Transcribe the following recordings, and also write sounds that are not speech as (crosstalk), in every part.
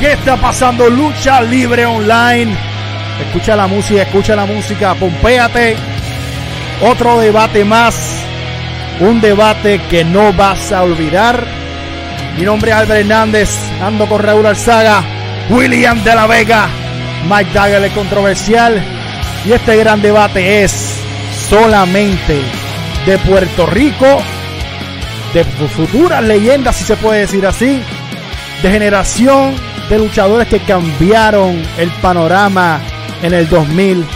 ¿Qué está pasando? Lucha Libre Online. Escucha la música, escucha la música, pompéate. Otro debate más. Un debate que no vas a olvidar. Mi nombre es Albert Hernández. Ando con Raúl Alzaga. William de la Vega. Mike Dagger, el controversial. Y este gran debate es solamente de Puerto Rico. De futuras leyendas, si se puede decir así. De generación de luchadores que cambiaron el panorama en el 2000.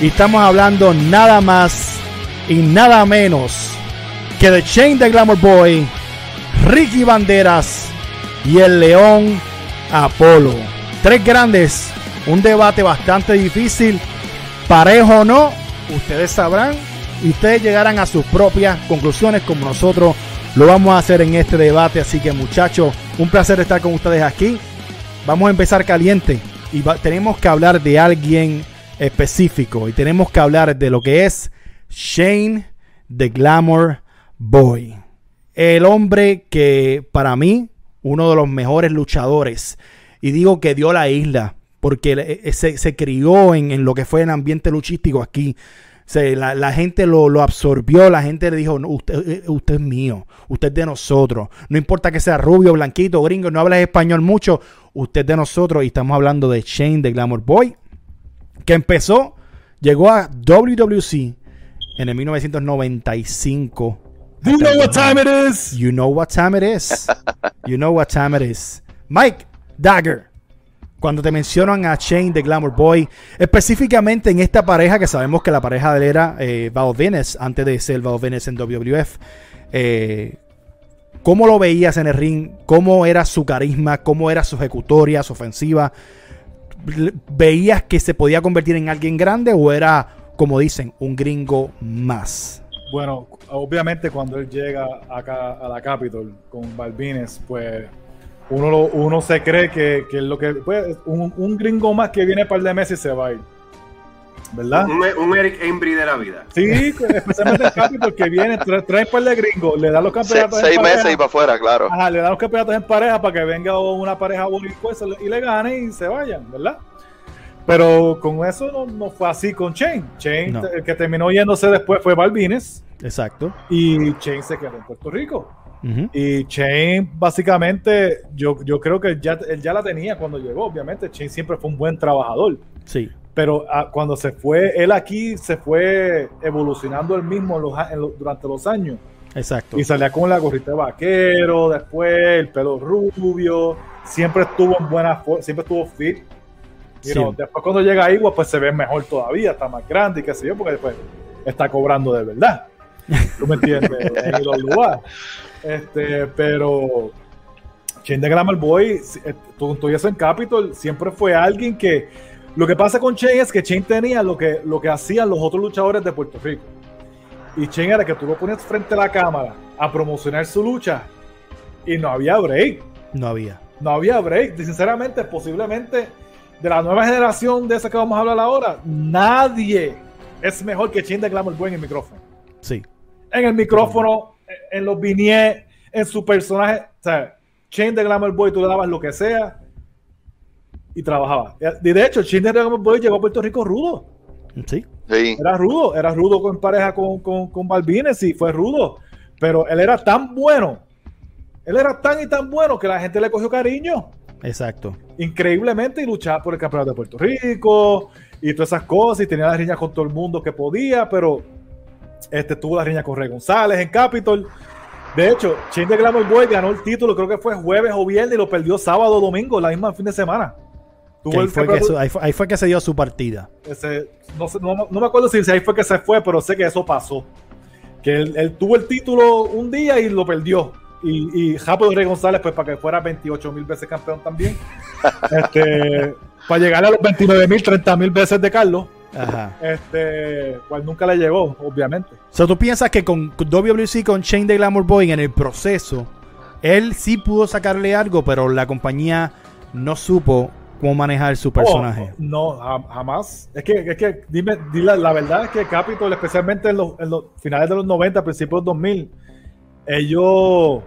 Y estamos hablando nada más y nada menos que de Chain de Glamour Boy, Ricky Banderas y el León Apolo. Tres grandes, un debate bastante difícil, parejo o no, ustedes sabrán y ustedes llegarán a sus propias conclusiones como nosotros lo vamos a hacer en este debate. Así que muchachos, un placer estar con ustedes aquí. Vamos a empezar caliente y tenemos que hablar de alguien específico y tenemos que hablar de lo que es Shane the Glamour Boy. El hombre que para mí, uno de los mejores luchadores, y digo que dio la isla, porque se, se crió en, en, lo que fue el ambiente luchístico aquí. la, la, gente lo, lo, absorbió, la gente le dijo, usted, eh, usted es mío, usted es de nosotros. No importa que sea rubio, blanquito, gringo, no habla español mucho, usted de nosotros. Y estamos hablando de Shane de Glamour Boy, que empezó, llegó a WWC en el 1995. You know what time it is. You know what time it is. You know what time it is. Mike Dagger. Cuando te mencionan a Shane de Glamour Boy, específicamente en esta pareja que sabemos que la pareja de él era eh, Val Venus, antes de ser Val Venus en WWF. Eh, ¿Cómo lo veías en el ring? ¿Cómo era su carisma? ¿Cómo era su ejecutoria, su ofensiva? ¿Veías que se podía convertir en alguien grande o era como dicen, un gringo más. Bueno, obviamente cuando él llega acá a la Capitol con Balvines, pues uno, uno se cree que, que lo que pues, un, un, gringo más que viene para el de meses se va a ir. ¿Verdad? Un, Eric Embry de la vida. Sí, especialmente el Capitol que viene, trae, trae un par de gringos, le da los campeonatos. Se, seis meses y para afuera, claro. Ajá, le da los campeonatos en pareja para que venga una pareja boricua y le gane y se vayan, ¿verdad? Pero con eso no, fue así con Chain. Chain, el que terminó yéndose después fue Balvines. Exacto. Y Chain se quedó en Puerto Rico. Y Chain, básicamente, yo, yo creo que ya, él ya la tenía cuando llegó. Obviamente, Chain siempre fue un buen trabajador. Sí. Pero ah, cuando se fue, él aquí se fue evolucionando él mismo durante los años. Exacto. Y salía con la gorrita de vaquero, después el pelo rubio. Siempre estuvo en buena forma, siempre estuvo fit después cuando llega a Igua, pues se ve mejor todavía, está más grande y qué sé yo, porque después está cobrando de verdad. (laughs) ¿Tú me entiendes? en los lugares. Este, pero Chain de Glamour Boy, eh, todo eso en Capitol, siempre fue alguien que. Lo que pasa con Chain es que Chain tenía lo que, lo que hacían los otros luchadores de Puerto Rico. Y Chain era que tú lo ponías frente a la cámara a promocionar su lucha y no había break. No había. No había break. Sinceramente, posiblemente de la nueva generación de esa que vamos a hablar ahora, nadie es mejor que Chain de Glamour Boy en el micrófono. Sí. En el micrófono, en los vignettes, en su personaje. O sea, Chain de Glamour Boy, tú le dabas lo que sea y trabajaba. De hecho, de Glamour Boy llegó a Puerto Rico rudo. Sí. sí. Era rudo, era rudo con pareja con, con, con Balvines y fue rudo. Pero él era tan bueno, él era tan y tan bueno que la gente le cogió cariño. Exacto. Increíblemente y luchaba por el campeonato de Puerto Rico y todas esas cosas y tenía las riñas con todo el mundo que podía, pero este tuvo la riña con Rey González en Capitol. De hecho, Chain de Glamour Boy ganó el título, creo que fue jueves o viernes y lo perdió sábado o domingo, la misma fin de semana. Ahí fue, que ahí, fue, que se dio su partida. no, me acuerdo si, ahí fue que se fue, pero sé que eso pasó. Que él tuvo el título un día y lo perdió y, y Japo de Rey González, pues para que fuera 28 mil veces campeón también. (laughs) este, para llegar a los 29 mil, 30 mil veces de Carlos. Ajá. Este, cual nunca le llegó, obviamente. O sea, tú piensas que con WC, con Shane de Glamour Boy en el proceso, él sí pudo sacarle algo, pero la compañía no supo cómo manejar su personaje. Oh, no, jamás. Es que, es que dime, dime, la verdad es que Capitol, especialmente en los, en los finales de los 90, principios de los 2000, ellos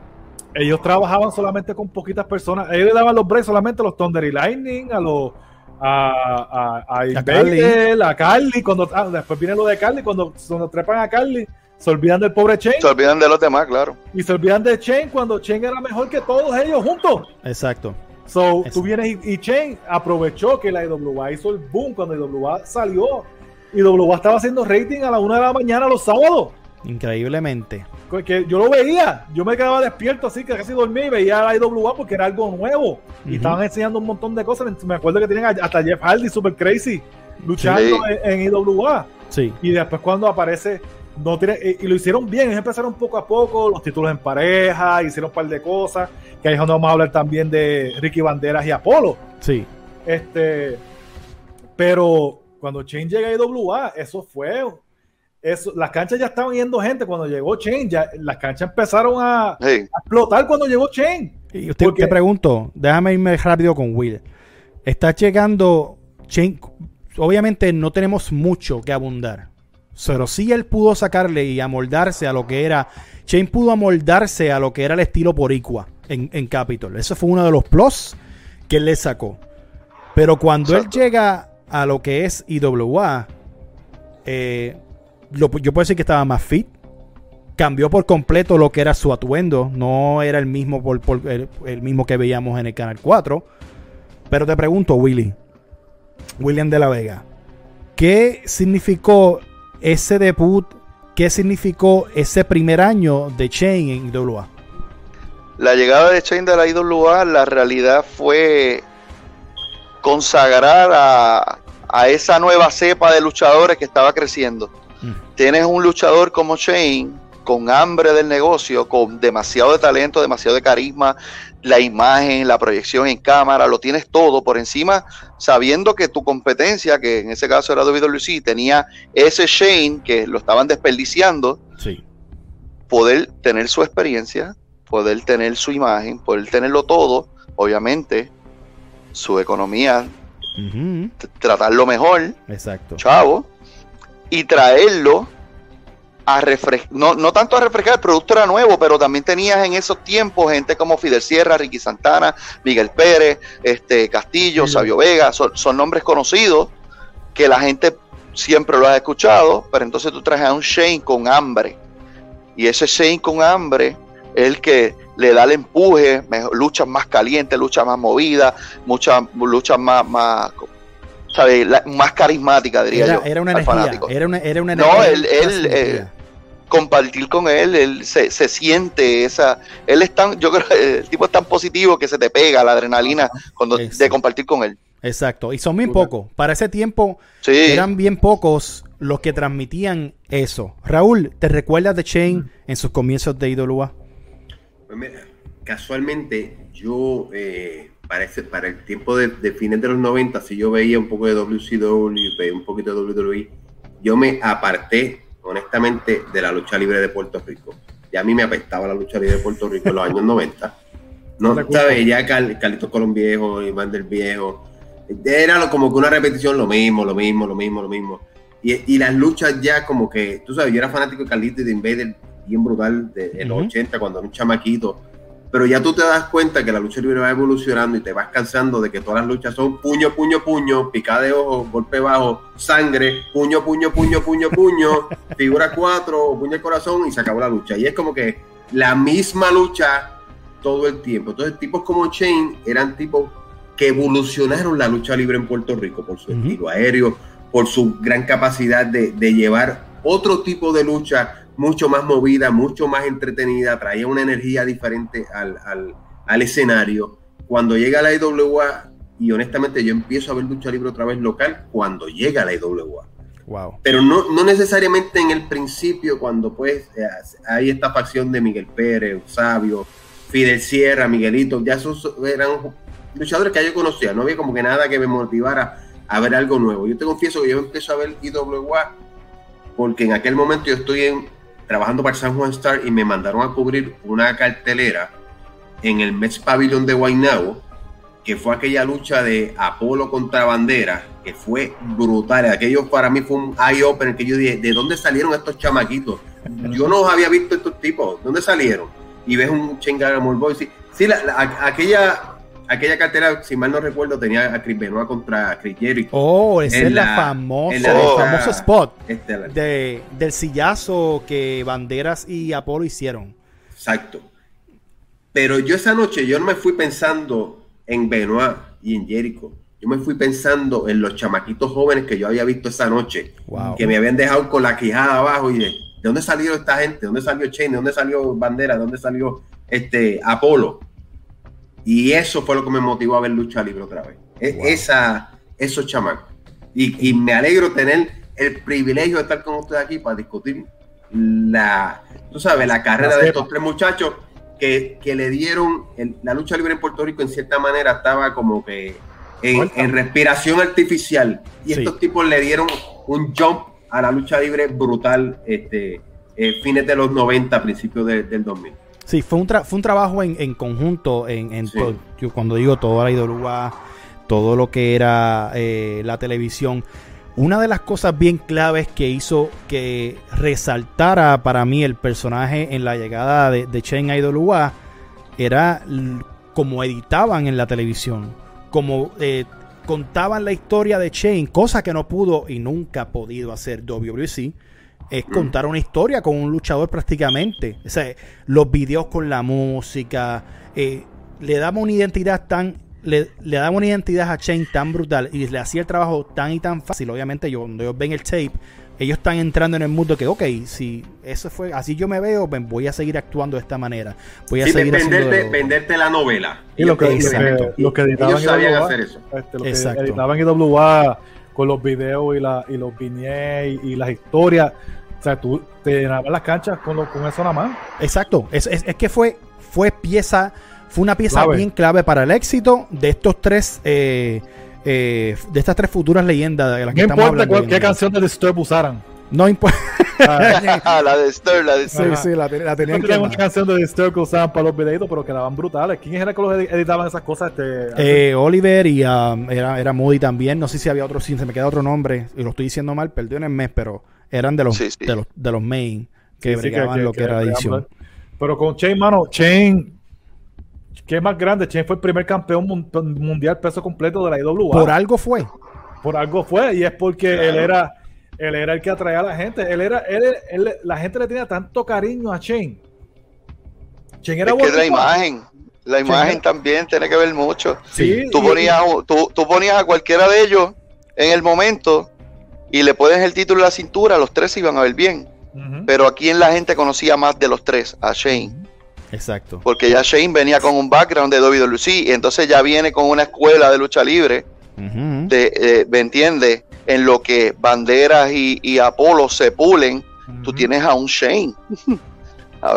ellos trabajaban solamente con poquitas personas. Ellos le daban los breaks solamente a los Thunder y Lightning, a los a, a, a, Carly. a Carly, cuando ah, después viene lo de Carly, cuando, cuando trepan a Carly, se olvidan del pobre Chain. Se olvidan de los demás, claro. Y se olvidan de Chain cuando Chain era mejor que todos ellos juntos. Exacto. So, tú vienes y, Chain aprovechó que la IWA hizo el boom cuando IWA salió. Y IWA estaba haciendo rating a la una de la mañana los sábados. Increíblemente. Que yo lo veía, yo me quedaba despierto así que casi dormía y veía la IWA porque era algo nuevo. Y estaban enseñando un montón de cosas. Me acuerdo que tenían hasta Jeff Hardy, super crazy, luchando en, IWA. Sí. Y después cuando aparece no tiene, y, lo hicieron bien, ellos empezaron poco a poco, los títulos en pareja, hicieron un par de cosas, que ahí es donde vamos a hablar también de Ricky Banderas y Apolo. Sí. Este, pero cuando Chain llega a IWA, eso fue eso, las canchas ya estaban yendo gente cuando llegó Chain, ya las canchas empezaron a, explotar cuando llegó Chain. Y usted te pregunto, déjame irme rápido con Will. Está llegando Chain, obviamente no tenemos mucho que abundar, pero sí él pudo sacarle y amoldarse a lo que era, Chain pudo amoldarse a lo que era el estilo boricua en, en Capitol. Eso fue uno de los plus que él le sacó. Pero cuando él llega a lo que es IWA, eh, yo puedo decir que estaba más fit. Cambió por completo lo que era su atuendo. No era el mismo, por, el, mismo que veíamos en el Canal 4. Pero te pregunto, Willy. William de la Vega. ¿Qué significó ese debut? ¿Qué significó ese primer año de Chain en IWA? La llegada de Chain de la IWA, la realidad fue consagrar a, a esa nueva cepa de luchadores que estaba creciendo tienes un luchador como Shane con hambre del negocio, con demasiado de talento, demasiado de carisma, la imagen, la proyección en cámara, lo tienes todo por encima, sabiendo que tu competencia, que en ese caso era WWC, tenía ese Shane que lo estaban desperdiciando, sí. poder tener su experiencia, poder tener su imagen, poder tenerlo todo, obviamente, su economía, tratarlo mejor, exacto, chavo, y traerlo a refrescar, no, no tanto a refrescar, el producto era nuevo, pero también tenías en esos tiempos gente como Fidel Sierra, Ricky Santana, Miguel Pérez, este Castillo, Sabio Vega, son, nombres conocidos que la gente siempre lo ha escuchado, pero entonces tú traes a un Shane con hambre. Y ese Shane con hambre es el que le da el empuje, luchas más calientes, luchas más movidas, muchas luchas más, más más carismática, diría yo. Era una energía. Era una, era una No, él, él eh, compartir con él, él se, se, siente esa. Él es tan, yo creo, el tipo es tan positivo que se te pega la adrenalina cuando de compartir con él. Exacto, y son bien pocos. Para ese tiempo eran bien pocos los que transmitían eso. Raúl, ¿te recuerdas de Shane en sus comienzos de IWA? Pues mira, casualmente yo eh, para, para el tiempo de, fines de los 90, si yo veía un poco de WCW, veía un poquito de WWE, yo me aparté honestamente de la lucha libre de Puerto Rico. Ya a mí me apestaba la lucha libre de Puerto Rico en los años 90. No, ¿sabes? Ya Carlitos Colón Viejo, Iván del Viejo. Era como que una repetición, lo mismo, lo mismo, lo mismo, lo mismo. Y, las luchas ya como que, tú sabes, yo era fanático de Carlitos y de Invader bien brutal de, los 80, cuando era un chamaquito pero ya tú te das cuenta que la lucha libre va evolucionando y te vas cansando de que todas las luchas son puño, puño, puño, picada de ojo, golpe bajo, sangre, puño, puño, puño, puño, puño, (laughs) figura cuatro, puño de corazón y se acabó la lucha. Y es como que la misma lucha todo el tiempo. Entonces, tipos como Chain eran tipos que evolucionaron la lucha libre en Puerto Rico por su estilo aéreo, por su gran capacidad de, de llevar otro tipo de lucha mucho más movida, mucho más entretenida, traía una energía diferente al, escenario. Cuando llega la IWA, y honestamente yo empiezo a ver lucha libre otra vez local cuando llega la IWA. Wow. Pero no, no necesariamente en el principio, cuando pues eh, hay esta facción de Miguel Pérez, Sabio, Fidel Sierra, Miguelito, ya esos eran luchadores que yo conocía, no había como que nada que me motivara a ver algo nuevo. Yo te confieso que yo empiezo a ver IWA porque en aquel momento yo estoy en, trabajando para San Juan Star y me mandaron a cubrir una cartelera en el Mets Pavilion de Guaynabo, que fue aquella lucha de Apolo contra Bandera, que fue brutal. Aquello para mí fue un eye-opener que yo dije, ¿de dónde salieron estos chamaquitos? Yo no había visto estos tipos, ¿dónde salieron? y ves un Chengamore Boy. Sí, sí la, aquella aquella cartera, si mal no recuerdo, tenía a Chris Benoit contra Chris Jericho. Oh, ese es la, famoso, el famoso spot este, de, del sillazo que Banderas y Apolo hicieron. Exacto. Pero yo esa noche, yo no me fui pensando en Benoit y en Jericho. Yo me fui pensando en los chamaquitos jóvenes que yo había visto esa noche, que me habían dejado con la quijada abajo y de, ¿de dónde salió esta gente? ¿De dónde salió Chain? ¿De dónde salió Bandera? ¿De dónde salió este Apolo? Y eso fue lo que me motivó a ver lucha libre otra vez. E, esa, esos chamacos. Y, me alegro tener el privilegio de estar con ustedes aquí para discutir la, tú sabes, la carrera de estos tres muchachos que, le dieron la lucha libre en Puerto Rico en cierta manera estaba como que en, respiración artificial. Y estos tipos le dieron un jump a la lucha libre brutal este eh, fines de los 90 principios del 2000 Sí, fue un, fue un trabajo en, conjunto, en, yo cuando digo toda la IWA, todo lo que era eh, la televisión. Una de las cosas bien claves que hizo que resaltara para mí el personaje en la llegada de, de Chen a IWA era como editaban en la televisión, como eh, contaban la historia de Chen, cosa que no pudo y nunca ha podido hacer WWC es contar una historia con un luchador prácticamente. O sea, los videos con la música, eh, le damos una identidad tan, le, le, damos una identidad a Shane tan brutal y le hacía el trabajo tan y tan fácil. Obviamente, yo, cuando ellos ven el tape, ellos están entrando en el mundo que, ok, si eso fue, así yo me veo, pues voy a seguir actuando de esta manera. Voy a seguir venderte, venderte la novela. Y lo que, lo que, editaban sabían hacer eso. Este, lo que editaban IWA con los videos y, la, y los vignettes y, las historias. O sea, tú te llenabas las canchas con, con eso nada más. Exacto. Es, es, que fue, fue pieza, fue una pieza bien clave para el éxito de estos tres. Eh, eh, de estas tres futuras leyendas de las que no importa qué canción de Disturb usaran. No importa. Ah, la de Disturb, la de Sí, sí, la, la tenían que una canción de Disturb que usaban para los videitos, pero quedaban brutales. ¿Quién era que los editaban esas cosas? Este, eh, Oliver y um, era, era Moody también. No sé si había otro, si se me queda otro nombre, y lo estoy diciendo mal, perdónenme, pero eran de los, De los, de los main que bregaban lo que, era edición. Pero con Chain, mano, Chain ¿Qué es más grande? Chain fue el primer campeón mundial peso completo de la IWA. Por algo fue. Por algo fue, y es porque él era él era el que atraía a la gente. Él era, él, la gente le tenía tanto cariño a Chain. Chain era es que la imagen, la imagen también tiene que ver mucho. Sí, tú, ponías, tú, tú, ponías a cualquiera de ellos en el momento y le pones el título en la cintura, los tres se iban a ver bien. Pero aquí en la gente conocía más de los tres, a Shane. Exacto. Porque ya Shane venía con un background de WWC y entonces ya viene con una escuela de lucha libre. de, eh, ¿Me entiendes? En lo que Banderas y, Apolo se pulen, tú tienes a un Shane.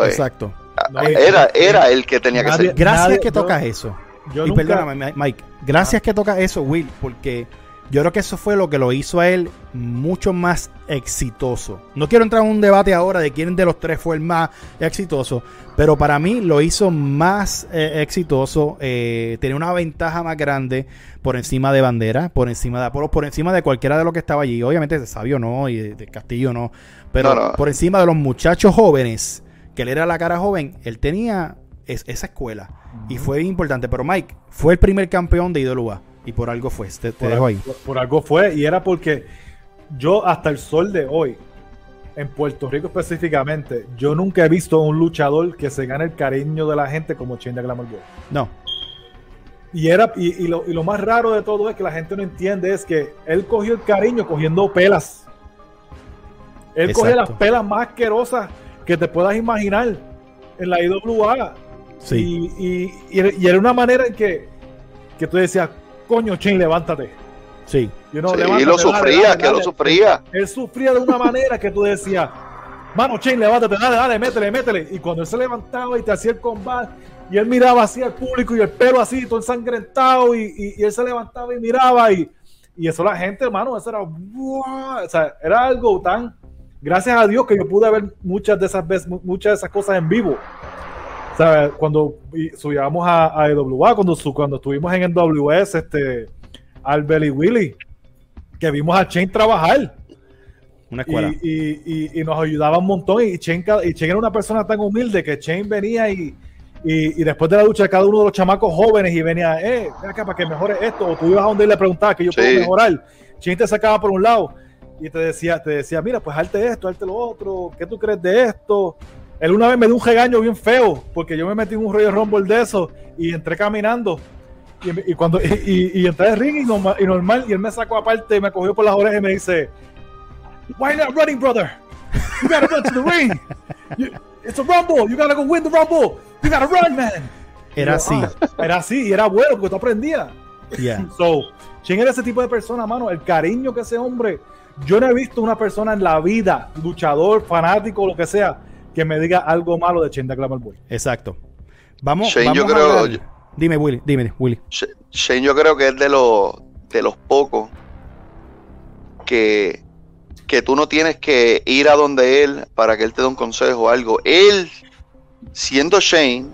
Exacto. Era, era el que tenía que ser. Gracias que tocas eso. y perdóname, Mike. Gracias que tocas eso, Will, porque yo creo que eso fue lo que lo hizo a él mucho más exitoso. No quiero entrar en un debate ahora de quién de los tres fue el más exitoso, pero para mí lo hizo más eh, exitoso, eh, tenía una ventaja más grande por encima de Bandera, por encima de Apolo, por encima de cualquiera de los que estaba allí. Obviamente de Sabio no y de, Castillo no, pero por encima de los muchachos jóvenes, que él era la cara joven, él tenía esa escuela y fue importante. Pero Mike fue el primer campeón de IWA. Y por algo fue, te, dejo ahí. Por, algo fue, y era porque yo hasta el sol de hoy, en Puerto Rico específicamente, yo nunca he visto un luchador que se gane el cariño de la gente como Chain Glamour No. Y, era, y, lo, y, lo, más raro de todo es que la gente no entiende es que él cogió el cariño cogiendo pelas. Él coge las pelas más asquerosas que te puedas imaginar en la IWA. Sí. Y, y, era una manera en que, que tú decías, coño, Chain, levántate. Sí. y lo sufría, que lo sufría. Él sufría de una manera que tú decías, mano, Chain, levántate, dale, dale, métele, métele. Y cuando él se levantaba y te hacía el combate, y él miraba así al público y el pelo así, todo ensangrentado, y, y, él se levantaba y miraba, y, y eso la gente, hermano, eso era, o sea, era algo tan, gracias a Dios que yo pude ver muchas de esas veces, muchas de esas cosas en vivo. Cuando subíamos a, a EWA, cuando, cuando estuvimos en NWS, este, Albert y Willy, que vimos a Chain trabajar. Una escuela. Y, nos ayudaba un montón. Y Chen, y era una persona tan humilde que Chen venía y, y, después de la lucha de cada uno de los chamacos jóvenes y venía, eh, ven acá para que mejore esto. O tú ibas a donde le preguntabas que yo puedo mejorar. Chen te sacaba por un lado y te decía, te decía, mira, pues halte esto, halte lo otro, ¿qué tú crees de esto? Él una vez me dio un regaño bien feo porque yo me metí en un rollo Rumble de eso y entré caminando. Y, cuando (laughs) y, y, entré al ring y normal, y normal, y él me sacó aparte y me cogió por las orejas y me dice, Why not running, brother? You gotta run to the ring. it's a rumble. You gotta go win the rumble. You gotta run, man. Era así. Ah, era así y era bueno porque tú aprendías. Yeah. (laughs) So, ¿quién era ese tipo de persona, mano? El cariño que ese hombre. Yo no he visto una persona en la vida, luchador, fanático, lo que sea, que me diga algo malo de Shane the Glamour Boy. Exacto. Vamos, Shane, yo creo. Dime, Willy, dime, Willy. Shane, yo creo que es de los de los pocos que que tú no tienes que ir a donde él para que él te dé un consejo o algo. Él, siendo Shane,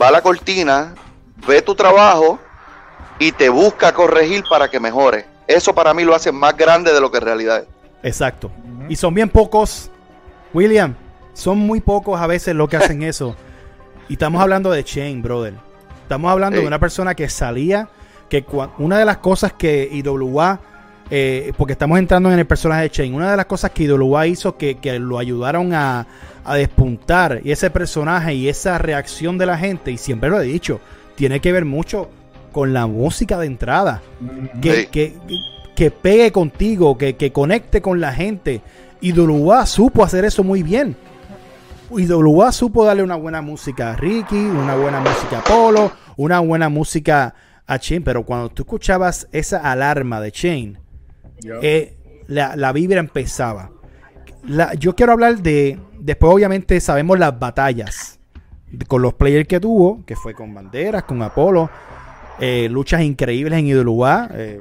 va a la cortina, ve tu trabajo y te busca corregir para que mejore. Eso para mí lo hace más grande de lo que en realidad es. Exacto. Y son bien pocos, William, son muy pocos a veces lo que hacen (laughs) eso. Y estamos hablando de Shane, brother. Estamos hablando de una persona que salía, que una de las cosas que IWA eh, porque estamos entrando en el personaje de Chain. Una de las cosas que IWA hizo que, lo ayudaron a, despuntar, y ese personaje y esa reacción de la gente, y siempre lo he dicho, tiene que ver mucho con la música de entrada. Que, que, pegue contigo, que, conecte con la gente. IWA supo hacer eso muy bien. IWA supo darle una buena música a Ricky, una buena música a Polo, una buena música a Chain, pero cuando tú escuchabas esa alarma de Chain, eh, la, vibra empezaba. yo quiero hablar de. Después, obviamente, sabemos las batallas con los players que tuvo, que fue con Banderas, con Apolo. Eh, luchas increíbles en IWA. Eh,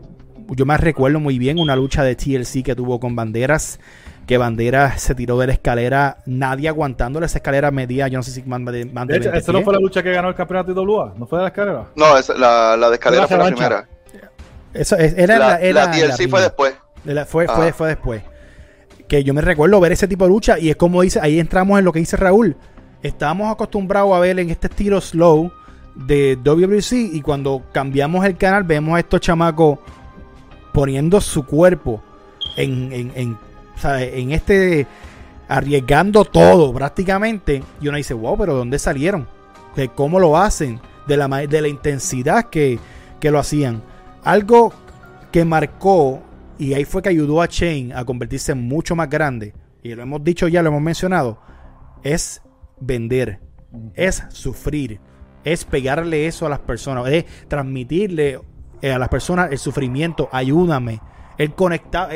yo me recuerdo muy bien una lucha de TLC que tuvo con Banderas. Que Banderas se tiró de la escalera, nadie aguantándole esa escalera media. Yo no sé si más de, de hecho, ¿esa no fue la lucha que ganó el campeonato de IWA? ¿No fue de la escalera? No, la, la de escalera fue la primera. Eso era la, la, TLC fue después. fue, fue, fue después. Que yo me recuerdo ver ese tipo de lucha y es como dice, ahí entramos en lo que dice Raúl. Estábamos acostumbrados a ver en este estilo slow de WWC y cuando cambiamos el canal vemos a estos chamacos poniendo su cuerpo en, en, en, en este arriesgando todo prácticamente y uno dice wow pero ¿dónde salieron? de cómo lo hacen de la, de la intensidad que, que lo hacían algo que marcó y ahí fue que ayudó a Chain a convertirse en mucho más grande, y lo hemos dicho ya, lo hemos mencionado, es vender, es sufrir, es pegarle eso a las personas, es transmitirle eh, a las personas el sufrimiento, ayúdame. Él conectaba,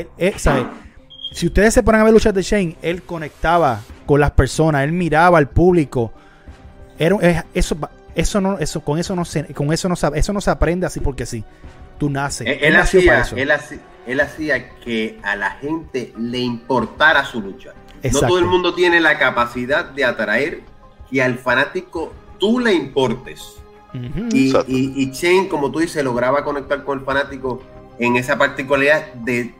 Si ustedes se ponen a ver luchas de Shane, él conectaba con las personas, él miraba al público. Era, eso, eso no, eso, con eso no se, con eso no, eso no se aprende así porque sí tú naces. Él, hacía, él, hacía, que a la gente le importara su lucha. No todo el mundo tiene la capacidad de atraer que al fanático tú le importes. y, y, Chen, como tú dices, lograba conectar con el fanático en esa particularidad de,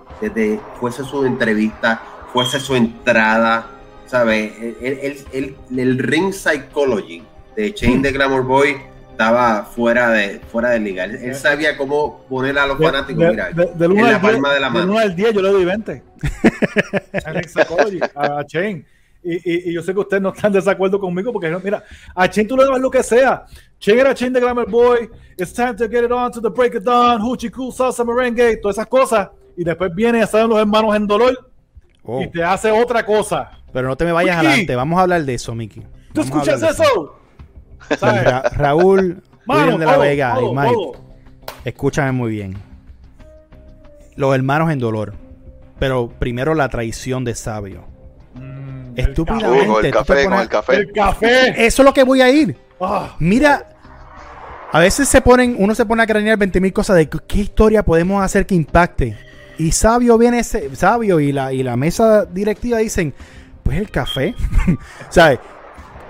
fuese su entrevista, fuese su entrada, ¿sabes? El, el, ring psychology de Chen de Glamour Boy estaba fuera de fuera de liga. Él, sabía cómo poner a los fanáticos, mira, en la palma de la mano. Del 1 al 10 yo le doy 20. (laughs) a Chain. Y, y, yo sé que ustedes no están de desacuerdo conmigo porque, mira, a Chain tú le das lo que sea. Chain de Glamour Boy, It's time to get it on to the break of dawn, Hoochie Cool, Salsa Merengue, todas esas cosas. Y después viene a estar los hermanos en dolor oh. y te hace otra cosa. Pero no te me vayas adelante, vamos a hablar de eso, Mickey. ¿Tú escuchas eso? Raúl, William de la Vega y Mike, escúchame muy bien. Los hermanos en dolor. Pero primero la traición de Sabio. Mm, Estúpidamente. El café, el café. El café. Eso es lo que voy a ir. Mira, a veces se ponen, uno se pone a cranear 20 mil cosas de qué historia podemos hacer que impacte. Y Sabio viene ese, Sabio y la, y la mesa directiva dicen, pues el café. (laughs) ¿Sabes?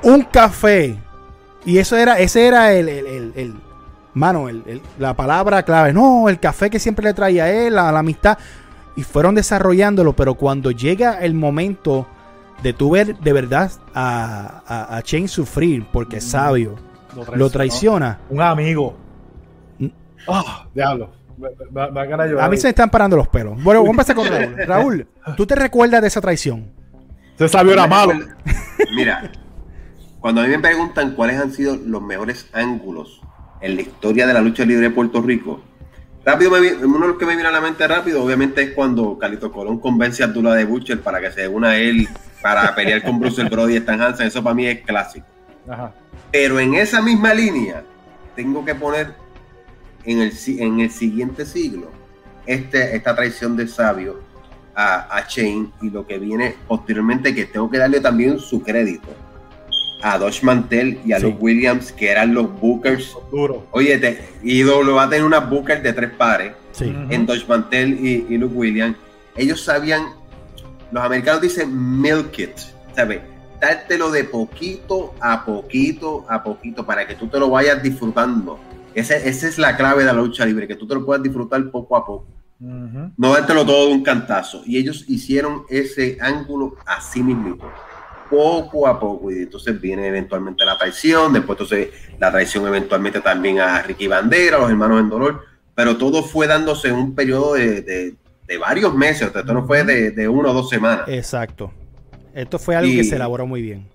Un café y eso era, ese era el, el, el, mano, la palabra clave. No, el café que siempre le traía a él, la, amistad. y fueron desarrollándolo, pero cuando llega el momento de tu ver de verdad a, a, a Chain sufrir porque es sabio, lo traiciona. Un amigo. Oh, diablo. a, mí se me están parando los pelos. Bueno, vamos a empezar con Raúl. (laughs) Raúl, ¿tú te recuerdas de esa traición? Se sabio era malo. Mira, cuando a mí me preguntan cuáles han sido los mejores ángulos en la historia de la lucha libre de Puerto Rico, rápido me, uno de los que me viene a la mente rápido, obviamente, es cuando Calito Colón convence a Abdullah de Butcher para que se una a él para (laughs) pelear con Bruce Brody y Stan Hansen. Eso para mí es clásico. Pero en esa misma línea, tengo que poner en el, en el siguiente siglo este, esta traición de Sabio a, a Shane y lo que viene posteriormente, que tengo que darle también su crédito a Dodge Mantel y a los Williams, que eran los bookers. Duro. Oye, te, lo va a tener una booker de tres pares en Dodge Mantel y, y Luke Williams. Ellos sabían, los americanos dicen milk it, ¿sabes? Dártelo de poquito a poquito a poquito para que tú te lo vayas disfrutando. esa es la clave de la lucha libre, que tú te lo puedas disfrutar poco a poco. No dártelo todo de un cantazo. Y ellos hicieron ese ángulo así mismo poco a poco y entonces viene eventualmente la traición, después entonces la traición eventualmente también a Ricky Bandera, los hermanos en dolor, pero todo fue dándose en un periodo de, varios meses, esto no fue de, uno o dos semanas. Exacto. Esto fue algo que se elaboró muy bien.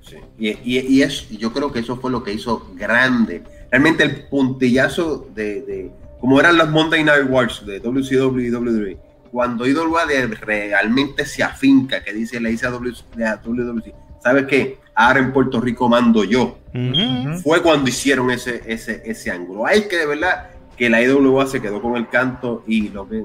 Sí. Y, y, yo creo que eso fue lo que hizo grande. Realmente el puntillazo de, de como eran los Monday Night Wars de WCW y WWE cuando IWA realmente se afinca, que dice, le dice a WWC, ¿sabes qué? Ahora en Puerto Rico mando yo. Fue cuando hicieron ese, ese, ese ángulo. Hay que de verdad que la IWA se quedó con el canto y lo que,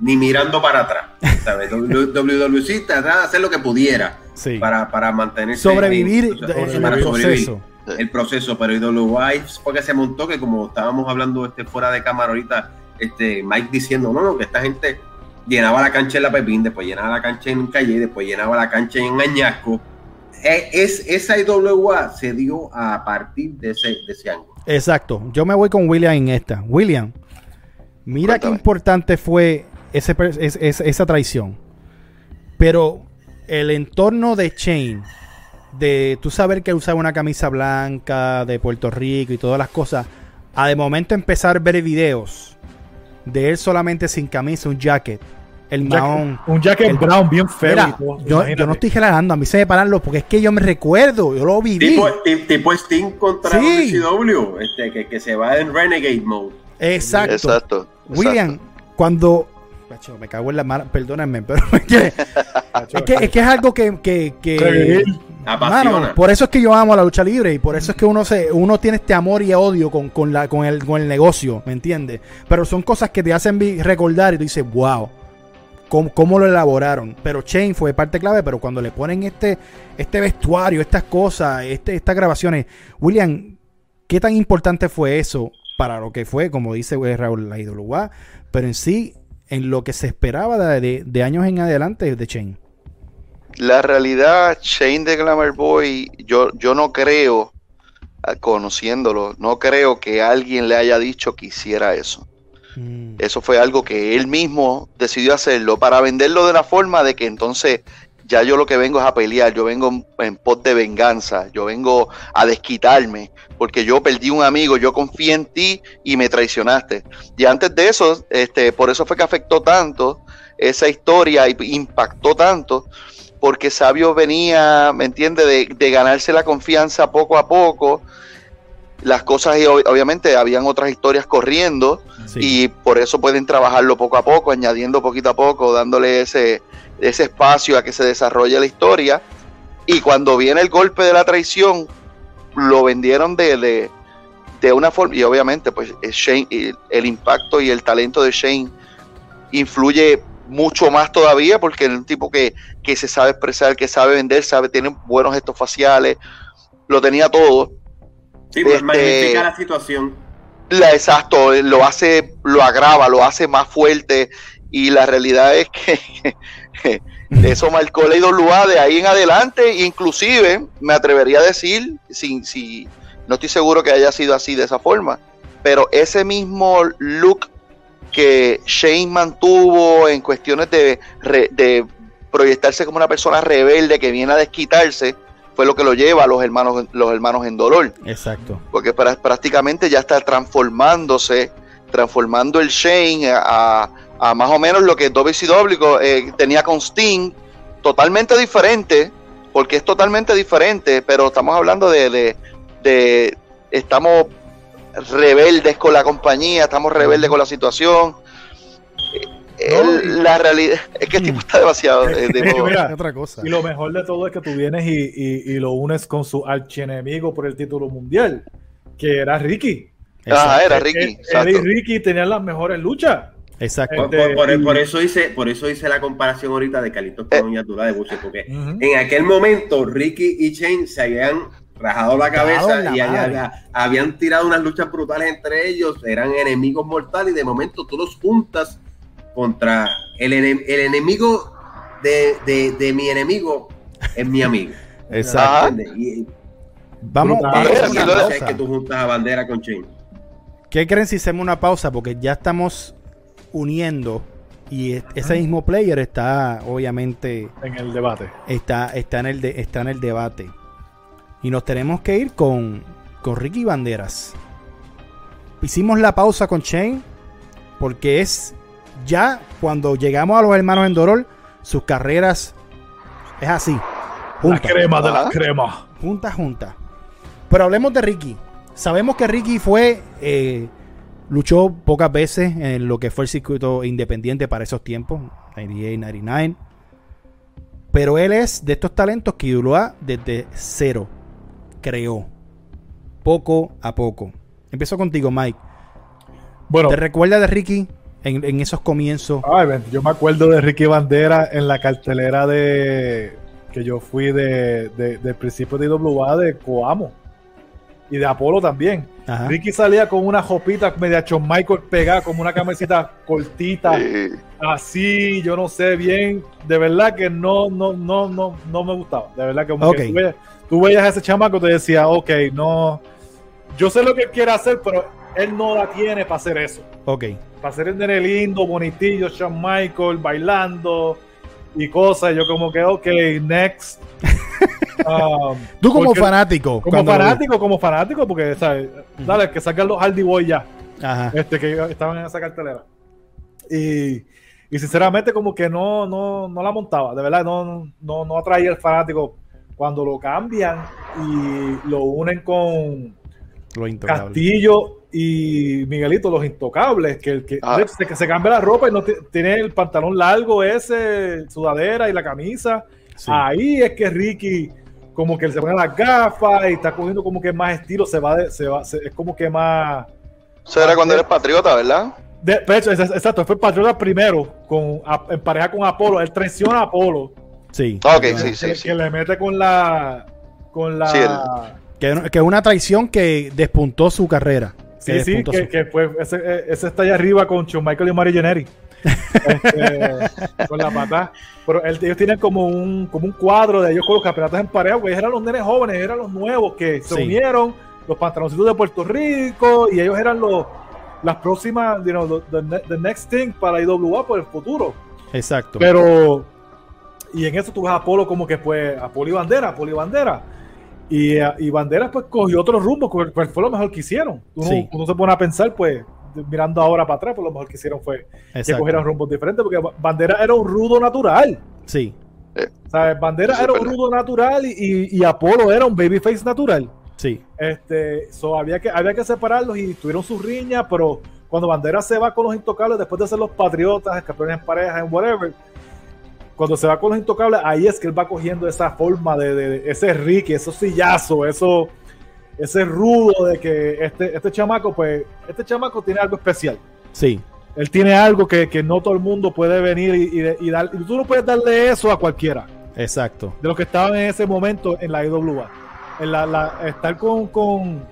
ni mirando para atrás. ¿sabes? WWC trataba de hacer lo que pudiera para, para mantenerse. Sobrevivir en, el proceso. El proceso, pero IWA fue que se montó que como estábamos hablando este, fuera de cámara ahorita, este, Mike diciendo, no, no, que esta gente llenaba la cancha en la Pepín, después llenaba la cancha en Calle, después llenaba la cancha en Añasco. E, es, esa IWA se dio a partir de ese, de ese ángulo. Exacto. Yo me voy con William en esta. William, mira qué importante fue ese, esa traición. Pero el entorno de Chain, de tú saber que usaba una camisa blanca de Puerto Rico y todas las cosas, a de momento empezar a ver videos de él solamente sin camisa, un jacket el un un jacket brown bien feo. yo, no estoy generando, a mí se me paran los, porque es que yo me recuerdo, yo lo viví. Tipo, tipo Steam contra sí. este, que, se va en Renegade Mode. Exacto. Exacto. William, cuando. Me cago en la mano, perdónenme, pero (laughs) es que, es, que, es, algo que. que, que por eso es que yo amo la lucha libre y por eso es que uno se uno tiene este amor y odio con, con, la, con, el, con el negocio, ¿me entiendes? Pero son cosas que te hacen recordar y tú dices, wow cómo, lo elaboraron. Pero Chain fue parte clave, pero cuando le ponen este, este vestuario, estas cosas, este, estas grabaciones, William, ¿qué tan importante fue eso para lo que fue, como dice Raúl, la IWA, pero en sí, en lo que se esperaba de, de, años en adelante de Chain? La realidad, Chain de Glamour Boy, yo, yo no creo, ah, conociéndolo, no creo que alguien le haya dicho que hiciera eso. Mm. Eso fue algo que él mismo decidió hacerlo para venderlo de la forma de que entonces ya yo lo que vengo es a pelear, yo vengo en pos de venganza, yo vengo a desquitarme, porque yo perdí un amigo, yo confié en ti y me traicionaste. Y antes de eso, este, por eso fue que afectó tanto esa historia y impactó tanto, porque Sabio venía, ¿me entiende?, de, de ganarse la confianza poco a poco las cosas y obviamente habían otras historias corriendo y por eso pueden trabajarlo poco a poco, añadiendo poquito a poco, dándole ese, ese espacio a que se desarrolle la historia. Y cuando viene el golpe de la traición, lo vendieron de, de, una forma, y obviamente pues Shane, el, impacto y el talento de Shane influye mucho más todavía porque es un tipo que, que se sabe expresar, que sabe vender, sabe, tiene buenos gestos faciales, lo tenía todo Sí, pues este, la situación. La, exacto, lo hace, lo agrava, lo hace más fuerte y la realidad es que (laughs) eso marcó la IWA de ahí en adelante, inclusive me atrevería a decir, si, si, no estoy seguro que haya sido así de esa forma, pero ese mismo look que Shane mantuvo en cuestiones de, de proyectarse como una persona rebelde que viene a desquitarse, fue lo que lo lleva a los hermanos, los hermanos en dolor. Exacto. Porque prácticamente ya está transformándose, transformando el Shane a, más o menos lo que WCW eh, tenía con Sting, totalmente diferente, porque es totalmente diferente, pero estamos hablando de, de, estamos rebeldes con la compañía, estamos rebeldes con la situación. La realidad es que el tipo está demasiado. Eh, otra cosa. Y lo mejor de todo es que tú vienes y, lo unes con su archienemigo por el título mundial, que era Ricky. Ah, era Ricky. Él, y Ricky tenían las mejores luchas. Exacto. Por, eso hice, por eso hice la comparación ahorita de Calitos con Doña de Buche, porque en aquel momento Ricky y Shane se habían rajado la cabeza y habían tirado unas luchas brutales entre ellos, eran enemigos mortales y de momento tú los juntas contra el, el enemigo de, mi enemigo, es mi amigo. Exacto. Vamos, a ver que tú juntas a bandera con Shane. ¿Qué creen si hacemos una pausa? Porque ya estamos uniendo y ese mismo player está obviamente en el debate. Está, está, en, el está en el debate. Y nos tenemos que ir con, con Ricky Banderas. Hicimos la pausa con Shane porque es ya cuando llegamos a los hermanos en Dorol, sus carreras es así. La crema de la crema. Junta, junta. Pero hablemos de Ricky. Sabemos que Ricky fue eh, Luchó pocas veces en lo que fue el circuito independiente para esos tiempos, 98, 99. Pero él es de estos talentos que IWA desde cero creó. Poco a poco. Empiezo contigo, Mike. Bueno, ¿Te recuerdas de Ricky en, esos comienzos? yo me acuerdo de Ricky Bandera en la cartelera de que yo fui de, del principio de IWA de Coamo y de Apolo también. Ricky salía con una jopita media John Michael pegada, como una camiseta (laughs) cortita, así, yo no sé bien. De verdad que no, no, no, no, no me gustaba. De verdad que, tú, veías, a ese chamaco y te decía, ok, no, yo sé lo que quiere hacer, pero él no la tiene para hacer eso. Ok. Para ser el nene lindo, bonitillo, Shawn Michael, bailando y cosas. Yo como que, ok, next. (laughs) Um, Tú como fanático. Como fanático, como fanático, porque, ¿sabes? Dale, que salgan los Hardy Boy ya. Este, que estaban en esa cartelera. Y, y sinceramente como que no, no, no la montaba. De verdad, no, no, no atraía el fanático. Cuando lo cambian y lo unen con Castillo y Miguelito, los intocables, que el que, ah. que se cambia la ropa y no tiene el pantalón largo ese, sudadera y la camisa. Ahí es que Ricky como que se pone las gafas y está cogiendo como que más estilo, se va, de, se va es como que más... Eso era cuando eres patriota, ¿verdad? De, hecho, exacto, fue patriota primero, con, en pareja con Apolo, él traiciona a Apolo. Sí. Ok, sí, sí, que, le mete con la... Con la... que, es una traición que despuntó su carrera. Sí, sí, que, que fue, ese, ese, está allá arriba con Shawn Michael y Mari Jenneri. Este, (laughs) con la pata. Pero ellos tienen como un, como un cuadro de ellos con los campeonatos en pareja, porque eran los nenes jóvenes, eran los nuevos que se unieron, los pantaloncitos de Puerto Rico, y ellos eran los las próximas, you know, the, next thing para IWA por el futuro. Exacto. Pero, y en eso tú ves a Apolo como que fue Apolo y Bandera, Apolo y Bandera. Y, y Bandera pues cogió otro rumbo, pues fue lo mejor que hicieron. Uno, uno se pone a pensar, pues, mirando ahora para atrás, pues lo mejor que hicieron fue que cogieran rumbos diferentes, porque Bandera era un rudo natural. Sí. ¿Sabes? Bandera era un rudo natural y, y, Apolo era un babyface natural. Sí. Este, so, había, que, había que separarlos y tuvieron sus riñas, pero cuando Bandera se va con los intocables, después de ser los patriotas, campeones en pareja, en whatever, cuando se va con los intocables, ahí es que él va cogiendo esa forma de, de ese Ricky, esos sillazos, eso ese rudo de que este, este chamaco, pues, este chamaco tiene algo especial. Sí. Él tiene algo que, no todo el mundo puede venir y, dar. Y tú no puedes darle eso a cualquiera. Exacto. De los que estaban en ese momento en la IWA. En la, estar con, con,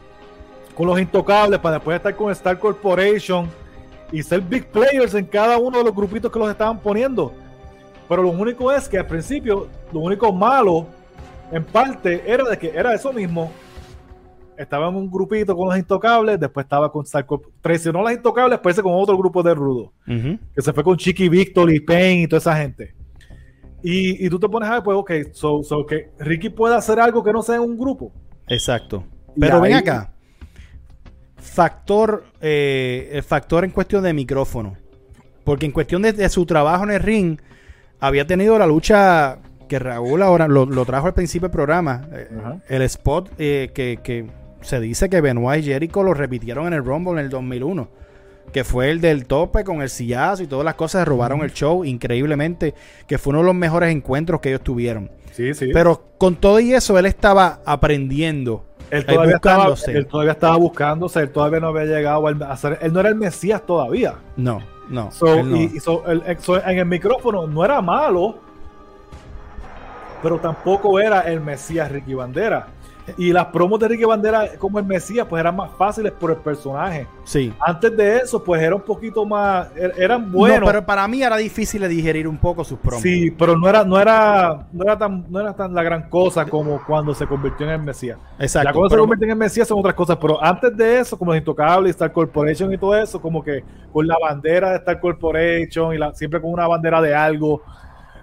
con los intocables para después estar con Star Corporation y ser big players en cada uno de los grupitos que los estaban poniendo. Pero lo único es que al principio, lo único malo, en parte, era de que era eso mismo estaba en un grupito con los intocables, después estaba con Sarko, traicionó a los intocables, después con otro grupo de rudo, que se fue con Chiqui Victor y Payne y toda esa gente. Y, y, tú te pones a ver, pues, ok, so, so, que Ricky puede hacer algo que no sea en un grupo. Exacto. Pero ven acá. Factor, eh, factor en cuestión de micrófono. Porque en cuestión de, su trabajo en el ring, había tenido la lucha que Raúl ahora lo, trajo al principio del programa. Eh, el spot eh, que, que, se dice que Benoit y Jericho lo repitieron en el Rumble en el 2001 que fue el del tope con el sillazo y todas las cosas, robaron el show increíblemente, que fue uno de los mejores encuentros que ellos tuvieron. Sí, sí. Pero con todo y eso, él estaba aprendiendo. Él todavía, estaba, él todavía estaba buscándose, él todavía no había llegado a ser, él no era el Mesías todavía. No, no. Y, en el micrófono no era malo, pero tampoco era el Mesías Ricky Bandera. Y las promos de Ricky Bandera como el Mesías, pues eran más fáciles por el personaje. Sí. Antes de eso, pues era un poquito más. Er, eran buenos. pero para mí era difícil de digerir un poco sus promos. Sí, pero no era, no era, no era tan, no era tan la gran cosa como cuando se convirtió en el Mesías. Exacto. Ya cuando se convirtió en el Mesías son otras cosas. Pero antes de eso, como los Intocables, Star Corporation y todo eso, como que con la bandera de Star Corporation y la, siempre con una bandera de algo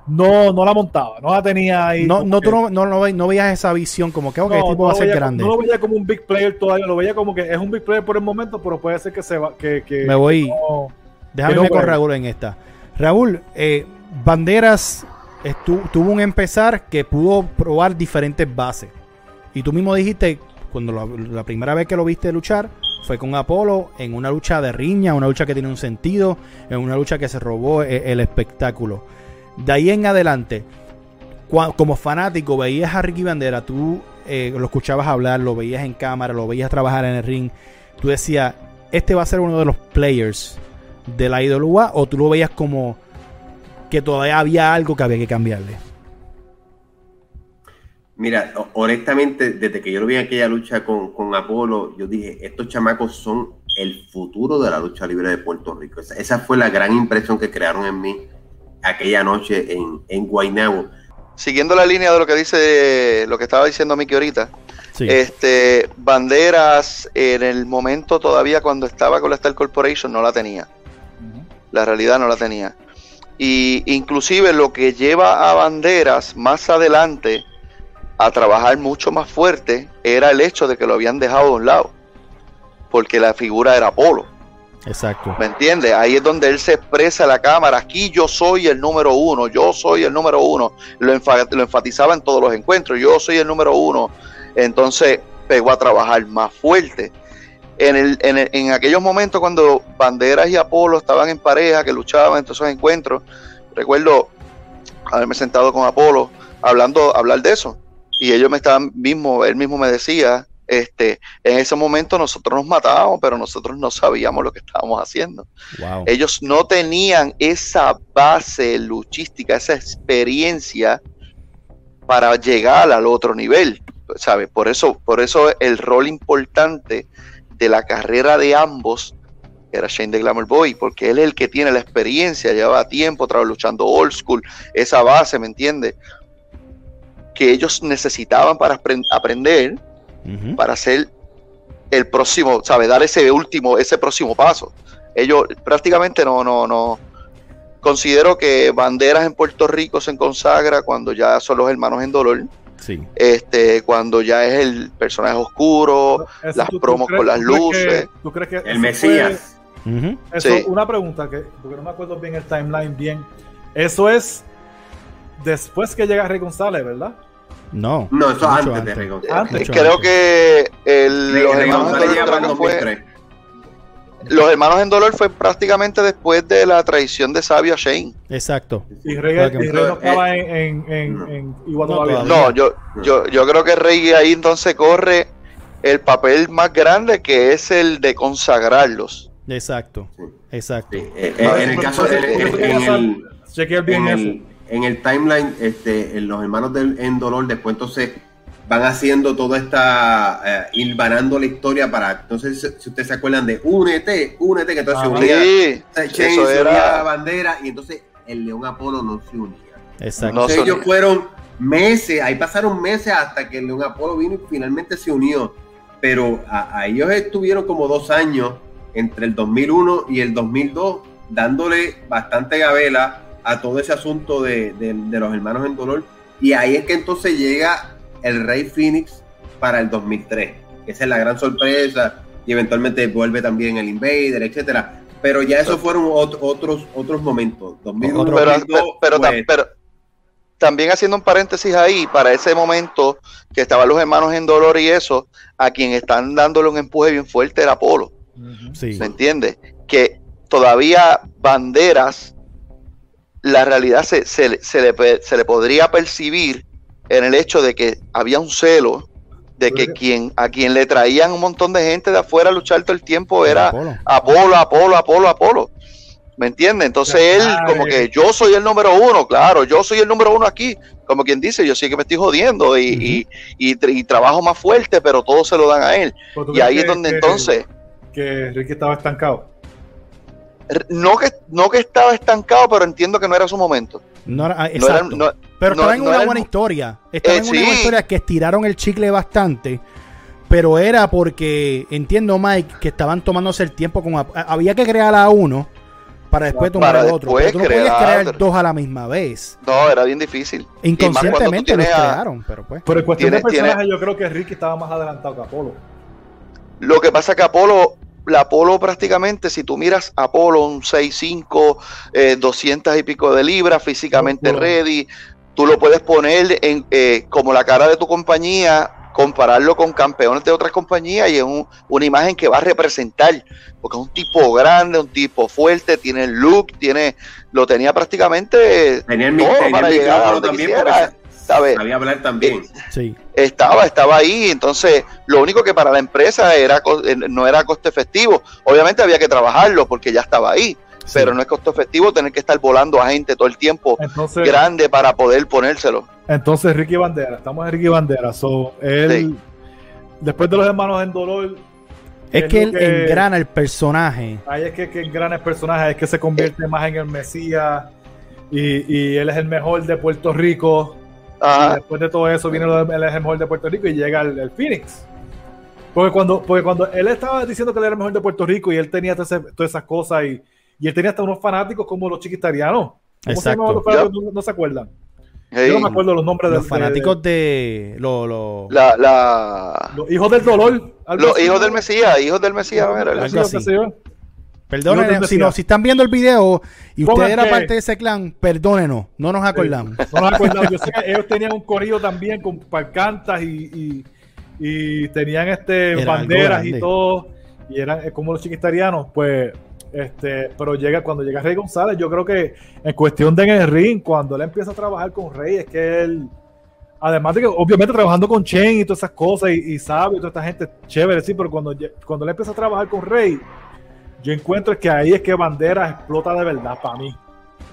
no, no la montaba, no la tenía ahí. No, no, tú no, no, no, veías esa visión como que, okay, no, tipo va a ser grande. No lo veía como un big player todavía, lo veía como que es un big player por el momento, pero puede ser que se va. Que, que Me voy. Déjame con Raúl en esta. Raúl, eh, Banderas tuvo un empezar que pudo probar diferentes bases. Y tú mismo dijiste, cuando la, primera vez que lo viste luchar, fue con Apolo en una lucha de riña, una lucha que tiene un sentido, en una lucha que se robó eh, el espectáculo. De ahí en adelante, como fanático, veías a Ricky Bandera, tú eh, lo escuchabas hablar, lo veías en cámara, lo veías trabajar en el ring, tú decías, este va a ser uno de los players de la IWA, o tú lo veías como que todavía había algo que había que cambiarle. Mira, honestamente, desde que yo lo vi en aquella lucha con, con Apolo, yo dije, estos chamacos son el futuro de la lucha libre de Puerto Rico. Esa, esa fue la gran impresión que crearon en mí aquella noche en, en Guaynabo. Siguiendo la línea de lo que dice, lo que estaba diciendo Miki ahorita, este, Banderas en el momento todavía cuando estaba con la Star Corporation no la tenía. La realidad no la tenía. Y inclusive lo que lleva a Banderas más adelante a trabajar mucho más fuerte era el hecho de que lo habían dejado de un lado. Porque la figura era Polo. Exacto. ¿Me entiendes? Ahí es donde él se expresa a la cámara. Aquí yo soy el número uno, yo soy el número uno. Lo, enfatizaba en todos los encuentros, yo soy el número uno. Entonces pegó a trabajar más fuerte. En, el, en, aquellos momentos cuando Banderas y Apolo estaban en pareja, que luchaban en todos esos encuentros, recuerdo haberme sentado con Apolo hablando, hablar de eso. Y ellos me estaban mismo, él mismo me decía, este, en ese momento nosotros nos matábamos, pero nosotros no sabíamos lo que estábamos haciendo. Ellos no tenían esa base luchística, esa experiencia para llegar al otro nivel, ¿sabes? Por eso, por eso el rol importante de la carrera de ambos era Shane de Glamour Boy, porque él es el que tiene la experiencia, llevaba tiempo luchando old school, esa base, ¿me entiendes? Que ellos necesitaban para aprender para hacer el próximo, ¿sabe? Dar ese último, ese próximo paso. Ellos prácticamente no, no, no. Considero que Banderas en Puerto Rico se consagra cuando ya son los hermanos en dolor. Sí. Este, cuando ya es el personaje oscuro, las promos con las luces. ¿Tú crees que el Mesías? eso, Una pregunta que, porque no me acuerdo bien el timeline bien. Eso es después que llega Rey González, ¿verdad? No. No, eso antes, de Rigo. creo que los, hermanos en dolor fue, los hermanos en dolor fue prácticamente después de la traición de Sabio a Shane. Exacto. Y Rey, no estaba en, en, en, No, yo, yo, yo creo que Rey ahí entonces corre el papel más grande que es el de consagrarlos. Exacto, exacto. Eh, en el caso de en el, en el timeline, este, los hermanos del, en dolor, después entonces van haciendo toda esta, eh, hilvanando la historia para, entonces si ustedes se acuerdan de únete, únete, que entonces ah, se unía, se unía la bandera y entonces el León Apolo no se unía. Exacto. ellos fueron meses, ahí pasaron meses hasta que el León Apolo vino y finalmente se unió. pero a, ellos estuvieron como dos años entre el 2001 y el 2002 dándole bastante gabela a todo ese asunto de, los hermanos en dolor y ahí es que entonces llega el Rey Phoenix para el 2003 esa es la gran sorpresa y eventualmente vuelve también el Invader etcétera pero ya esos fueron otros otros momentos 2001, pero, pero, también haciendo un paréntesis ahí, para ese momento que estaban los hermanos en dolor y eso, a quien están dándole un empuje bien fuerte era Apolo. Sí. ¿Me entiende? Que todavía banderas, la realidad se, se, le, se, le, podría percibir en el hecho de que había un celo de que quien, a quien le traían un montón de gente de afuera a luchar todo el tiempo era Apolo, Apolo, Apolo, Apolo. ¿Me entiende? Entonces él, como que yo soy el número uno, claro, yo soy el número uno aquí. Como quien dice, yo sí que me estoy jodiendo y, y, trabajo más fuerte, pero todo se lo dan a él. Y ahí es donde entonces. Que Ricky estaba estancado. No que, no que estaba estancado, pero entiendo que no era su momento. No era, exacto. pero estaba en una buena historia. Estaba en una buena historia que estiraron el chicle bastante pero era porque entiendo Mike que estaban tomándose el tiempo con había que crear a uno para después tomar el otro. Pero tú no podías crear dos a la misma vez. No, era bien difícil. Inconscientemente lo crearon, pero pues. Pero en cuestión de personaje, yo creo que Ricky estaba más adelantado que Apolo. Lo que pasa es que Apolo, la Apolo prácticamente, si tú miras Apolo, un 6'5, eh, 200 y pico de libras, físicamente ready, tú lo puedes poner en, eh, como la cara de tu compañía compararlo con campeones de otras compañías y es una imagen que va a representar, porque es un tipo grande, un tipo fuerte, tiene el look, tiene, lo tenía prácticamente tenía para llegar a también Sabía hablar también. Sí. Estaba, estaba ahí, entonces lo único que para la empresa era eh, no era coste efectivo. Obviamente había que trabajarlo porque ya estaba ahí. Pero no es costo efectivo tener que estar volando a gente todo el tiempo grande para poder ponérselo. Entonces, Ricky Bandera, estamos en Ricky Bandera. So, él, después de los hermanos en dolor. Es que él engrana el personaje. Ahí es que, engrana el personaje, es que se convierte más en el Mesías. Y, él es el mejor de Puerto Rico. Después de todo eso, viene él es el mejor de Puerto Rico y llega el, Phoenix. Porque cuando, porque cuando él estaba diciendo que él era el mejor de Puerto Rico y él tenía todas esas cosas y, y él tenía hasta unos fanáticos como los chiquitarianos. ¿Cómo se llaman los fanáticos? No, se acuerdan. Yo no me acuerdo los nombres de los fanáticos de, lo, lo... La, la... los hijos del dolor. Los hijos del Mesías, hijos del Mesías. Perdónenos, si, no, si están viendo el video y usted era parte de ese clan, perdónenos, no nos acordamos. no nos acordamos. Yo sé que ellos tenían un corrido también con parcantas y, y, tenían este banderas y todo, y eran como los chiquitarianos, pues este, pero llega cuando llega Rey González, yo creo que en cuestión de en el ring, cuando él empieza a trabajar con Rey, es que él, además de que obviamente trabajando con Chen y todas esas cosas, y, sabe y toda esta gente chévere, sí, pero cuando, cuando él empieza a trabajar con Rey, yo encuentro que ahí es que Bandera explota de verdad para mí.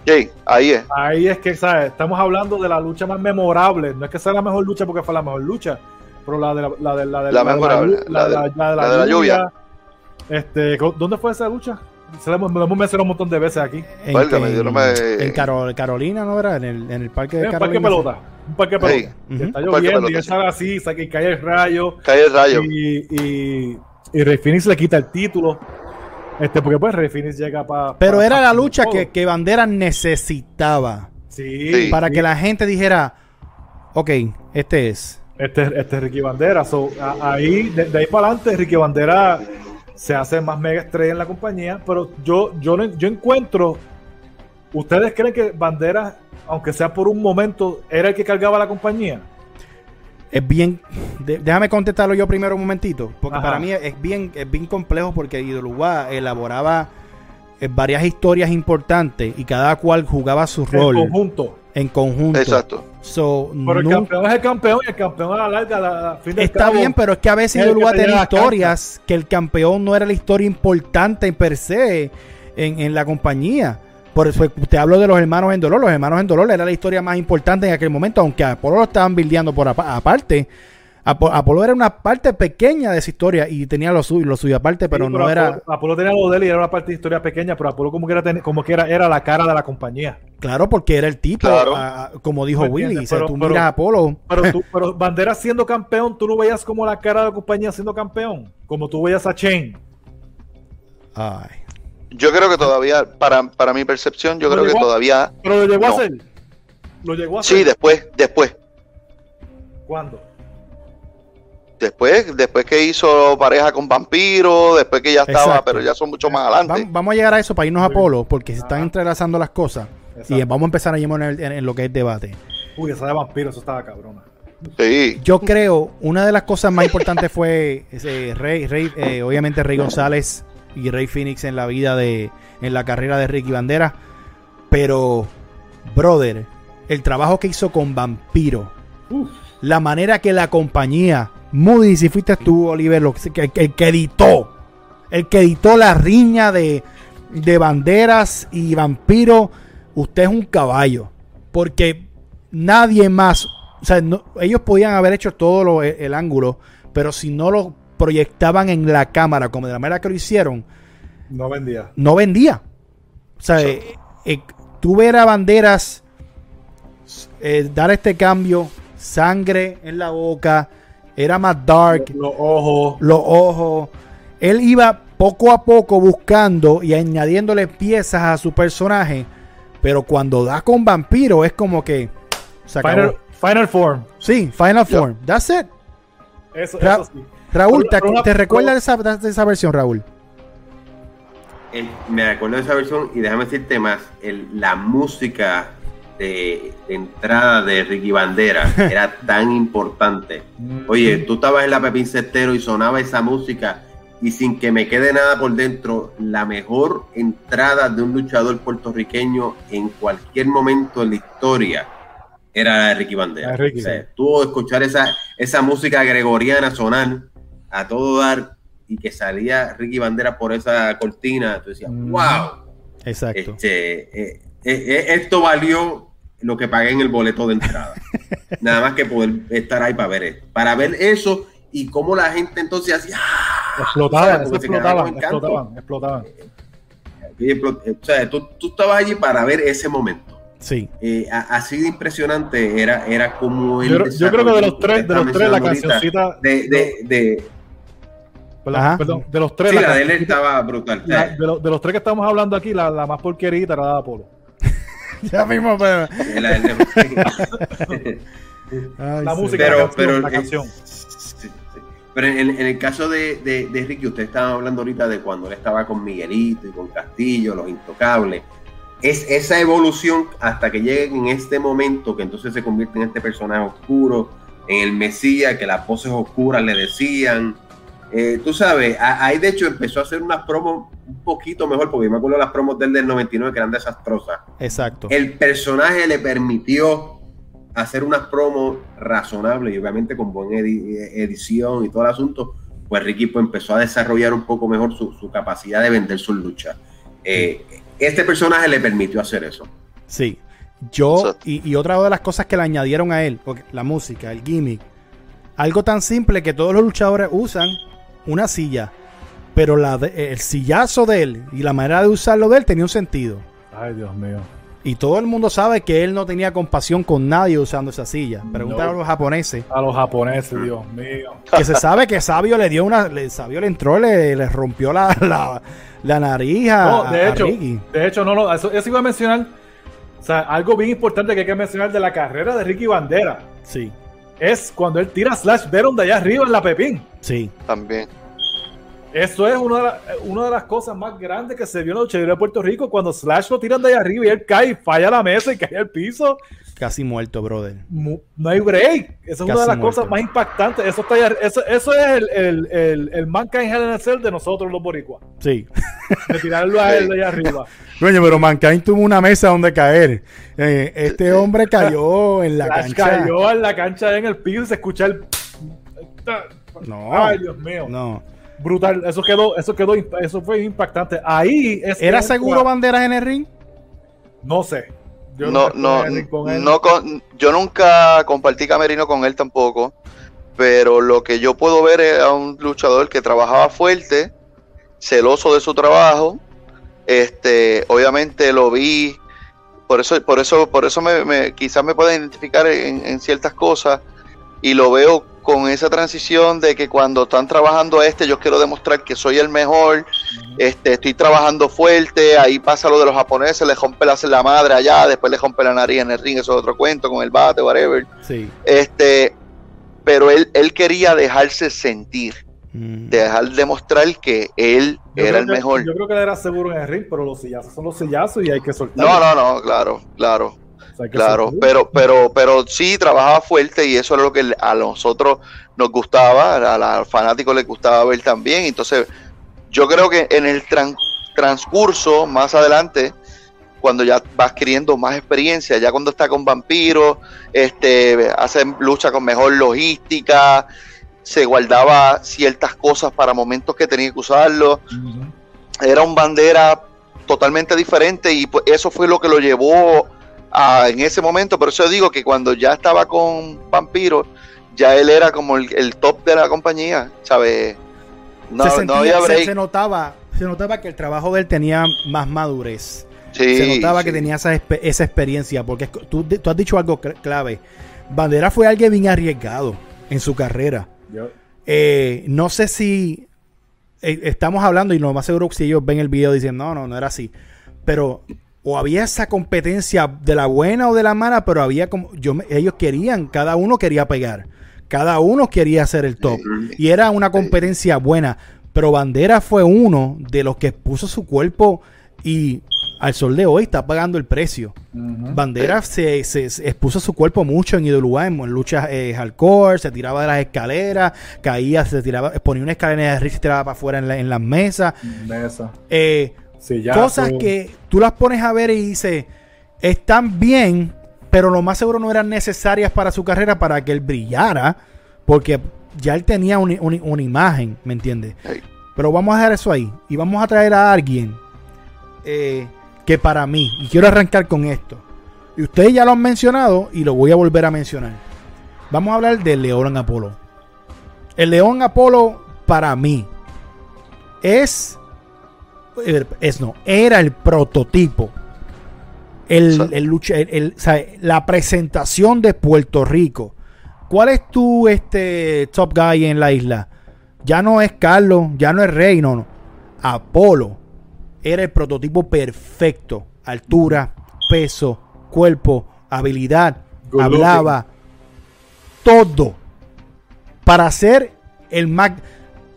Sí, ahí es. Ahí es que, ¿sabes? Estamos hablando de la lucha más memorable. No es que sea la mejor lucha porque fue la mejor lucha, pero la de la, la de la de la, memorable, la, de, la, lluvia. Este, ¿Dónde fue esa lucha? Se lo, hemos mencionado un montón de veces aquí. En, en, Carolina, ¿no era? En el, en el parque de Carolina. Parque pelota. Un parque pelota. Está lloviendo y él sale así, y cae el rayo. Cae el rayo. Y, y, y Rey Phoenix le quita el título. Este, porque pues Phoenix llega para. Pero era la lucha que, que, Bandera necesitaba. Sí. Para que la gente dijera, ok, este es. Este, este es Ricky Bandera. So, ahí, de, de ahí para adelante, Ricky Bandera se hace más mega estrella en la compañía, pero yo, yo, yo encuentro, ¿ustedes creen que Banderas, aunque sea por un momento, era el que cargaba la compañía? Es bien, déjame contestarlo yo primero un momentito, porque para mí es bien, es bien complejo porque Idolubá elaboraba eh, varias historias importantes y cada cual jugaba su rol. En conjunto. En conjunto. Exacto. pero el campeón es el campeón y el campeón a la larga, la, Está bien, pero es que a veces a tener historias que el campeón no era la historia importante per se en, en la compañía. Por eso te hablo de los hermanos en dolor. Los hermanos en dolor era la historia más importante en aquel momento, aunque a Apolo lo estaban bildeando por aparte. Apolo era una parte pequeña de esa historia y tenía lo suyo, lo suyo aparte, pero no era. Apolo tenía lo de él y era una parte de historia pequeña, pero Apolo como que era, como que era, era la cara de la compañía. Claro, porque era el tipo, como dijo Willy. Pero, tú miras a Apolo. Pero, tú, (laughs) pero Bandera siendo campeón, tú no veías como la cara de la compañía siendo campeón, como tú veías a Chain. Ay. Yo creo que todavía, para, para mi percepción, yo creo que todavía. Pero lo llegó a hacer. Lo llegó a hacer. Sí, después, después. ¿Cuándo? Después, después que hizo pareja con Vampiro, después que ya estaba, pero ya son mucho más adelante. Vamos, a llegar a eso para irnos a Polo, porque se están entrelazando las cosas. Y vamos a empezar a llevar en, lo que es debate. Uy, esa de Vampiro, eso estaba cabrona. Sí. Yo creo, una de las cosas más importantes fue (laughs) ese Rey, Rey eh, obviamente Rey González y Rey Phoenix en la vida de, en la carrera de Ricky Bandera. Pero, brother, el trabajo que hizo con Vampiro, la manera que la compañía Moody, si fuiste tú, Oliver, lo que, el, que editó, el que editó la riña de, de banderas y vampiro, usted es un caballo. Porque nadie más, o sea, ellos podían haber hecho todo el, ángulo, pero si no lo proyectaban en la cámara como de la manera que lo hicieron, no vendía. No vendía. O sea, eh, eh, tú ver a banderas eh, dar este cambio, sangre en la boca, era más dark. Los ojos. Los ojos. Él iba poco a poco buscando y añadiéndole piezas a su personaje. Pero cuando da con vampiro es como que. final, form. Sí, final form. That's it. Eso, sí. Raúl, ¿te, recuerdas de esa, de esa, versión, Raúl? me acuerdo de esa versión y déjame decirte más. la música de, entrada de Ricky Bandera (laughs) era tan importante. Oye, tú estabas en la Pepín Cestero y sonaba esa música y sin que me quede nada por dentro, la mejor entrada de un luchador puertorriqueño en cualquier momento en la historia era la de Ricky Bandera. Tú escuchar esa, esa música gregoriana sonar a todo dar y que salía Ricky Bandera por esa cortina, tú decías, wow. Exacto. Este, eh, eh, eh, esto valió lo que pagué en el boleto de entrada. (laughs) Nada más que poder estar ahí para ver eso. Para ver eso y cómo la gente entonces hacía. ¡ah! Explotaban, explotaban, explotaban, explotaban. O sea, tú, tú, estabas allí para ver ese momento. Sí. Eh, así de impresionante era, era como el. Yo, yo creo que de los tres, de los tres, la cancioncita. De, de, de, Perdón, de los tres. Sí, la, de él estaba brutal. de, los, de, los tres que estamos hablando aquí, la, la más porquerita era la de Apolo. (laughs) ya mismo, pero. la (laughs) música, pero, pero, la canción. Pero en, el caso de, de, Ricky, usted estaba hablando ahorita de cuando él estaba con Miguelito y con Castillo, los intocables. Es esa evolución hasta que lleguen en este momento, que entonces se convierte en este personaje oscuro, en el Mesías, que las voces oscuras le decían, eh, tú sabes, ahí de hecho empezó a hacer unas promos un poquito mejor, porque me acuerdo de las promos del, del 99 que eran desastrosas. Exacto. El personaje le permitió hacer unas promos razonables y obviamente con buena edición y todo el asunto, pues Ricky pues, empezó a desarrollar un poco mejor su, capacidad de vender sus luchas. Eh, este personaje le permitió hacer eso. Sí. Yo, y, y, otra de las cosas que le añadieron a él, la música, el gimmick, algo tan simple que todos los luchadores usan una silla, pero la el sillazo de él y la manera de usarlo de él tenía un sentido. Ay, Dios mío. Y todo el mundo sabe que él no tenía compasión con nadie usando esa silla. Pregúntale a los japoneses. A los japoneses, Dios mío. Que se sabe que Sabio le dio una. Le, Sabio le entró, le, le rompió la, la, la nariz a, de hecho, De hecho, no, no, eso, eso, iba a mencionar. O sea, algo bien importante que hay que mencionar de la carrera de Ricky Bandera. Sí es cuando él tira Slash Veron de allá arriba en la Pepín. Sí. También. Eso es una de, una de las cosas más grandes que se vio en la lucha de Puerto Rico, cuando Slash lo tiran de allá arriba y él cae, falla la mesa y cae al piso. Casi muerto, brother. No hay break. Esa es una de las cosas más impactantes. Eso, está eso, eso es el, el, el, el Mankind Hell in a Cell de nosotros los boricuas. Sí. De tirarlo a él de allá arriba. (laughs) Coño, pero Mankind tuvo una mesa donde caer. Eh, este hombre cayó en la cancha. Cayó en la cancha en el piso y se escucha el. No. Ay, Dios mío. No. Brutal. Eso quedó, eso quedó, eso fue impactante. Ahí es ¿Era seguro banderas en el ring? No sé. Yo no, no, no con, yo nunca compartí camerino con él tampoco. pero lo que yo puedo ver es a un luchador que trabajaba fuerte, celoso de su trabajo. Este, obviamente lo vi, por eso, por eso, por eso me, quizás me pueda identificar en, ciertas cosas y lo veo con esa transición de que cuando están trabajando este, yo quiero demostrar que soy el mejor, este, estoy trabajando fuerte, ahí pasa lo de los japoneses, le rompe la, la madre allá, después le rompe la nariz en el ring, eso es otro cuento, con el bate, whatever. Sí. Este, pero él, él quería dejarse sentir, mm. dejar demostrar que él era el mejor. Yo creo que él era seguro en el ring, pero los sillazos son los sillazos y hay que soltar. No, no, no, claro, claro. Claro, pero, pero, pero sí trabajaba fuerte y eso era lo que a nosotros nos gustaba, a los fanáticos les gustaba ver también. Entonces, yo creo que en el transcurso, más adelante, cuando ya va adquiriendo más experiencia, ya cuando está con vampiros, este, hace lucha con mejor logística, se guardaba ciertas cosas para momentos que tenía que usarlo. Era un bandera totalmente diferente y pues eso fue lo que lo llevó a, en ese momento. Por eso digo que cuando ya estaba con vampiros, ya él era como el, top de la compañía, ¿sabes? No, había se notaba, se notaba que el trabajo de él tenía más madurez se notaba que tenía esa, esa experiencia, porque tú, tú, has dicho algo clave. Bandera fue alguien bien arriesgado en su carrera. Eh, no sé si eh, estamos hablando, y lo más seguro que si ellos ven el video dicen, no, no, no era así. Pero o había esa competencia de la buena o de la mala, pero había como, yo, ellos querían, cada uno quería pegar. Cada uno quería ser el top. Y era una competencia buena. Pero Bandera fue uno de los que puso su cuerpo y al sol de hoy está pagando el precio. Bandera se, expuso su cuerpo mucho en IWA, en, luchas eh, hardcore, se tiraba de las escaleras, caía, se tiraba, ponía una escalera de y se tiraba para afuera en, las mesas. Mesa. Eh, cosas que tú las pones a ver y dices, están bien, pero lo más seguro no eran necesarias para su carrera para que él brillara, porque ya él tenía una imagen, ¿me entiendes? Pero vamos a dejar eso ahí y vamos a traer a alguien eh, que para mí, y quiero arrancar con esto, y ustedes ya lo han mencionado y lo voy a volver a mencionar. Vamos a hablar del León Apolo. El León Apolo para mí es, es no, era el prototipo. El, el, lucha, la presentación de Puerto Rico. ¿Cuál es tu este, top guy en la isla? Ya no es Carlos, ya no es Rey, no, no. Apolo era el prototipo perfecto. Altura, peso, cuerpo, habilidad, hablaba, todo. Para ser el más...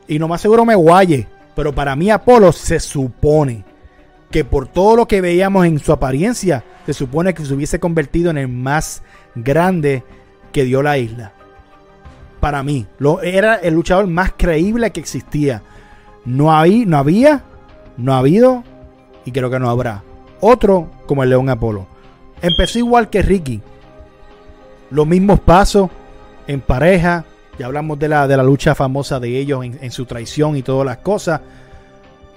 Y no más seguro me guaye, pero para mí Apolo se supone que por todo lo que veíamos en su apariencia, se supone que se hubiese convertido en el más grande que dio la isla. Para mí, lo, era el luchador más creíble que existía. No, hay, no había no ha habido y creo que no habrá otro como el León Apolo. Empezó igual que Ricky. Los mismos pasos en pareja. Ya hablamos de la, de la lucha famosa de ellos en, su traición y todas las cosas.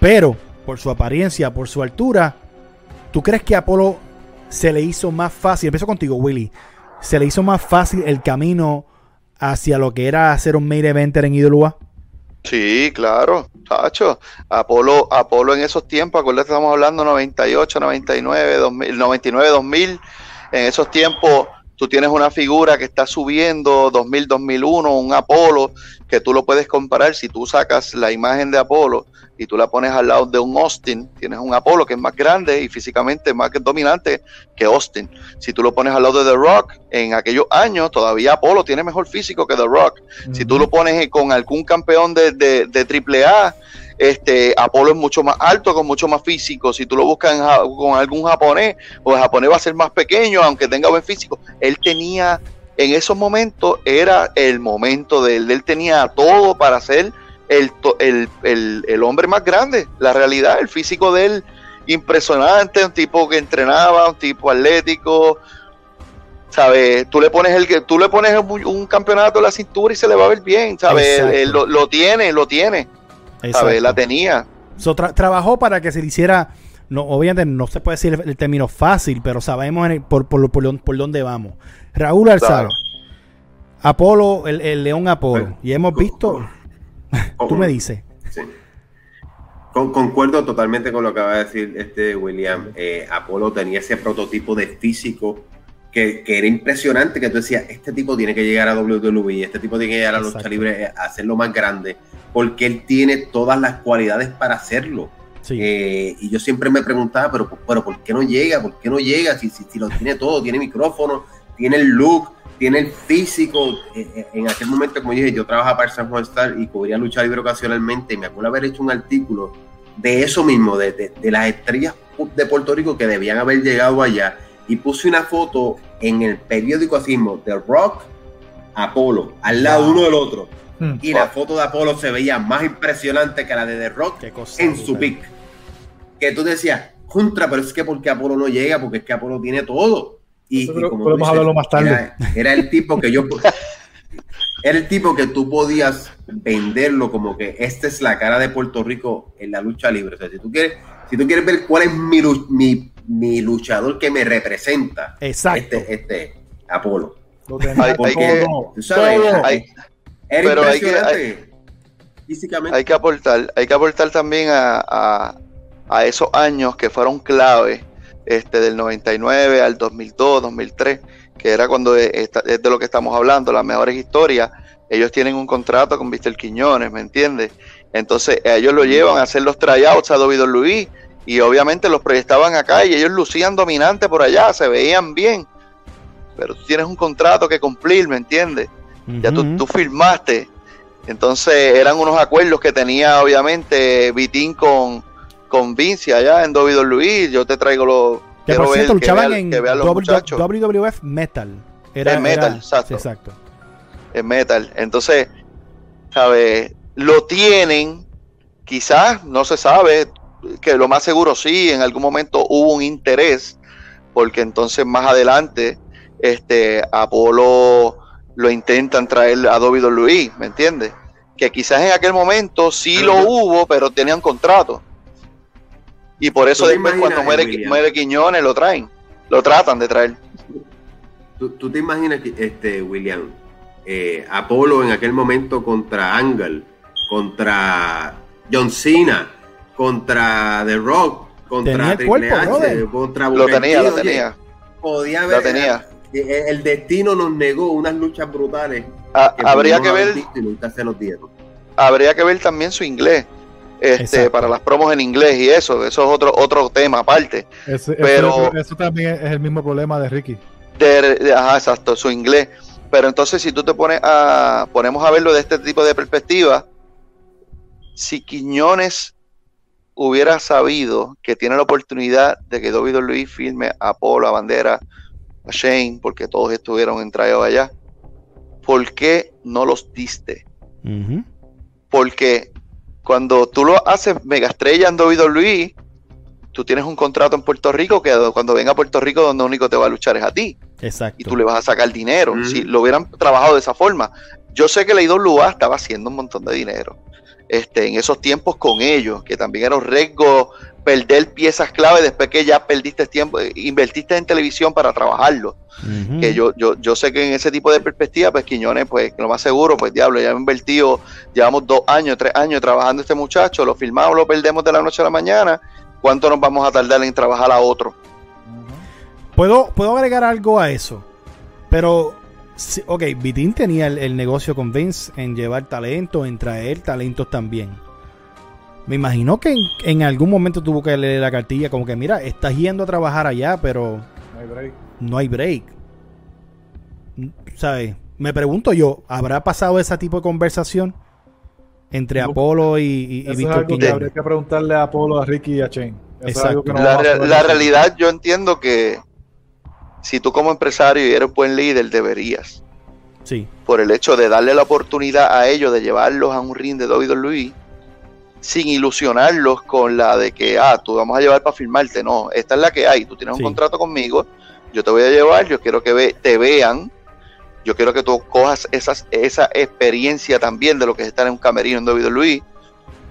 Pero por su apariencia, por su altura, ¿tú crees que Apolo se le hizo más fácil? Empiezo contigo, Willy. ¿Se le hizo más fácil el camino hacia lo que era hacer un main eventer en IWA? Sí, claro, Tacho. Apolo, Apolo en esos tiempos, acuérdate, estamos hablando 98, 99, 2000, 99, 2000. En esos tiempos tú tienes una figura que está subiendo 2000, 2001, un Apolo, que tú lo puedes comparar. Si tú sacas la imagen de Apolo y tú la pones al lado de un Austin, tienes un Apolo que es más grande y físicamente más dominante que Austin. Si tú lo pones al lado de The Rock, en aquellos años todavía Apolo tiene mejor físico que The Rock. Si tú lo pones con algún campeón de, de, de AAA, este, Apolo es mucho más alto, con mucho más físico. Si tú lo buscas con algún japonés, o pues el japonés va a ser más pequeño, aunque tenga buen físico. Él tenía, en esos momentos, era el momento de él. Él tenía todo para ser el, hombre más grande. La realidad, el físico de él, impresionante, un tipo que entrenaba, un tipo atlético. ¿Sabes? Tú le pones el tú le pones un, campeonato a la cintura y se le va a ver bien, ¿sabes? lo, tiene, lo tiene. ¿Sabes? La tenía. trabajó para que se le hiciera no, obviamente no se puede decir el, término fácil, pero sabemos por, por, por, dónde vamos. Raúl Alzado, Apolo, el, león Apolo. y hemos visto. (laughs) tú me dices. Sí. concuerdo totalmente con lo que acaba de decir este William. Eh, Apolo tenía ese prototipo de físico que, era impresionante, que tú decías, este tipo tiene que llegar a WWE, este tipo tiene que llegar a la lucha libre, a hacerlo más grande, porque él tiene todas las cualidades para hacerlo. Eh, y yo siempre me preguntaba, pero, pero ¿por qué no llega? ¿Por qué no llega? Si, si, si lo tiene todo, tiene micrófono, tiene el look, tiene el físico. Eh, eh, en aquel momento, como dije, yo trabajaba para San Juan Star y cubría lucha libre ocasionalmente. Y me acuerdo haber hecho un artículo de eso mismo, de, de, las estrellas de Puerto Rico que debían haber llegado allá. Y puse una foto en el periódico así mismo, de Rock, Apolo, al lado uno del otro. Hmm. Y la foto de Apolo se veía más impresionante que la de The Rock en su pick. Que tú decías, contra, pero es que porque Apolo no llega, porque es que Apolo tiene todo. Y, podemos hablarlo más tarde. Era, el tipo que yo. (laughs) era el tipo que tú podías venderlo como que esta es la cara de Puerto Rico en la lucha libre. O sea, si tú quieres, si tú quieres ver cuál es mi, mi, luchador que me representa, Exacto. este, este Apolo. hay, que, pero hay que, físicamente. Hay que aportar, hay que aportar también a, a esos años que fueron clave este, del 99 al 2002, 2003, que era cuando es, de lo que estamos hablando, las mejores historias, ellos tienen un contrato con Víctor Quiñones, ¿me entiendes? Entonces ellos lo llevan a hacer los tryouts a David Luis y obviamente los proyectaban acá y ellos lucían dominante por allá, se veían bien, pero tú tienes un contrato que cumplir, ¿me entiendes? Ya tú, tú firmaste. Entonces eran unos acuerdos que tenía obviamente Vitín con, con Vince allá en WWE. Yo te traigo los. Que por cierto, luchaban en WWF Metal. Era, Metal, exacto. exacto. En Metal. Entonces, ¿sabes? Lo tienen, quizás, no se sabe, que lo más seguro sí, en algún momento hubo un interés, porque entonces más adelante, este, Apolo lo intentan traer a WWE, ¿me entiendes? Que quizás en aquel momento sí lo hubo, pero tenían contrato. Y por eso después cuando muere, Quiñones lo traen, lo tratan de traer. ¿Tú, te imaginas que este William, eh, Apolo en aquel momento contra Angle, contra John Cena, contra The Rock, contra Triple H, contra Lo tenía, lo tenía. Podía haber, tenía. Eh, el destino nos negó unas luchas brutales. Ah, habría que ver. Habría que ver también su inglés este, para las promos en inglés y eso, eso es otro otro tema aparte. pero eso, también es el mismo problema de Ricky. ajá, exacto, su inglés. Pero entonces si tú te pones a ponemos a verlo de este tipo de perspectiva, si Quiñones hubiera sabido que tiene la oportunidad de que David Luis firme a Polo, a Bandera, a Shane, porque todos estuvieron en allá, ¿por qué no los diste? Porque cuando tú lo haces mega estrella en WWE, tú tienes un contrato en Puerto Rico que cuando venga a Puerto Rico donde único te va a luchar es a ti. Exacto. Y tú le vas a sacar dinero. Si lo hubieran trabajado de esa forma. Yo sé que la IWA estaba haciendo un montón de dinero. Este, en esos tiempos con ellos, que también era un riesgo perder piezas clave después que ya perdiste tiempo, invertiste en televisión para trabajarlo. Que yo, yo, yo sé que en ese tipo de perspectiva, pues Quiñones, pues lo más seguro, pues diablo, ya hemos invertido, llevamos dos años, tres años trabajando este muchacho, lo filmamos, lo perdemos de la noche a la mañana, ¿cuánto nos vamos a tardar en trabajar a otro? ¿Puedo, puedo agregar algo a eso, pero ok, Vitín tenía el, el, negocio con Vince en llevar talento, en traer talentos también. Me imagino que en, algún momento tuvo que leer la cartilla como que, mira, estás yendo a trabajar allá, pero no hay break. No hay break. ¿Sabes? Me pregunto yo, ¿habrá pasado ese tipo de conversación entre Apolo y, y, Víctor King? Habría que preguntarle a Apolo, a Ricky y a Chain. Exacto. la, la realidad, yo entiendo que si tú como empresario y eres buen líder, deberías. Sí. Por el hecho de darle la oportunidad a ellos de llevarlos a un ring de David Luis sin ilusionarlos con la de que, ah, tú vamos a llevar para firmarte. No, esta es la que hay. Tú tienes un contrato conmigo, yo te voy a llevar, yo quiero que te vean, yo quiero que tú cojas esas, esa experiencia también de lo que es estar en un camerino en David Luis,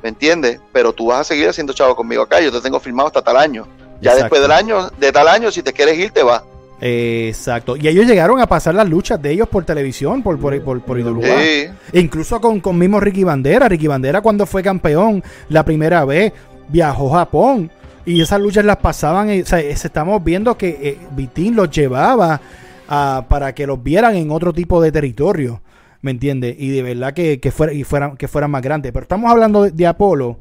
¿me entiendes? Pero tú vas a seguir haciendo chavo conmigo acá, yo te tengo firmado hasta tal año. Ya después del año, de tal año, si te quieres ir, te vas. Exacto. Y ellos llegaron a pasar las luchas de ellos por televisión, por, por, por, por e incluso con, con mismo Ricky Bandera. Ricky Bandera cuando fue campeón la primera vez viajó a Japón. Y esas luchas las pasaban, o sea, estamos viendo que eh, Vitín los llevaba para que los vieran en otro tipo de territorio, ¿me entiendes? Y de verdad que, fuera, y fueran, que fueran más grandes. Pero estamos hablando de, Apolo,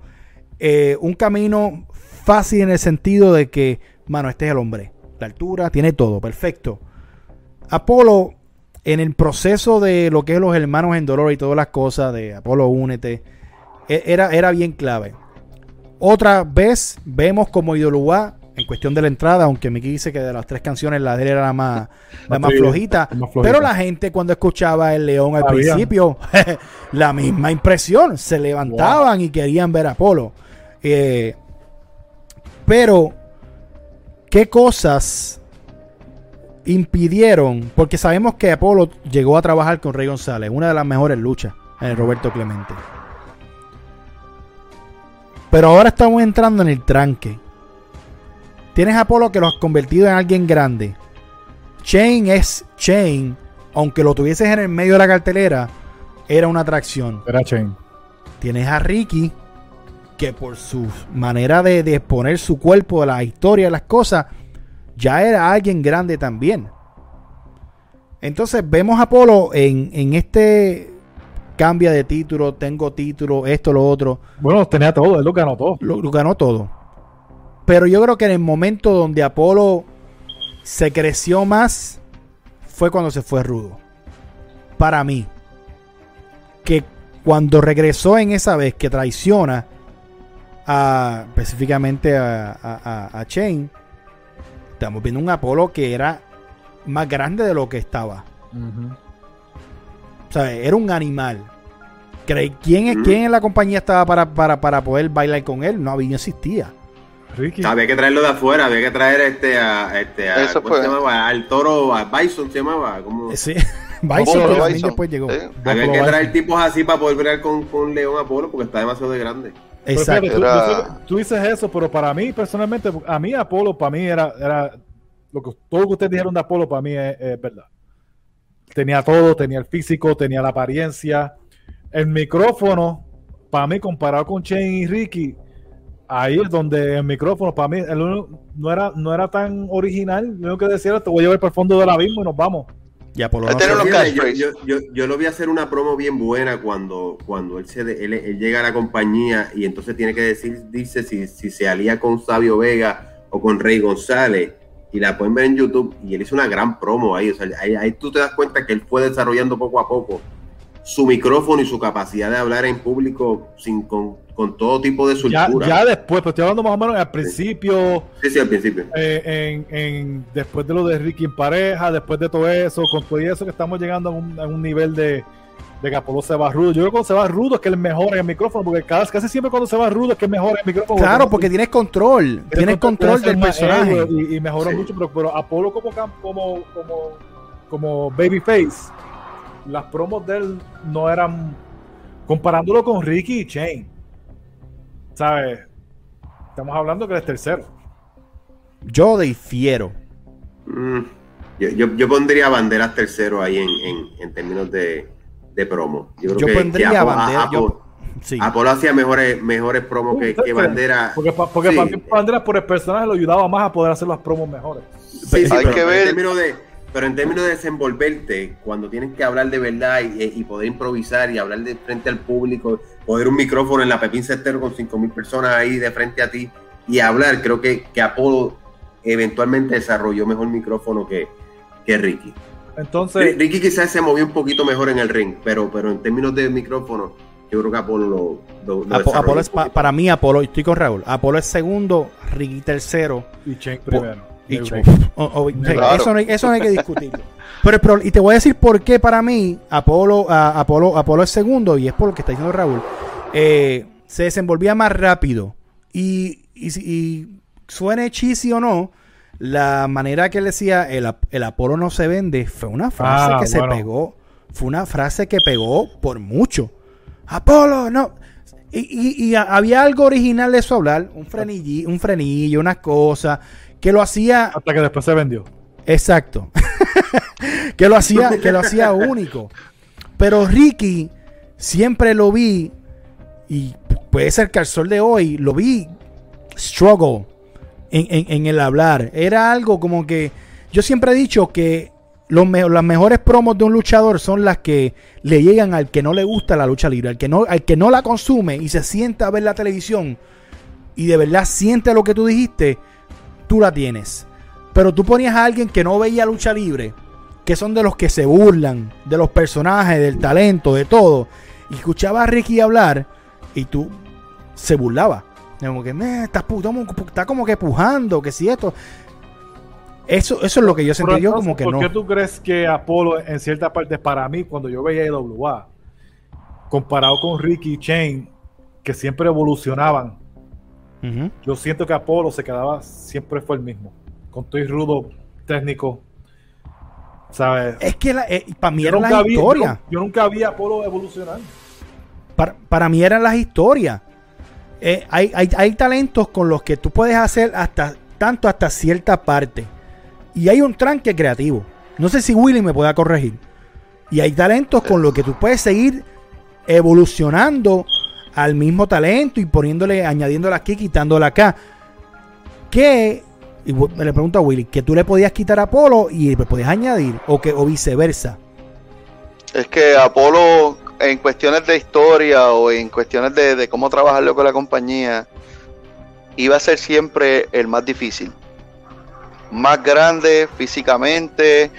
eh, un camino fácil en el sentido de que, mano, este es el hombre la altura, tiene todo, perfecto. Apolo, en el proceso de lo que es los hermanos en dolor y todas las cosas de Apolo Únete, e, era, era bien clave. Otra vez vemos como Idolubá en cuestión de la entrada, aunque Miki dice que de las tres canciones la de él era la más, (laughs) la más, flojita, pero la gente cuando escuchaba el león al principio, (laughs) la misma impresión, se levantaban y querían ver a Apolo. Eh, pero ¿Qué cosas impidieron? Porque sabemos que Apolo llegó a trabajar con Rey González, una de las mejores luchas en el Roberto Clemente. Pero ahora estamos entrando en el tranque. Tienes a Apolo que lo has convertido en alguien grande. Chain es Chain, aunque lo tuvieses en el medio de la cartelera, era una atracción. Era Chain. Tienes a Ricky, que por su manera de, exponer su cuerpo de la historia de las cosas, ya era alguien grande también. Entonces vemos a Apolo en, en este cambia de título, tengo título, esto, lo otro. Bueno, tenía todo, él lo ganó todo. Lo, ganó todo. Pero yo creo que en el momento donde Apolo se creció más fue cuando se fue rudo. Para mí. Que cuando regresó en esa vez que traiciona, a, específicamente a, a, a, Chain, estamos viendo un Apolo que era más grande de lo que estaba. O sea, era un animal. ¿Quién, es, ¿Quién en la compañía estaba para, para, para poder bailar con él? No había, existía. Había que traerlo de afuera, había que traer este a este a, Eso fue. Se llamaba? al toro, a Bison se llamaba, como Sí. (laughs) Bison, después llegó. Había que traer tipos así para poder ver con, con León Apolo porque está demasiado de grande. Exacto. tú, dices eso, pero para mí, personalmente, a mí Apolo, para mí era, era lo que todo lo que ustedes dijeron de Apolo, para mí es, verdad. Tenía todo, tenía el físico, tenía la apariencia. El micrófono, para mí, comparado con Chen y Ricky, ahí es donde el micrófono, para mí, no, era, no era tan original. Lo único que decía te voy a llevar para el fondo del abismo y nos vamos. Ya por lo yo, lo vi hacer una promo bien buena cuando, cuando él, se, él, llega a la compañía y entonces tiene que decir, dice si, si se alía con Sabio Vega o con Rey González y la pueden ver en YouTube y él hizo una gran promo ahí, o sea, ahí, ahí tú te das cuenta que él fue desarrollando poco a poco su micrófono y su capacidad de hablar en público sin con, todo tipo de soltura. Ya, después, pues estoy hablando más o menos al principio. Sí, sí, al principio. Eh, en, después de lo de Ricky en pareja, después de todo eso, con todo eso que estamos llegando a un, nivel de, de que Apolo se va rudo. Yo creo que cuando se va rudo es que él mejora el micrófono, porque casi siempre cuando se va rudo es que mejora el micrófono. Claro, porque tienes control, tienes control, del personaje. Y, mejoró mucho, pero, pero Apolo como, como, como, como babyface las promos de él no eran comparándolo con Ricky y Shane. ¿Sabes? Estamos hablando que es tercero. Yo difiero. Mm, yo, pondría banderas tercero ahí en, términos de, promo. Yo, creo pondría banderas. Apolo, hacía mejores, mejores promos que, que Bandera. Porque, porque para mí Bandera por el personaje lo ayudaba más a poder hacer las promos mejores. Sí, Hay que ver. En términos de, pero en términos de desenvolverte, cuando tienes que hablar de verdad y, poder improvisar y hablar de frente al público, poner un micrófono en la Pepín Cestero con 5.000 personas ahí de frente a ti y hablar, creo que, que Apolo eventualmente desarrolló mejor micrófono que, que Ricky. Entonces, Ricky quizás se movió un poquito mejor en el ring, pero, pero en términos de micrófono, yo creo que Apolo lo, Apolo es para mí Apolo, estoy con Raúl, Apolo es segundo, Ricky tercero y Chen primero. Eso, no hay, eso, hay, que discutirlo. (laughs) Pero, y te voy a decir por qué para mí Apolo, Apolo, Apolo es segundo, y es por lo que está diciendo Raúl. Eh, se desenvolvía más rápido. Y, y, suene chisi o no, la manera que él decía el, el Apolo no se vende fue una frase ah, que se pegó. Fue una frase que pegó por mucho. Apolo, no. Y, y, había algo original de eso hablar, un frenillo, un frenillo, unas cosas que lo hacía. Hasta que después se vendió. Exacto. (laughs) que lo hacía, que lo hacía único. Pero Ricky siempre lo vi, y puede ser que al sol de hoy lo vi struggle en, el hablar. Era algo como que yo siempre he dicho que los las mejores promos de un luchador son las que le llegan al que no le gusta la lucha libre, al que no, al que no la consume y se sienta a ver la televisión y de verdad siente lo que tú dijiste, tú la tienes. Pero tú ponías a alguien que no veía lucha libre, que son de los que se burlan de los personajes, del talento, de todo, y escuchaba a Ricky hablar y tú se burlaba. Como que, está, está como que pujando, que si esto. Eso, eso es lo que yo sentí yo como que no. ¿Por qué tú crees que Apolo en cierta parte para mí, cuando yo veía IWA, comparado con Ricky y Chain, que siempre evolucionaban, yo siento que Apolo se quedaba, siempre fue el mismo. Con todo y rudo técnico. ¿Sabes? Es que eh, para mí era la historia. Yo, nunca vi a Apolo evolucionar. Para, para mí eran las historias. Eh, hay, hay, talentos con los que tú puedes hacer hasta tanto hasta cierta parte. Y hay un tranque creativo. No sé si Willy me pueda corregir. Y hay talentos con los que tú puedes seguir evolucionando al mismo talento y poniéndole, añadiéndole aquí, quitándole acá. Que, y le pregunto a Willy, que tú le podías quitar a Apolo y le podías añadir, o que, o viceversa. Es que Apolo, en cuestiones de historia o en cuestiones de, cómo trabajarlo con la compañía, iba a ser siempre el más difícil. Más grande físicamente,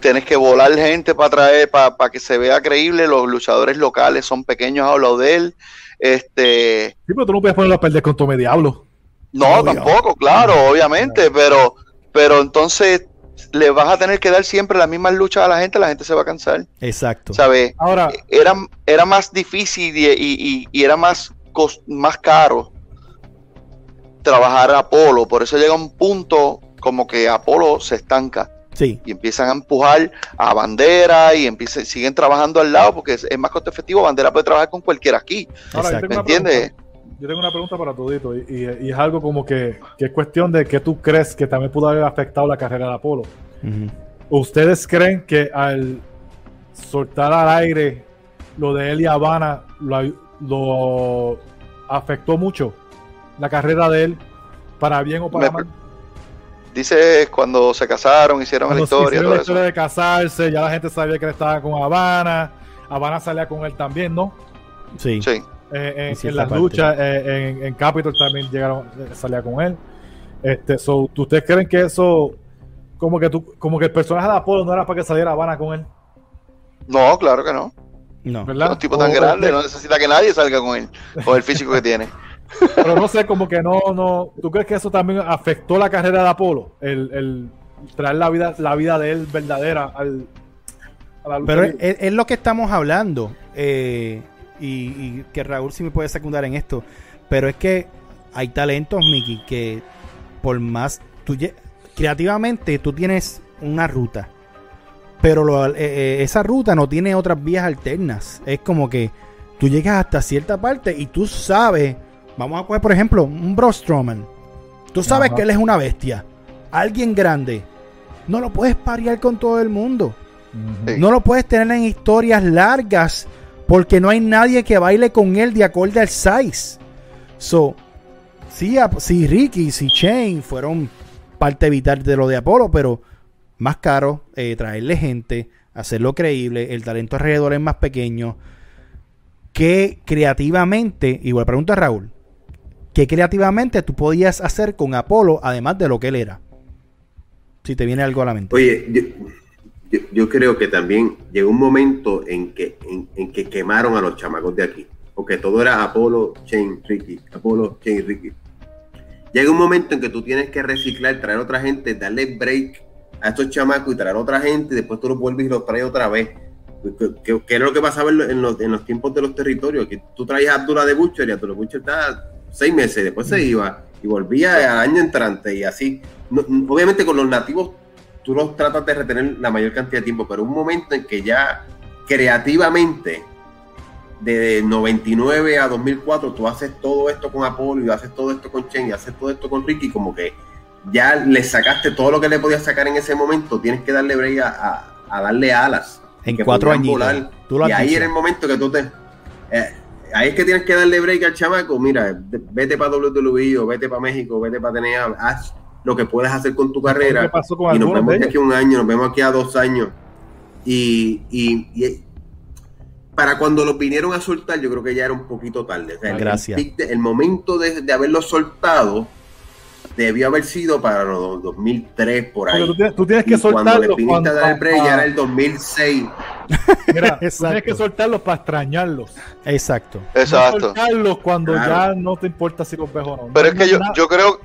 tienes que volar gente para traer, para, que se vea creíble. Los luchadores locales son pequeños a lo de él. Este. Sí, pero tú no puedes ponerlo a perder con Tome Diablo. No, tampoco, claro, obviamente, pero, pero entonces le vas a tener que dar siempre las mismas luchas a la gente, la gente se va a cansar. Exacto. ¿Sabes? Ahora, era, era más difícil y, era más, más caro trabajar a Apolo, por eso llega un punto como que Apolo se estanca. Y empiezan a empujar a Bandera y empiezan, siguen trabajando al lado porque es, más costo efectivo. Bandera puede trabajar con cualquiera aquí. ¿Me entiendes? Yo tengo una pregunta para todito y, y, es algo como que, es cuestión de que tú crees que también pudo haber afectado la carrera de Apolo. ¿Ustedes creen que al soltar al aire lo de él y Habana lo, afectó mucho la carrera de él para bien o para mal? Dice cuando se casaron, hicieron la historia. la historia de casarse, ya la gente sabía que él estaba con Habana. Habana salía con él también, ¿no? Sí. sí. Eh, en, las luchas, eh, en, en, Capitol también llegaron, eh, salía con él. Este, so, ¿Ustedes creen que eso, como que tú, como que el personaje de Apolo no era para que saliera Habana con él? No, claro que no. No. ¿verdad? Es un tipo tan grande, no necesita que nadie salga con él, con el físico que tiene. (laughs) Pero no sé, como que no, no. ¿Tú crees que eso también afectó la carrera de Apolo? El, traer la vida, la vida de él verdadera al, a la lucha Pero es, lo que estamos hablando. Eh, y, que Raúl sí me puede secundar en esto. Pero es que hay talentos, Mickey, que por más. Tú, creativamente tú tienes una ruta. Pero eh, eh, esa ruta no tiene otras vías alternas. Es como que tú llegas hasta cierta parte y tú sabes Vamos a coger, por ejemplo, un Bro Strowman. Tú sabes que él es una bestia. Alguien grande. No lo puedes parear con todo el mundo. No lo puedes tener en historias largas porque no hay nadie que baile con él de acuerdo al size. So, sí, si Ricky, si Shane fueron parte vital de lo de Apolo, pero más caro, eh, traerle gente, hacerlo creíble, el talento alrededor es más pequeño. Que creativamente, igual pregunta a Raúl, que creativamente tú podías hacer con Apolo, además de lo que él era. Si te viene algo a la mente. Oye, yo, creo que también llegó un momento en que, en, que quemaron a los chamacos de aquí. Porque todo era Apolo, Chain, Ricky. Apolo, Chain, Ricky. Llega un momento en que tú tienes que reciclar, traer otra gente, darle break a estos chamacos y traer otra gente, y después tú los vuelves y los traes otra vez. ¿Qué, es lo que pasaba en los, en los tiempos de los territorios? Que tú traes a Abdullah de Butcher y Abdullah Butcher está seis meses, después se iba y volvía al año entrante y así. obviamente con los nativos tú los tratas de retener la mayor cantidad de tiempo, pero un momento en que ya creativamente, de 99 a 2004, tú haces todo esto con Apolo y haces todo esto con Chen y haces todo esto con Ricky, como que ya le sacaste todo lo que le podías sacar en ese momento, tienes que darle break a, a, darle alas. En cuatro años. Y ahí era el momento que tú te... Eh, ahí es que tienes que darle break al chamaco. Mira, vete para WWE o vete para México, vete para TNA, haz lo que puedes hacer con tu carrera. y nos vemos aquí un año, nos vemos aquí a dos años. Y, y, para cuando los vinieron a soltar, yo creo que ya era un poquito tarde. Gracias. El, momento de, de haberlos soltado debió haber sido para los 2003 por ahí. tú, tienes, que soltarlos cuando le a dar break ya era el 2006. (laughs) Mira, tienes que soltarlos para extrañarlos. Exacto. Exacto. soltarlos cuando ya no te importa si los ves o no. Pero es que yo, yo creo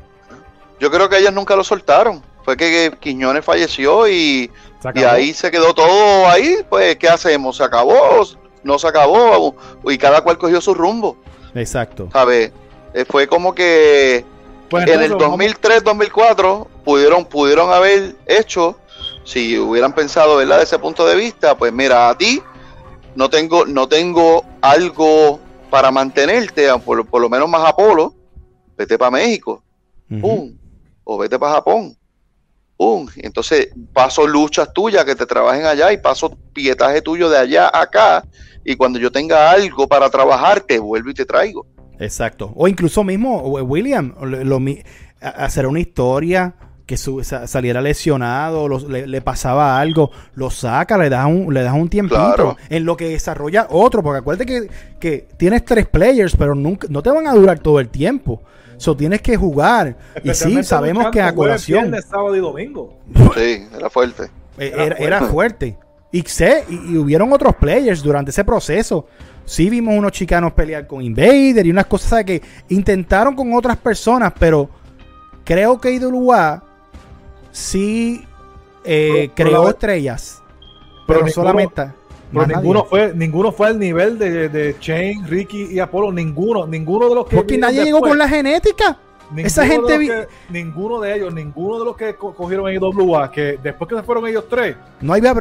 yo creo que ellos nunca lo soltaron. Fue que Quiñones falleció y, y ahí se quedó todo ahí. Pues, ¿qué hacemos? ¿Se acabó? ¿No se acabó? Y cada cual cogió su rumbo. Exacto. ¿Sabes? Eh, fue como que pues en el 2003-2004 pudieron, pudieron haber hecho, si hubieran pensado, ¿verdad? Desde ese punto de vista, pues mira, a ti no tengo, no tengo algo para mantenerte, por, por lo menos más Apolo, vete para México, o vete para Japón. Entonces paso luchas tuyas que te trabajen allá y paso pietaje tuyo de allá a acá. Y cuando yo tenga algo para trabajar, te vuelvo y te traigo. Exacto. O incluso mismo, William, lo, hacer una historia que saliera lesionado, le, pasaba algo, lo saca, le das un, le das un tiempito en lo que desarrolla otro, porque acuérdate que, que, tienes tres players, pero nunca, no te van a durar todo el tiempo. So tienes que jugar. Y sí, sabemos que a colación. sábado y domingo. Sí, era fuerte. Eh, era, fuerte. Y sé, y hubieron otros players durante ese proceso sí vimos unos chicanos pelear con Invader y unas cosas que intentaron con otras personas, pero creo que IWA sí eh, creó estrellas. Pero, solamente. ninguno fue, ninguno fue al nivel de, de Chain, Ricky y Apolo. Ninguno, ninguno de los que. Porque nadie llegó con la genética. Esa gente. ninguno de ellos, ninguno de los que cogieron en IWA, que después que se fueron ellos tres. No había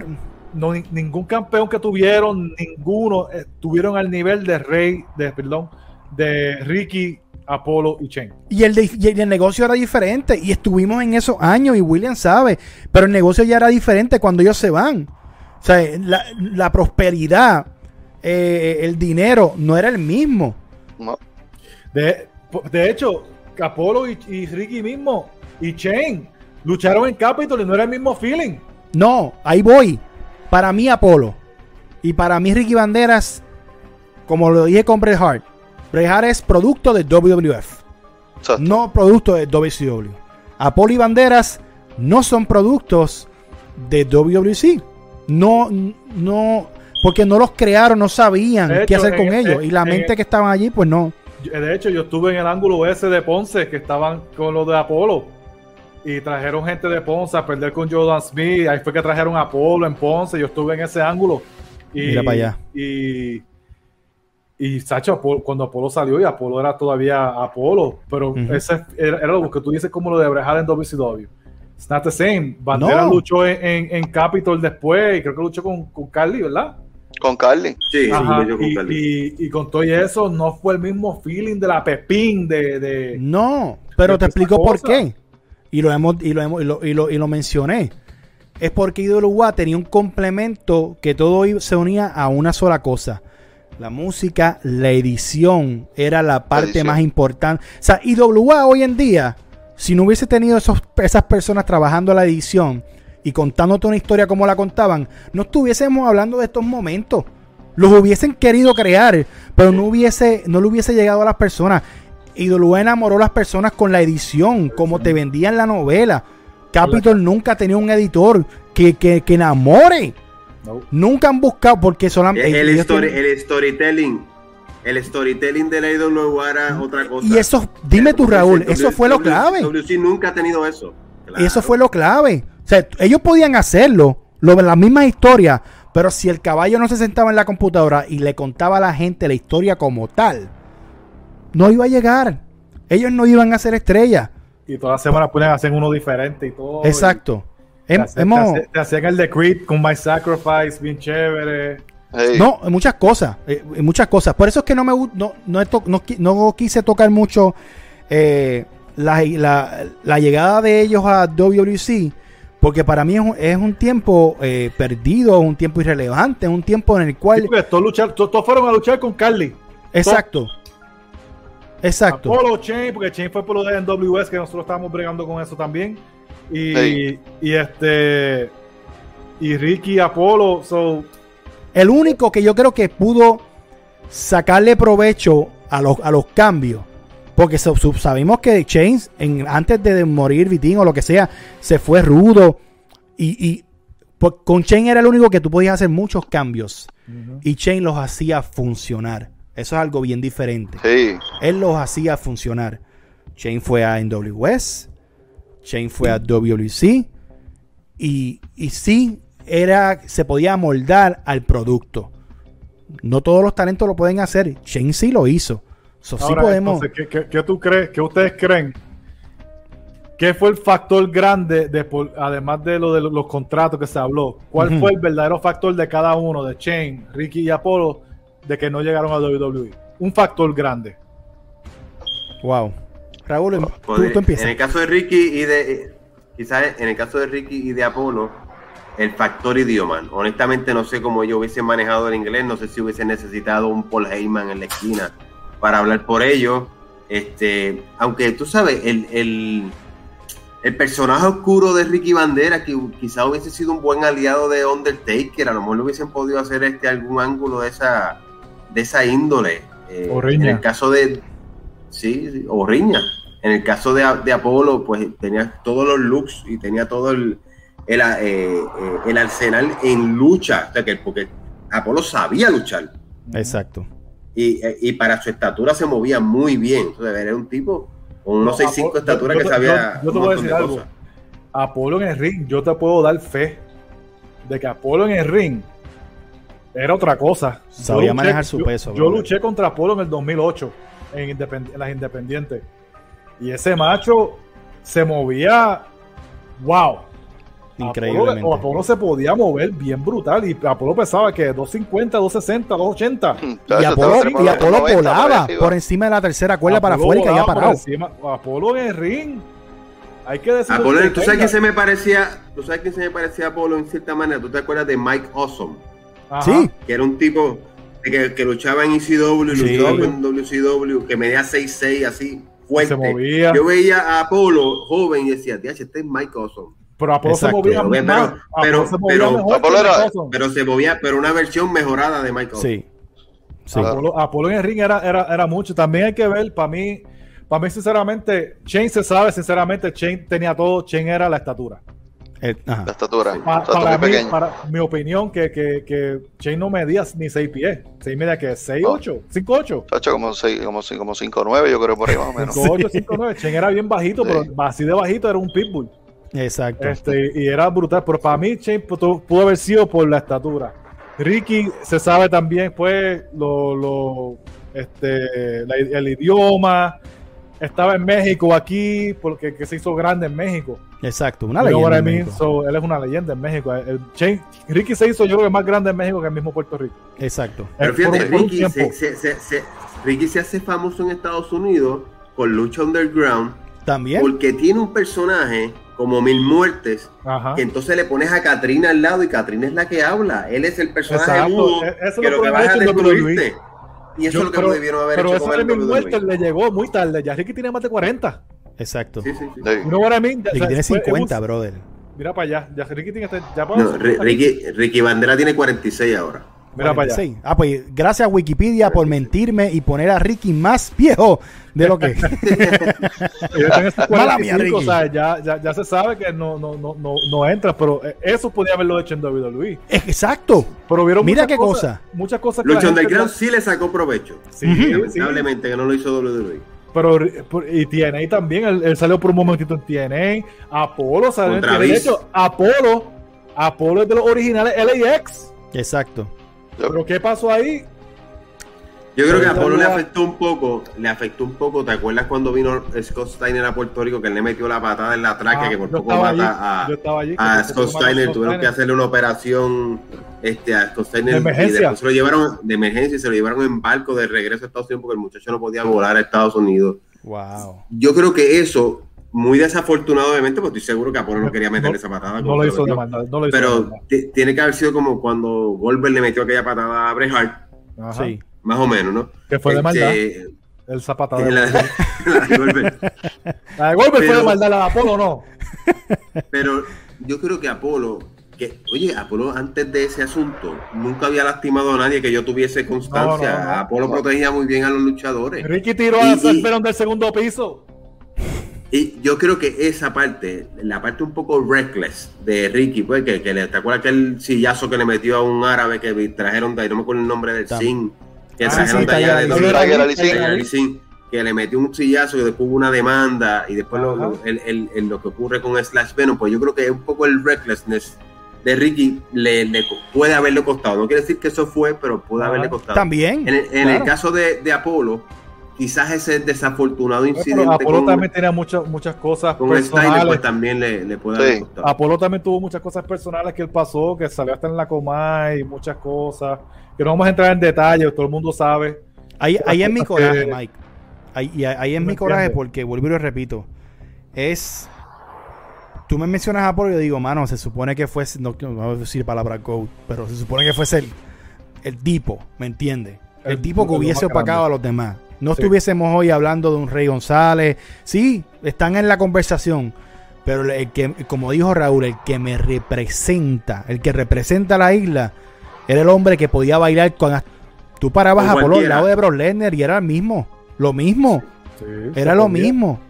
no, ningún campeón que tuvieron, ninguno estuvieron al nivel de Rey, de, perdón, de Ricky, Apolo y Chen. Y el, el negocio era diferente y estuvimos en esos años y William sabe, pero el negocio ya era diferente cuando ellos se van. O sea, la, prosperidad, eh, el dinero no era el mismo. De, de hecho, Apolo y, y Ricky mismo y Chen lucharon en Capitol y no era el mismo feeling. No, ahí voy. Para mí, Apolo. Y para mí, Ricky Banderas, como lo dije con Bret Hart, Bret Hart es producto de WWF. No producto de WCW. Apolo y Banderas no son productos de WWC. No, no, porque no los crearon, no sabían qué hacer con ellos. y la mente que estaban allí, pues no. De hecho, yo estuve en el ángulo ese de Ponce, que estaban con los de Apolo y trajeron gente de Ponce a perder con Jordan Smith. Ahí fue que trajeron a Apolo en Ponce. Yo estuve en ese ángulo. Y, Mira para allá. Y, y Sacho, cuando Apolo salió, y Apolo era todavía Apolo, pero ese era, lo que tú dices como lo de Brejal en WCW. It's not the same. Bandera luchó en, en, Capitol después, y creo que luchó con, con Carly, ¿verdad? Con Carly. Sí, con y, Carly. Y, con todo eso, no fue el mismo feeling de la Pepín, de. de no, pero te explico por qué y lo hemos y lo hemos y lo, y lo, y lo mencioné es porque IWA tenía un complemento que todo se unía a una sola cosa la música la edición era la parte más importante o sea IWA hoy en día si no hubiese tenido esos, esas personas trabajando la edición y contándote una historia como la contaban no estuviésemos hablando de estos momentos los hubiesen querido crear pero no hubiese no le hubiese llegado a las personas IWA enamoró a las personas con la edición, como te vendían la novela. Capitol nunca tenía un editor que, que, enamore. Nunca han buscado porque solamente... El, el, storytelling. El storytelling de la IWA era otra cosa. Y eso, dime tú Raúl, eso fue lo clave. WC nunca ha tenido eso. Eso fue lo clave. O sea, ellos podían hacerlo, lo, las mismas historias, pero si el caballo no se sentaba en la computadora y le contaba a la gente la historia como tal, no iba a llegar. Ellos no iban a ser estrellas. Y todas las semanas pueden hacer uno diferente y todo. Exacto. Te, hacían, el de Creed con My Sacrifice, bien chévere. No, muchas cosas, eh, muchas cosas. Por eso es que no me no, no, no, quise tocar mucho eh, la, llegada de ellos a WWC, porque para mí es un, tiempo eh, perdido, un tiempo irrelevante, un tiempo en el cual... todos, fueron a luchar con Carly. Exacto. Exacto. Apolo Chain, porque Chain fue por lo de NWS, que nosotros estábamos bregando con eso también. Y, y este. Y Ricky Apolo. So. El único que yo creo que pudo sacarle provecho a los, a los cambios. Porque sabemos que Chains, en, antes de morir Vitín o lo que sea, se fue rudo. Y, y pues, con Chain era el único que tú podías hacer muchos cambios. Y Chain los hacía funcionar. Eso es algo bien diferente. Sí. Él los hacía funcionar. Chain fue a NWS. Chain fue a WC. Y, y sí, era, se podía moldar al producto. No todos los talentos lo pueden hacer. Chain sí lo hizo. sí podemos. ¿qué, tú crees? ¿Qué ustedes creen? ¿Qué fue el factor grande, de, además de lo de los contratos que se habló? ¿Cuál fue el verdadero factor de cada uno, de Chain, Ricky y Apolo, de que no llegaron a WWE. Un factor grande. Wow. Raúl, tú, tú empiezas. En el caso de Ricky y de. Quizás en el caso de Ricky y de Apolo, el factor idioma. Honestamente, no sé cómo ellos hubiesen manejado el inglés. No sé si hubiesen necesitado un Paul Heyman en la esquina para hablar por ellos. Este, aunque tú sabes, el, el, el personaje oscuro de Ricky Bandera, que quizás hubiese sido un buen aliado de Undertaker, a lo mejor le hubiesen podido hacer este algún ángulo de esa de esa índole. Eh, en el caso de. Sí, o riña. En el caso de, de, Apolo, pues tenía todos los looks y tenía todo el, el, eh, eh, el arsenal en lucha. O sea, que, porque Apolo sabía luchar. Exacto. Y, y, para su estatura se movía muy bien. Entonces, era un tipo con unos 6'5 estatura que sabía. Yo, te voy a decir algo. Apolo en el ring, yo te puedo dar fe de que Apolo en el ring era otra cosa. Sabía manejar su peso. Yo, luché contra Apolo en el 2008 en, las Independientes. Y ese macho se movía. ¡Wow! Increíble. Apolo, se podía mover bien brutal. Y Apolo pesaba que 250, 260, 280. y Apolo, y Apolo volaba por encima de la tercera cuerda para afuera y caía parado. Apolo en el ring. Hay que decir. ¿tú sabes quién se me parecía? ¿Tú sabes quién se me parecía a Apolo en cierta manera? ¿Tú te acuerdas de Mike Awesome? Sí. Que era un tipo que, luchaba en ECW, luchaba en WCW, que medía 6'6 así, fuerte. Yo veía a Apolo joven y decía, este es Mike Awesome. Pero Apolo se movía pero, pero, pero, pero, se movía, pero una versión mejorada de Mike Sí. Apolo, en el ring era, era, era mucho. También hay que ver, para mí, para mí, sinceramente, Chain se sabe, sinceramente, Chain tenía todo, Chain era la estatura. Eh, la estatura. para, mí, para mi opinión, que, que, que Shane no medía ni 6 pies. 6 media que 6, 8, 5, 8. 8 como 6, como, como 5, 9, yo creo por ahí más o menos. 5, 8, 5, 9. Shane era bien bajito, pero así de bajito era un pitbull. Exacto. Este, y era brutal. Pero para mí, Shane pudo haber sido por la estatura. Ricky se sabe también, pues, lo, lo, este, la, el idioma estaba en México aquí porque que se hizo grande en México. Exacto, una leyenda. él es una leyenda en México. El, Ricky se hizo yo creo que más grande en México que el mismo Puerto Rico. Exacto. Pero fíjate, Ricky, se, Ricky se hace famoso en Estados Unidos por lucha underground. También. Porque tiene un personaje como Mil Muertes, que entonces le pones a Katrina al lado y Katrina es la que habla. Él es el personaje mudo e-, que lo que va a destruirte. Y eso es lo que pero, debieron haber pero hecho. Pero ese de muerto le llegó muy tarde. Ya Ricky tiene más de 40. Exacto. Sí, sí, sí. I mean? Ricky tiene 50, brother. Mira para allá. Ya Ricky tiene ya no, Ricky, Ricky Bandera tiene 46 ahora. Mira para allá. Ah, pues gracias a Wikipedia por mentirme y poner a Ricky más viejo de lo que. (laughs) Mala mía, Ricky. O sea, ya, ya, ya, se sabe que no, no, no, no, no entra, pero eso podía haberlo hecho en WWE. Exacto. Pero vieron Mira qué cosa. Muchas cosas que. Lucha Underground sí le sacó provecho. Sí, lamentablemente que no lo hizo WWE. Pero y TNA también, él, salió por un momentito en TNA. Apolo salió en TNA. De hecho, Apolo, Apolo es de los originales LAX. Exacto. Pero ¿qué pasó ahí? Yo creo que a Apolo le afectó un poco, le afectó un poco. ¿Te acuerdas cuando vino Scott Steiner a Puerto Rico que él le metió la patada en la tráquea ah, que por poco mata a, Scott Steiner? Tuvieron que hacerle una operación este, a Scott Steiner de emergencia. y después se lo llevaron de emergencia y se lo llevaron en barco de regreso a Estados Unidos porque el muchacho no podía volar a Estados Unidos. Wow. Yo creo que eso, muy desafortunado, obviamente, porque estoy seguro que Apolo no quería meter No- esa patada. No lo hizo de maldad. No lo hizo Pero maldad. ti- tiene que haber sido como cuando Goldberg le metió aquella patada a Bret Hart, Ajá. Sí. más o menos, ¿no? Que fue de maldad. Este, El zapatado. la- (laughs) La la de Goldberg. (laughs) de Goldberg (laughs) fue Pero- de maldad, la de Apolo no. Pero yo creo que Apolo, que, oye, Apolo antes de ese asunto nunca había lastimado a nadie que yo tuviese constancia. No, no, no. Apolo protegía muy bien a los luchadores. Ricky tiró Y- a Verón del segundo piso. Y yo creo que esa parte, la parte un poco reckless de Ricky, pues que, que le, ¿te acuerdas aquel sillazo que le metió a un árabe que trajeron de ahí? No me acuerdo el nombre del Sin, que Ah, trajeron sí, de allá de que le metió un sillazo y después hubo una demanda y después lo, lo- el- el- el- lo que ocurre con Slash Venom, pues yo creo que un poco el recklessness de Ricky le, le puede haberle costado. No quiere decir que eso fue, pero puede Ajá. haberle costado. También. En, el, en el claro. caso de, de Apolo, quizás ese desafortunado Pero incidente Apolo con, también tenía muchas, muchas cosas con Steiner, personales. pues también le, le puede Sí. haber costado. Apolo también tuvo muchas cosas personales que él pasó, que salió hasta en la coma y muchas cosas. Que no vamos a entrar en detalle, todo el mundo sabe. Ahí, ahí es mi coraje, que- Mike. Ahí, y ahí es ¿Me mi coraje porque, vuelvo y lo repito, es... Tú me mencionas a Apolo y yo digo, mano, se supone que fuese, no, no voy a decir palabra GOAT, pero se supone que fuese el, el tipo, ¿me entiendes? El, El- tipo que hubiese opacado a los demás. No Sí. estuviésemos hoy hablando de un Rey González. Sí, están en la conversación, pero el que, como dijo Raúl, el que me representa, el que representa a la isla, era el hombre que podía bailar con... Tú parabas a Apolo al lado de Brock Lesnar y era el mismo. Lo mismo. Sí, Era lo podía. mismo.